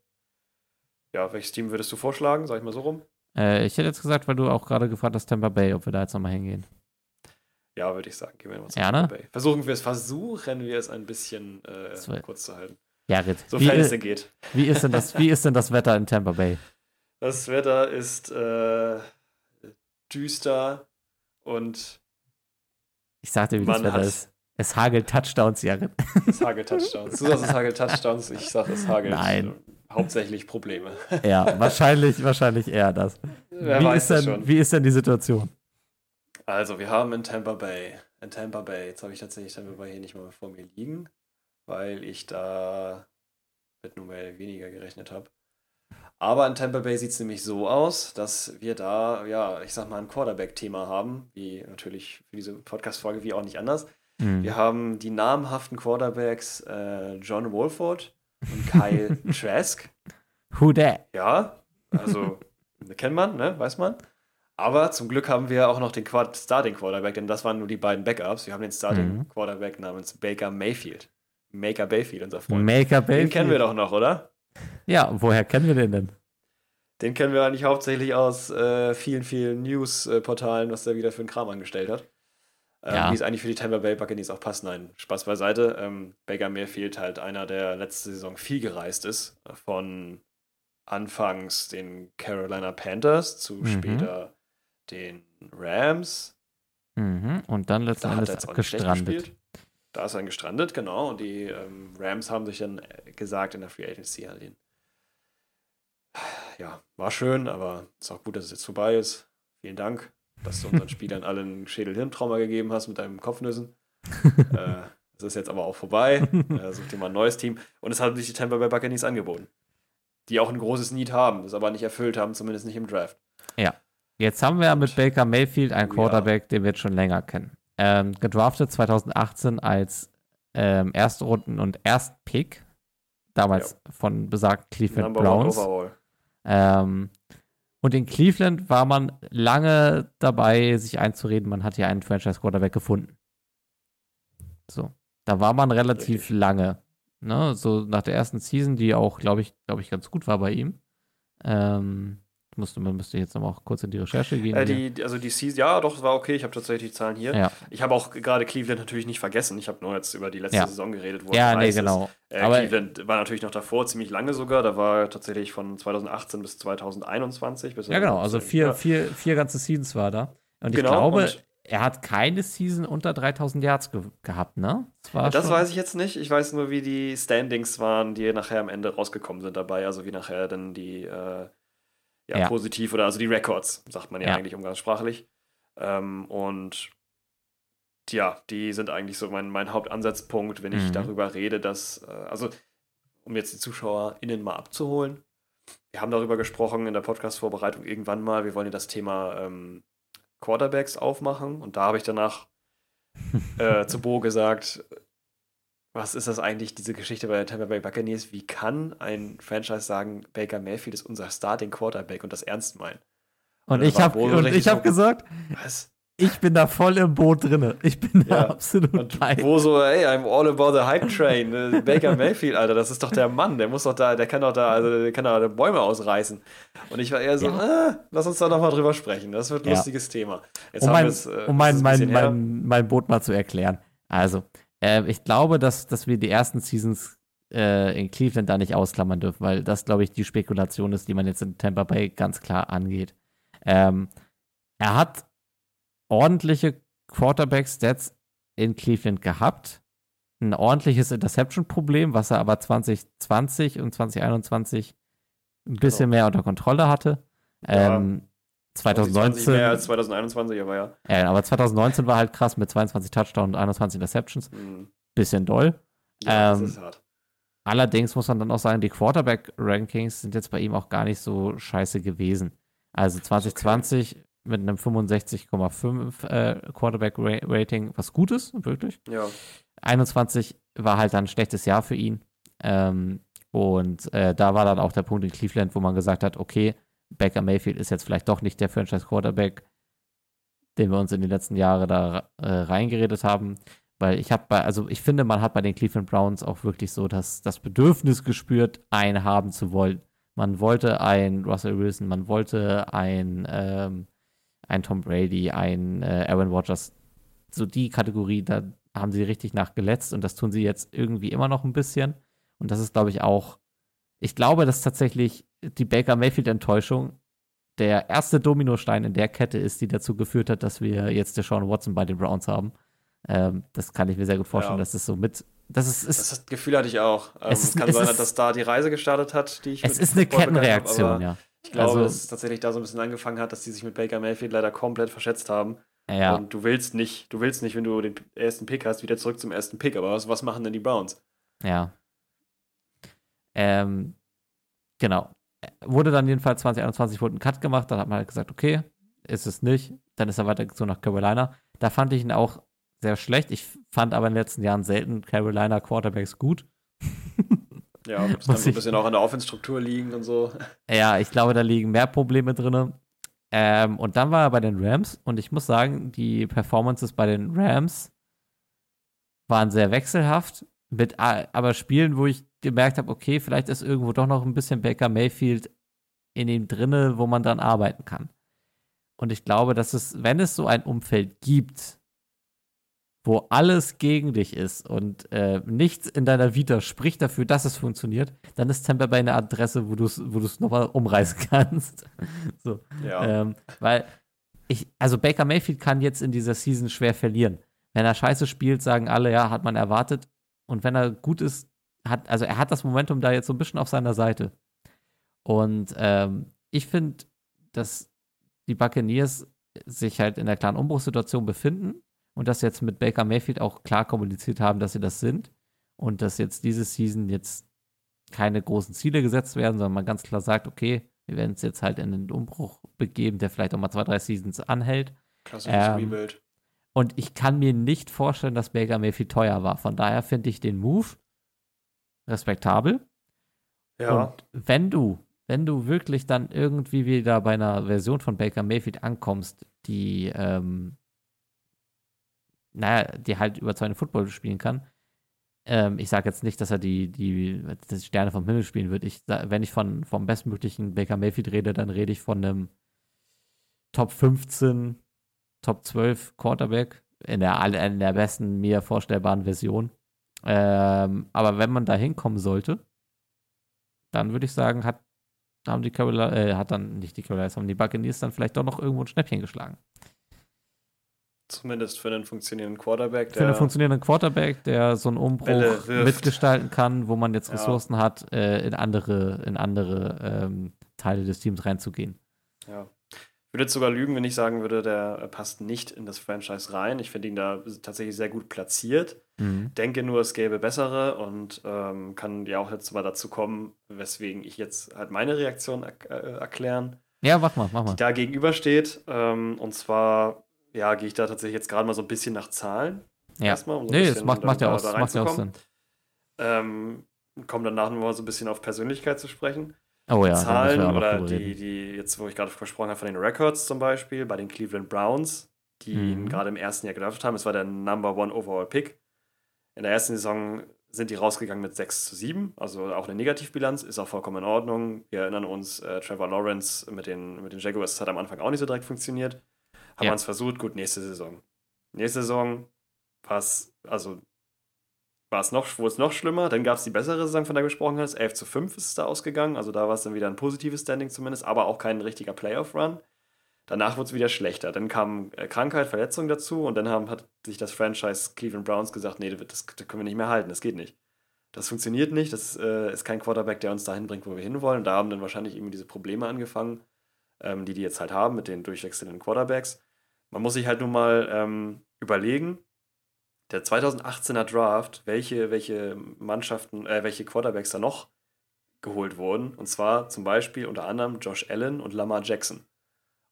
ja, welches Team würdest du vorschlagen, sag ich mal so rum? Äh, ich hätte jetzt gesagt, weil du auch gerade gefragt hast, Tampa Bay, ob wir da jetzt nochmal hingehen. Ja, würde ich sagen, gehen wir mal zum Ja, ne? Tampa Bay. Versuchen wir es, versuchen wir es ein bisschen äh, kurz zu halten. Jared, wie, Sofern es i- denn geht. wie, ist denn das, wie ist denn das Wetter in Tampa Bay? Das Wetter ist äh, düster und Ich sag dir, wie das Wetter ist. Es hagelt Touchdowns, Jared. es hagelt Touchdowns. Du sagst, es hagelt Touchdowns, ich sage, es hagelt Nein. äh, hauptsächlich Probleme. ja, wahrscheinlich, wahrscheinlich eher das. Wer wie, weiß ist denn, schon. wie ist denn die Situation? Also, wir haben in Tampa Bay, in Tampa Bay, jetzt habe ich tatsächlich Tampa Bay hier nicht mal vor mir liegen, weil ich da mit Nummer weniger gerechnet habe. Aber in Tampa Bay sieht es nämlich so aus, dass wir da, ja, ich sag mal, ein Quarterback-Thema haben, wie natürlich für diese Podcast-Folge, wie auch nicht anders. Hm. Wir haben die namhaften Quarterbacks äh, John Wolford und Kyle [laughs] Trask. Who that? Ja, also [laughs] kennt man, ne, weiß man. Aber zum Glück haben wir auch noch den Quad Starting Quarterback, denn das waren nur die beiden Backups. Wir haben den Starting Mhm. Quarterback namens Baker Mayfield. Maker Bayfield, unser Freund. Maker den Baby. kennen wir doch noch, oder? Ja, woher kennen wir den denn? Den kennen wir eigentlich hauptsächlich aus äh, vielen, vielen News-Portalen, was der wieder für einen Kram angestellt hat. Ähm, Ja. Wie es eigentlich für die Tampa Bay Buccaneers auch passt. Nein, Spaß beiseite. Ähm, Baker Mayfield halt einer, der letzte Saison viel gereist ist. Von anfangs den Carolina Panthers zu Mhm. später den Rams. Mhm. Und dann letzten Da Endes gestrandet. Da ist er dann gestrandet, genau. Und die ähm, Rams haben sich dann gesagt in der Free Agency halt ihn. Ja, war schön, aber ist auch gut, dass es jetzt vorbei ist. Vielen Dank, dass du unseren Spielern allen Schädel-Hirntrauma gegeben hast mit deinem Kopfnüssen. [laughs] äh, das ist jetzt aber auch vorbei. Äh, such dir mal ein neues Team. Und es haben sich die Tampa Bay Buccaneers angeboten. Die auch ein großes Need haben, das aber nicht erfüllt haben, zumindest nicht im Draft. Jetzt haben wir mit Baker Mayfield einen Ja. Quarterback, den wir jetzt schon länger kennen. Ähm, gedraftet 2018 als ähm, Erstrunden- und Erstpick. Damals von besagten Cleveland Number Browns. Ähm, und in Cleveland war man lange dabei, sich einzureden, man hat hier einen Franchise-Quarterback gefunden. So. Da war man relativ Richtig. lange. Ne? So nach der ersten Season, die auch, glaube ich, glaube ich, ganz gut war bei ihm. Ähm, musste, man müsste jetzt nochmal kurz in die Recherche gehen. Äh, die, also die Season, ja, doch, es war okay. Ich habe tatsächlich die Zahlen hier. ja, Ich habe auch gerade Cleveland natürlich nicht vergessen. Ich habe nur jetzt über die letzte Ja. Saison geredet, wo ja er nee, genau. Äh, Aber- Cleveland war natürlich noch davor, ziemlich lange sogar. Da war tatsächlich von 2018 bis 2021. Bis Ja, genau. Also vier, vier, vier ganze Seasons war da. Und ich Genau, glaube, und- er hat keine Season unter 3000 Yards ge gehabt, ne? Das, Das weiß ich jetzt nicht. Ich weiß nur, wie die Standings waren, die nachher am Ende rausgekommen sind dabei. Also wie nachher dann die äh, ja, Ja. positiv oder also die Records, sagt man ja, Ja. eigentlich umgangssprachlich. Ähm, und ja, die sind eigentlich so mein, mein Hauptansatzpunkt, wenn ich Mhm. darüber rede, dass, äh, also um jetzt die ZuschauerInnen mal abzuholen. Wir haben darüber gesprochen in der Podcast-Vorbereitung irgendwann mal. Wir wollen ja das Thema ähm, Quarterbacks aufmachen und da habe ich danach [laughs] äh, zu Bo gesagt, was ist das eigentlich, diese Geschichte bei den Tampa Bay Buccaneers? Wie kann ein Franchise sagen, Baker Mayfield ist unser Starting Quarterback und das ernst meinen? Und und ich habe so, gesagt, Was? ich bin da voll im Boot drinne. Ich bin da Ja. absolut Und bei. wo so, ey, I'm all about the Hype Train. Äh, Baker Mayfield, Alter, das ist doch der Mann. Der muss doch da, der kann doch da, also der kann da Bäume ausreißen. Und ich war eher so, ah, lass uns da nochmal drüber sprechen. Das wird ein Ja. lustiges Thema. Jetzt um haben mein, es, äh, um mein, mein, mein, mein Boot mal zu erklären. Also, äh, ich glaube, dass, dass wir die ersten Seasons äh, in Cleveland da nicht ausklammern dürfen, weil das, glaube ich, die Spekulation ist, die man jetzt in Tampa Bay ganz klar angeht. Ähm, er hat ordentliche Quarterback-Stats in Cleveland gehabt. Ein ordentliches Interception-Problem, was er aber 2020 und 2021 ein bisschen mehr unter Kontrolle hatte. Genau. Ja. Ähm, 2020 2019, mehr als 2021, aber ja. ja, aber 2019 war halt krass mit 22 Touchdowns und 21 Interceptions. Hm. Bisschen doll. Ja, Ähm, das ist hart. Allerdings muss man dann auch sagen, die Quarterback-Rankings sind jetzt bei ihm auch gar nicht so scheiße gewesen. Also 2020 mit einem 65,5 äh, Quarterback-Rating, was gut ist, wirklich. Ja. 21 war halt dann ein schlechtes Jahr für ihn. Ähm, und äh, da war dann auch der Punkt in Cleveland, wo man gesagt hat, okay, Baker Mayfield ist jetzt vielleicht doch nicht der Franchise-Quarterback, den wir uns in den letzten Jahren da äh, reingeredet haben. Weil ich habe bei, also ich finde, man hat bei den Cleveland Browns auch wirklich so das, das Bedürfnis gespürt, einen haben zu wollen. Man wollte einen Russell Wilson, man wollte einen, ähm, einen Tom Brady, einen äh, Aaron Rodgers. So die Kategorie, da haben sie richtig nachgeletzt und das tun sie jetzt irgendwie immer noch ein bisschen. Und das ist, glaube ich, auch, ich glaube, dass tatsächlich die Baker Mayfield-Enttäuschung der erste Dominostein in der Kette ist, die dazu geführt hat, dass wir jetzt Deshaun Watson bei den Browns haben. Ähm, das kann ich mir sehr gut vorstellen, Ja. dass das so mit, das ist, ist Das Gefühl hatte ich auch. Ähm, Es ist- kann es sein, ist- dass da die Reise gestartet hat, die ich es mit ist eine Kettenreaktion, aber ja. Ich glaube, Also- dass es tatsächlich da so ein bisschen angefangen hat, dass die sich mit Baker Mayfield leider komplett verschätzt haben. Ja, Und du willst nicht, du willst nicht, wenn du den ersten Pick hast, wieder zurück zum ersten Pick. Aber was, was machen denn die Browns? ja. Ähm, genau. Wurde dann jedenfalls 2021 wurde ein Cut gemacht, dann hat man halt gesagt, okay, ist es nicht. Dann ist er weitergezogen nach Carolina. Da fand ich ihn auch sehr schlecht. Ich fand aber in den letzten Jahren selten Carolina Quarterbacks gut. Ja, das [laughs] kann Muss so ein ich- bisschen auch an der Offenstruktur liegen und so. Ja, ich glaube, da liegen mehr Probleme drin. Ähm, und dann war er bei den Rams und ich muss sagen, die Performances bei den Rams waren sehr wechselhaft, mit a- aber Spielen, wo ich gemerkt habe, okay, vielleicht ist irgendwo doch noch ein bisschen Baker Mayfield in ihm drinne, wo man dann arbeiten kann. Und ich glaube, dass es, wenn es so ein Umfeld gibt, wo alles gegen dich ist und äh, nichts in deiner Vita spricht dafür, dass es funktioniert, dann ist Tampa Bay eine Adresse, wo du es wo du's nochmal umreißen [laughs] kannst. so. Ja. Ähm, weil ich, also Baker Mayfield kann jetzt in dieser Season schwer verlieren. Wenn er scheiße spielt, sagen alle, ja, hat man erwartet. Und wenn er gut ist, hat, also er hat das Momentum da jetzt so ein bisschen auf seiner Seite. Und ähm, ich finde, dass die Buccaneers sich halt in der klaren Umbruchssituation befinden und das jetzt mit Baker Mayfield auch klar kommuniziert haben, dass sie das sind und dass jetzt diese Season jetzt keine großen Ziele gesetzt werden, sondern man ganz klar sagt, okay, wir werden es jetzt halt in den Umbruch begeben, der vielleicht auch mal zwei, drei Seasons anhält. Klassisches ähm, Rebuild. Und ich kann mir nicht vorstellen, dass Baker Mayfield teuer war. Von daher finde ich den Move respektabel. Ja. Und wenn du, wenn du wirklich dann irgendwie wieder bei einer Version von Baker Mayfield ankommst, die, ähm, naja, die halt überzeugend Football spielen kann, Ähm, ich sage jetzt nicht, dass er die, die, die Sterne vom Himmel spielen wird. Ich, wenn ich von, vom bestmöglichen Baker Mayfield rede, dann rede ich von einem Top 15, Top 12 Quarterback in der, in der besten mir vorstellbaren Version. Ähm, aber wenn man da hinkommen sollte, dann würde ich sagen, hat, haben die Carolina, äh, hat dann nicht die Carolinas, haben die Buccaneers dann vielleicht doch noch irgendwo ein Schnäppchen geschlagen. Zumindest für einen funktionierenden Quarterback. für einen funktionierenden Quarterback, der so einen Umbruch mitgestalten kann, wo man jetzt Ressourcen ja. hat, äh, in andere, in andere ähm, Teile des Teams reinzugehen. Ja. Ich würde jetzt sogar lügen, wenn ich sagen würde, der passt nicht in das Franchise rein. Ich finde ihn da tatsächlich sehr gut platziert. Mhm. Denke nur, es gäbe bessere und ähm, kann ja auch jetzt mal dazu kommen, weswegen ich jetzt halt meine Reaktion er äh, erklären. Ja, mach mal, mach mal. Die da gegenübersteht. Ähm, und zwar, ja, gehe ich da tatsächlich jetzt gerade mal so ein bisschen nach Zahlen. Ja. Erstmal, um so nee, das macht, macht ja aus, macht ja auch Sinn. Ähm, kommen danach nochmal so ein bisschen auf Persönlichkeit zu sprechen. Oh ja, Zahlen oder die, die, jetzt, wo ich gerade versprochen habe, von den Records zum Beispiel, bei den Cleveland Browns, die mhm. ihn gerade im ersten Jahr gedraftet haben. Es war der Number One Overall Pick. In der ersten Saison sind die rausgegangen mit 6 zu 7, also auch eine Negativbilanz, ist auch vollkommen in Ordnung. Wir erinnern uns, äh, Trevor Lawrence mit den, mit den Jaguars, das hat am Anfang auch nicht so direkt funktioniert. Haben ja. wir uns versucht, gut, nächste Saison. Nächste Saison war es, also war es noch, wurde es noch schlimmer. Dann gab es die bessere Saison, von der du gesprochen hast. 11 zu 5 ist es da ausgegangen. Also da war es dann wieder ein positives Standing zumindest, aber auch kein richtiger Playoff-Run. Danach wurde es wieder schlechter. Dann kam äh, Krankheit, Verletzung dazu und dann haben, hat sich das Franchise Cleveland Browns gesagt, nee, das, das können wir nicht mehr halten, das geht nicht. Das funktioniert nicht, das äh, ist kein Quarterback, der uns dahin bringt, wo wir hinwollen. Und da haben dann wahrscheinlich irgendwie diese Probleme angefangen, ähm, die die jetzt halt haben mit den durchwechselnden Quarterbacks. Man muss sich halt nur mal ähm, überlegen, der 2018er Draft, welche, welche Mannschaften, äh, welche Quarterbacks da noch geholt wurden. Und zwar zum Beispiel unter anderem Josh Allen und Lamar Jackson.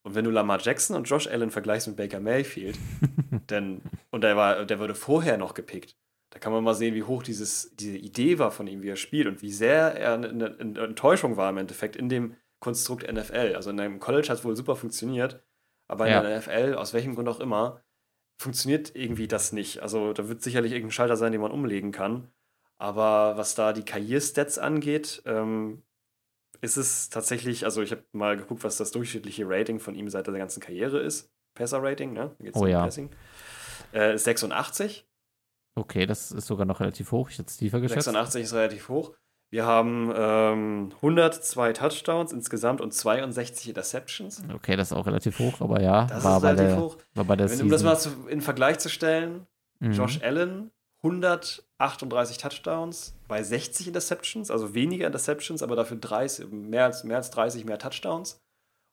Und wenn du Lamar Jackson und Josh Allen vergleichst mit Baker Mayfield, [laughs] denn, und der, war, der wurde vorher noch gepickt, da kann man mal sehen, wie hoch dieses, diese Idee war von ihm, wie er spielt und wie sehr er eine, eine Enttäuschung war im Endeffekt in dem Konstrukt NFL. Also in einem College hat es wohl super funktioniert, aber in ja. der NFL, aus welchem Grund auch immer, funktioniert irgendwie das nicht. Also da wird sicherlich irgendein Schalter sein, den man umlegen kann. Aber was da die Karrierstats angeht, ähm, ist es tatsächlich, also ich habe mal geguckt, was das durchschnittliche Rating von ihm seit der ganzen Karriere ist. Passer-Rating, ne? Oh ja. Passing. Äh, 86. Okay, das ist sogar noch relativ hoch. Ich hätte es tiefer geschätzt. 86 ist relativ hoch. Wir haben ähm, 102 Touchdowns insgesamt und 62 Interceptions. Okay, das ist auch relativ hoch, aber ja. Das war ist relativ der, hoch. War bei der Wenn, um das mal zu, in Vergleich zu stellen, mhm. Josh Allen 138 Touchdowns bei 60 Interceptions, also weniger Interceptions, aber dafür 30, mehr, als, mehr als 30 mehr Touchdowns.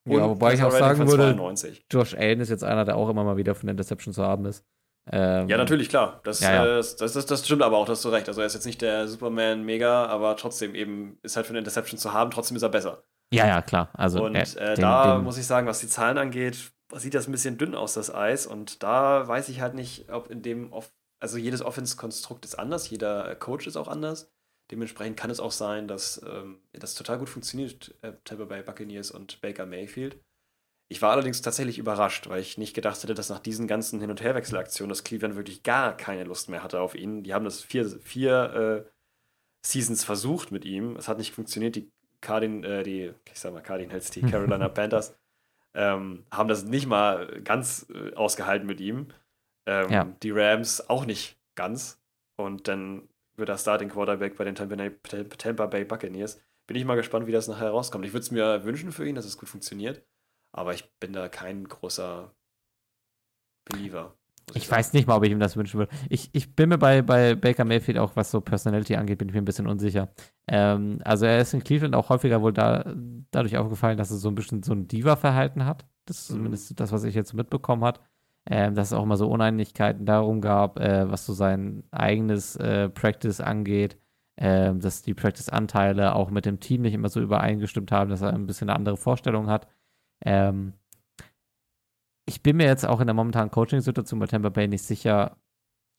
Und ja, wobei ich auch sagen würde, Josh Allen ist jetzt einer, der auch immer mal wieder von Interceptions zu haben ist. Ähm, ja, natürlich, klar. Das, ja, ja. Äh, das, das, das, stimmt aber auch, das hast du recht. Also er ist jetzt nicht der Superman-Mega, aber trotzdem eben ist halt für eine Interception zu haben, trotzdem ist er besser. Ja, ja, klar. Also, und äh, den, da den, muss ich sagen, was die Zahlen angeht, sieht das ein bisschen dünn aus, das Eis. Und da weiß ich halt nicht, ob in dem, Off also jedes Offense-Konstrukt ist anders, jeder Coach ist auch anders. Dementsprechend kann es auch sein, dass ähm, das total gut funktioniert, äh, Tampa Bay Buccaneers und Baker Mayfield. Ich war allerdings tatsächlich überrascht, weil ich nicht gedacht hätte, dass nach diesen ganzen Hin- und Herwechselaktionen das Cleveland wirklich gar keine Lust mehr hatte auf ihn. Die haben das vier, vier äh, Seasons versucht mit ihm. Es hat nicht funktioniert. Die Cardin, äh, die, ich sag mal, Cardinals, die [laughs] Carolina Panthers, ähm, haben das nicht mal ganz äh, ausgehalten mit ihm. Ähm, ja. Die Rams auch nicht ganz. Und dann wird er Starting Quarterback bei den Tampa Bay Buccaneers. Bin ich mal gespannt, wie das nachher rauskommt. Ich würde es mir wünschen für ihn, dass es gut funktioniert. Aber ich bin da kein großer Believer. Ich, ich weiß nicht mal, ob ich ihm das wünschen würde. Ich, ich bin mir bei, bei Baker Mayfield auch, was so Personality angeht, bin ich mir ein bisschen unsicher. Ähm, also er ist in Cleveland auch häufiger wohl da, dadurch aufgefallen, dass er so ein bisschen so ein Diva-Verhalten hat. Das ist mhm. zumindest das, was ich jetzt mitbekommen habe. Ähm, dass es auch immer so Uneinigkeiten darum gab, äh, was so sein eigenes äh, Practice angeht. Äh, dass die Practice-Anteile auch mit dem Team nicht immer so übereingestimmt haben, dass er ein bisschen eine andere Vorstellung hat. Ähm, ich bin mir jetzt auch in der momentanen Coaching-Situation bei Tampa Bay nicht sicher,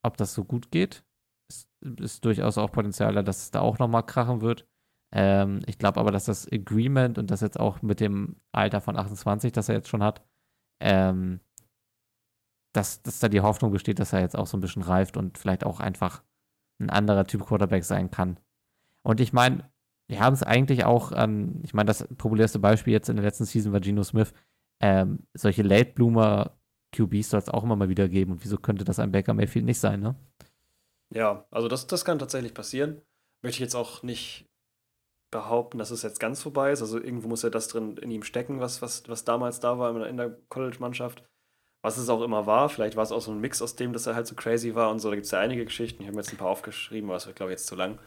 ob das so gut geht. Es ist durchaus auch Potenzial da, dass es da auch nochmal krachen wird. Ähm, ich glaube aber, dass das Agreement und das jetzt auch mit dem Alter von 28, das er jetzt schon hat, ähm, dass, dass da die Hoffnung besteht, dass er jetzt auch so ein bisschen reift und vielleicht auch einfach ein anderer Typ Quarterback sein kann. Und ich meine, wir haben es eigentlich auch an, ich meine, das populärste Beispiel jetzt in der letzten Season war Geno Smith. Ähm, solche Late Bloomer QBs soll es auch immer mal wieder geben. Und wieso könnte das ein Baker Mayfield nicht sein, ne? Ja, also das, das kann tatsächlich passieren. Möchte ich jetzt auch nicht behaupten, dass es jetzt ganz vorbei ist. Also irgendwo muss ja das drin in ihm stecken, was, was, was damals da war in der College-Mannschaft. Was es auch immer war. Vielleicht war es auch so ein Mix aus dem, dass er halt so crazy war und so. Da gibt es ja einige Geschichten. Ich habe mir jetzt ein paar aufgeschrieben, aber es wird, glaube ich, jetzt zu lang.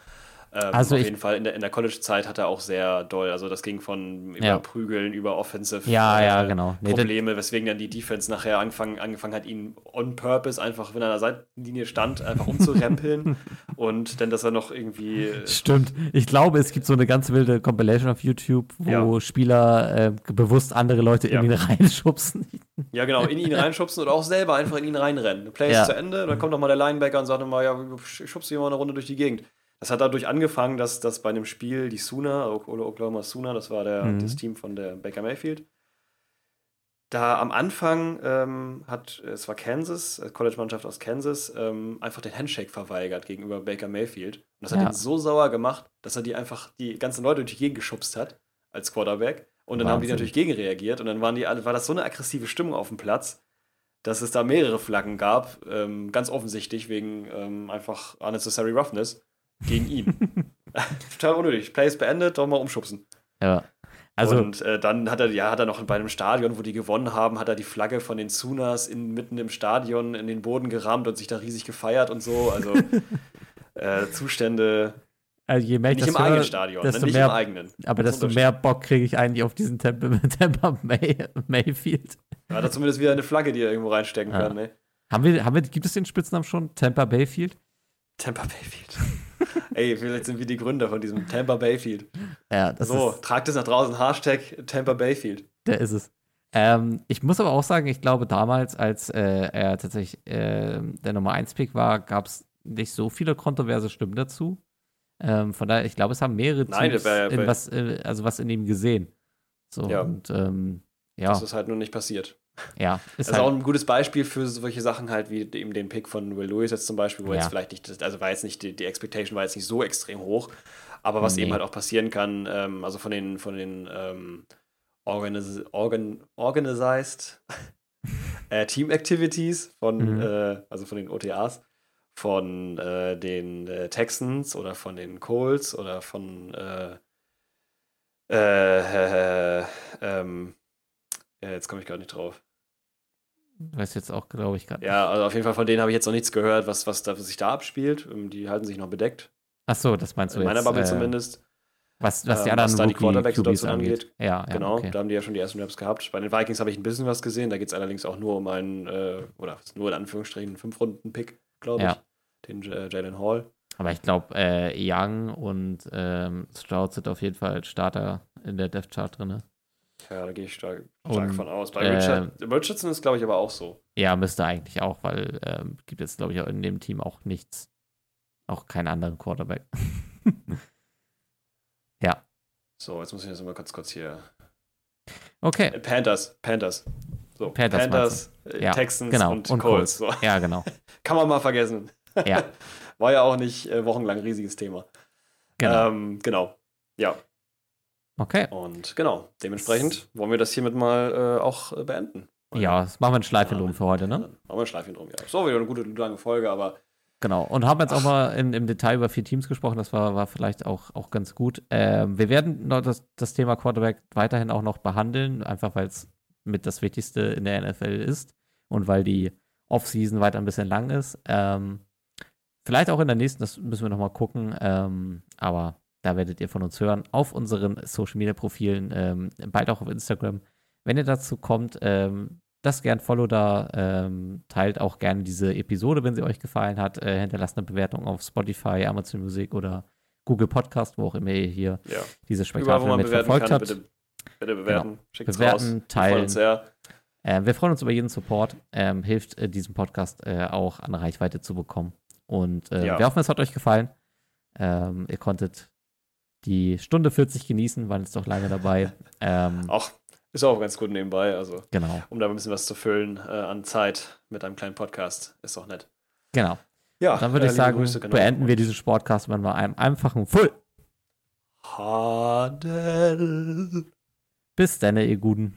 Ähm, Also auf jeden Fall in der, in der College-Zeit hat er auch sehr doll. Also das ging von über Ja. Prügeln, über Offensive Ja, äh, ja, genau. Nee, Probleme, weswegen dann die Defense nachher angefangen, angefangen hat, ihn on purpose einfach, wenn er an der Seitenlinie stand, einfach umzurempeln. [laughs] und dann, dass er noch irgendwie. Stimmt. Ich glaube, es gibt so eine ganz wilde Compilation auf YouTube, wo Ja. Spieler äh, bewusst andere Leute in ihn reinschubsen. Ja, genau, in ihn reinschubsen oder auch selber einfach in ihn reinrennen. Play ist zu Ende, dann kommt nochmal der Linebacker und sagt nochmal, ja, ich schubse hier mal eine Runde durch die Gegend. Das hat dadurch angefangen, dass, dass bei einem Spiel die Sooner, oder Oklahoma Sooner, das war der, Mhm. das Team von der Baker Mayfield, da am Anfang ähm, hat, es war Kansas, äh, College-Mannschaft aus Kansas, ähm, einfach den Handshake verweigert gegenüber Baker Mayfield. Und das hat Ja. ihn so sauer gemacht, dass er die einfach die ganzen Leute durch die Gegend geschubst hat als Quarterback. Und dann haben die Wahnsinn. natürlich gegenreagiert und dann waren die alle, war das so eine aggressive Stimmung auf dem Platz, dass es da mehrere Flaggen gab, ähm, ganz offensichtlich wegen ähm, einfach unnecessary roughness gegen ihn. [laughs] Total unnötig. Play ist beendet, doch mal umschubsen. Ja. Also, und äh, dann hat er, ja, hat er noch bei einem Stadion, wo die gewonnen haben, hat er die Flagge von den Sooners in, mitten im Stadion in den Boden gerammt und sich da riesig gefeiert und so. Also [laughs] äh, Zustände also je mehr ich nicht im eigenen höre, Stadion, desto ne, nicht mehr- im eigenen. aber Das desto mehr Bock kriege ich eigentlich auf diesen Tampa, [laughs] Tampa May, Mayfield. Da hat er zumindest wieder eine Flagge, die er irgendwo reinstecken Ja. kann. Ne? Haben wir, haben wir, gibt es den Spitznamen schon? Tampa Bayfield? Tampa Bayfield. Ey, vielleicht sind wir die Gründer von diesem Tampa Bayfield. Ja, das so, ist, tragt es nach draußen, Hashtag Tampa Bayfield. der ist es. Ähm, ich muss aber auch sagen, ich glaube, damals, als äh, er tatsächlich äh, der Nummer 1-Pick war, gab es nicht so viele kontroverse Stimmen dazu. Ähm, von daher, ich glaube, es haben mehrere Nein, Teams in wär- was, äh, also was in ihm gesehen. So, Ja. und ähm, ja, Das ist halt nur nicht passiert. Ja, Das ist ist auch halt, ein gutes Beispiel für solche Sachen halt, wie eben den Pick von Will Lewis jetzt zum Beispiel, wo Ja. jetzt vielleicht nicht, also war jetzt nicht, die, die Expectation war jetzt nicht so extrem hoch, aber was Nee. eben halt auch passieren kann, ähm, also von den, von den ähm, organis organ organized [laughs] äh, Team Activities von, Mhm. äh, also von den OTAs, von äh, den äh, Texans oder von den Colts oder von äh, äh, äh, [laughs] ähm, jetzt komme ich gar nicht drauf. Weiß jetzt auch, glaube ich, gerade. Ja, also auf jeden Fall von denen habe ich jetzt noch nichts gehört, was, was da sich da abspielt. Ähm, Die halten sich noch bedeckt. Ach so, das meinst du In meiner jetzt. Bubble äh, zumindest. Was, was die ähm, anderen was da die Quarterback-Situation angeht. angeht. Ja, ja, genau, okay. da haben die ja schon die ersten Raps gehabt. Bei den Vikings habe ich ein bisschen was gesehen. Da geht es allerdings auch nur um einen, äh, oder nur in Anführungsstrichen, einen Fünf-Runden-Pick, glaube ich. Ja. Den äh, Jalen Hall. Aber ich glaube, äh, Young und ähm, Stroud sind auf jeden Fall Starter in der Death Chart drin. Ja, da gehe ich stark, stark von aus. Bei äh, Richard, Richardson ist, glaube ich, aber auch so. Ja, müsste eigentlich auch, weil ähm, gibt jetzt, glaube ich, auch in dem Team auch nichts. Auch keinen anderen Quarterback. [laughs] ja, So, jetzt muss ich das mal kurz, kurz hier. okay. Äh, Panthers, Panthers. So, Panthers Panthers, äh, Ja, Texans genau. und, Und Colts. So. Ja, genau. [laughs] Kann man mal vergessen. Ja, [laughs] War ja auch nicht äh, wochenlang ein riesiges Thema. genau. Ähm, genau. Ja, Okay. und genau. Dementsprechend wollen wir das hiermit mal äh, auch äh, beenden. Ja, das machen wir ein Schleifchen drum für heute, ne? Machen wir ein Schleifchen drum, ja. So, wieder eine gute, lange Folge, aber Genau. Und haben jetzt auch mal in, im Detail über vier Teams gesprochen. Das war, war vielleicht auch, auch ganz gut. Ähm, wir werden noch das, das Thema Quarterback weiterhin auch noch behandeln, einfach weil es mit das Wichtigste in der NFL ist und weil die Offseason weiter ein bisschen lang ist. Ähm, vielleicht auch in der nächsten, das müssen wir noch mal gucken. Ähm, aber da werdet ihr von uns hören auf unseren Social Media Profilen, ähm, bald auch auf Instagram. Wenn ihr dazu kommt, ähm, lasst gern Follow da, ähm, teilt auch gerne diese Episode, wenn sie euch gefallen hat, äh, hinterlasst eine Bewertung auf Spotify, Amazon Music oder Google Podcast, wo auch immer ihr hier ja. diese Spektakel mit verfolgt habt. bitte, bitte bewerten. Schickt's Bewerten, raus. Wir freuen teilen. uns sehr. Äh, wir freuen uns über jeden Support, ähm, hilft äh, diesem Podcast äh, auch an Reichweite zu bekommen. Und äh, Ja. wir hoffen, es hat euch gefallen. Ähm, ihr konntet die Stunde 40 genießen, waren jetzt doch lange dabei. [laughs] ähm, Auch ist auch ganz gut nebenbei, also genau, um da ein bisschen was zu füllen äh, an Zeit mit einem kleinen Podcast. Ist auch nett. genau. Ja, Dann würde äh, ich sagen, Grüße, genau. beenden wir diesen Sportcast mit einem einfachen Full. Hadel. Bis dann, ihr Guten.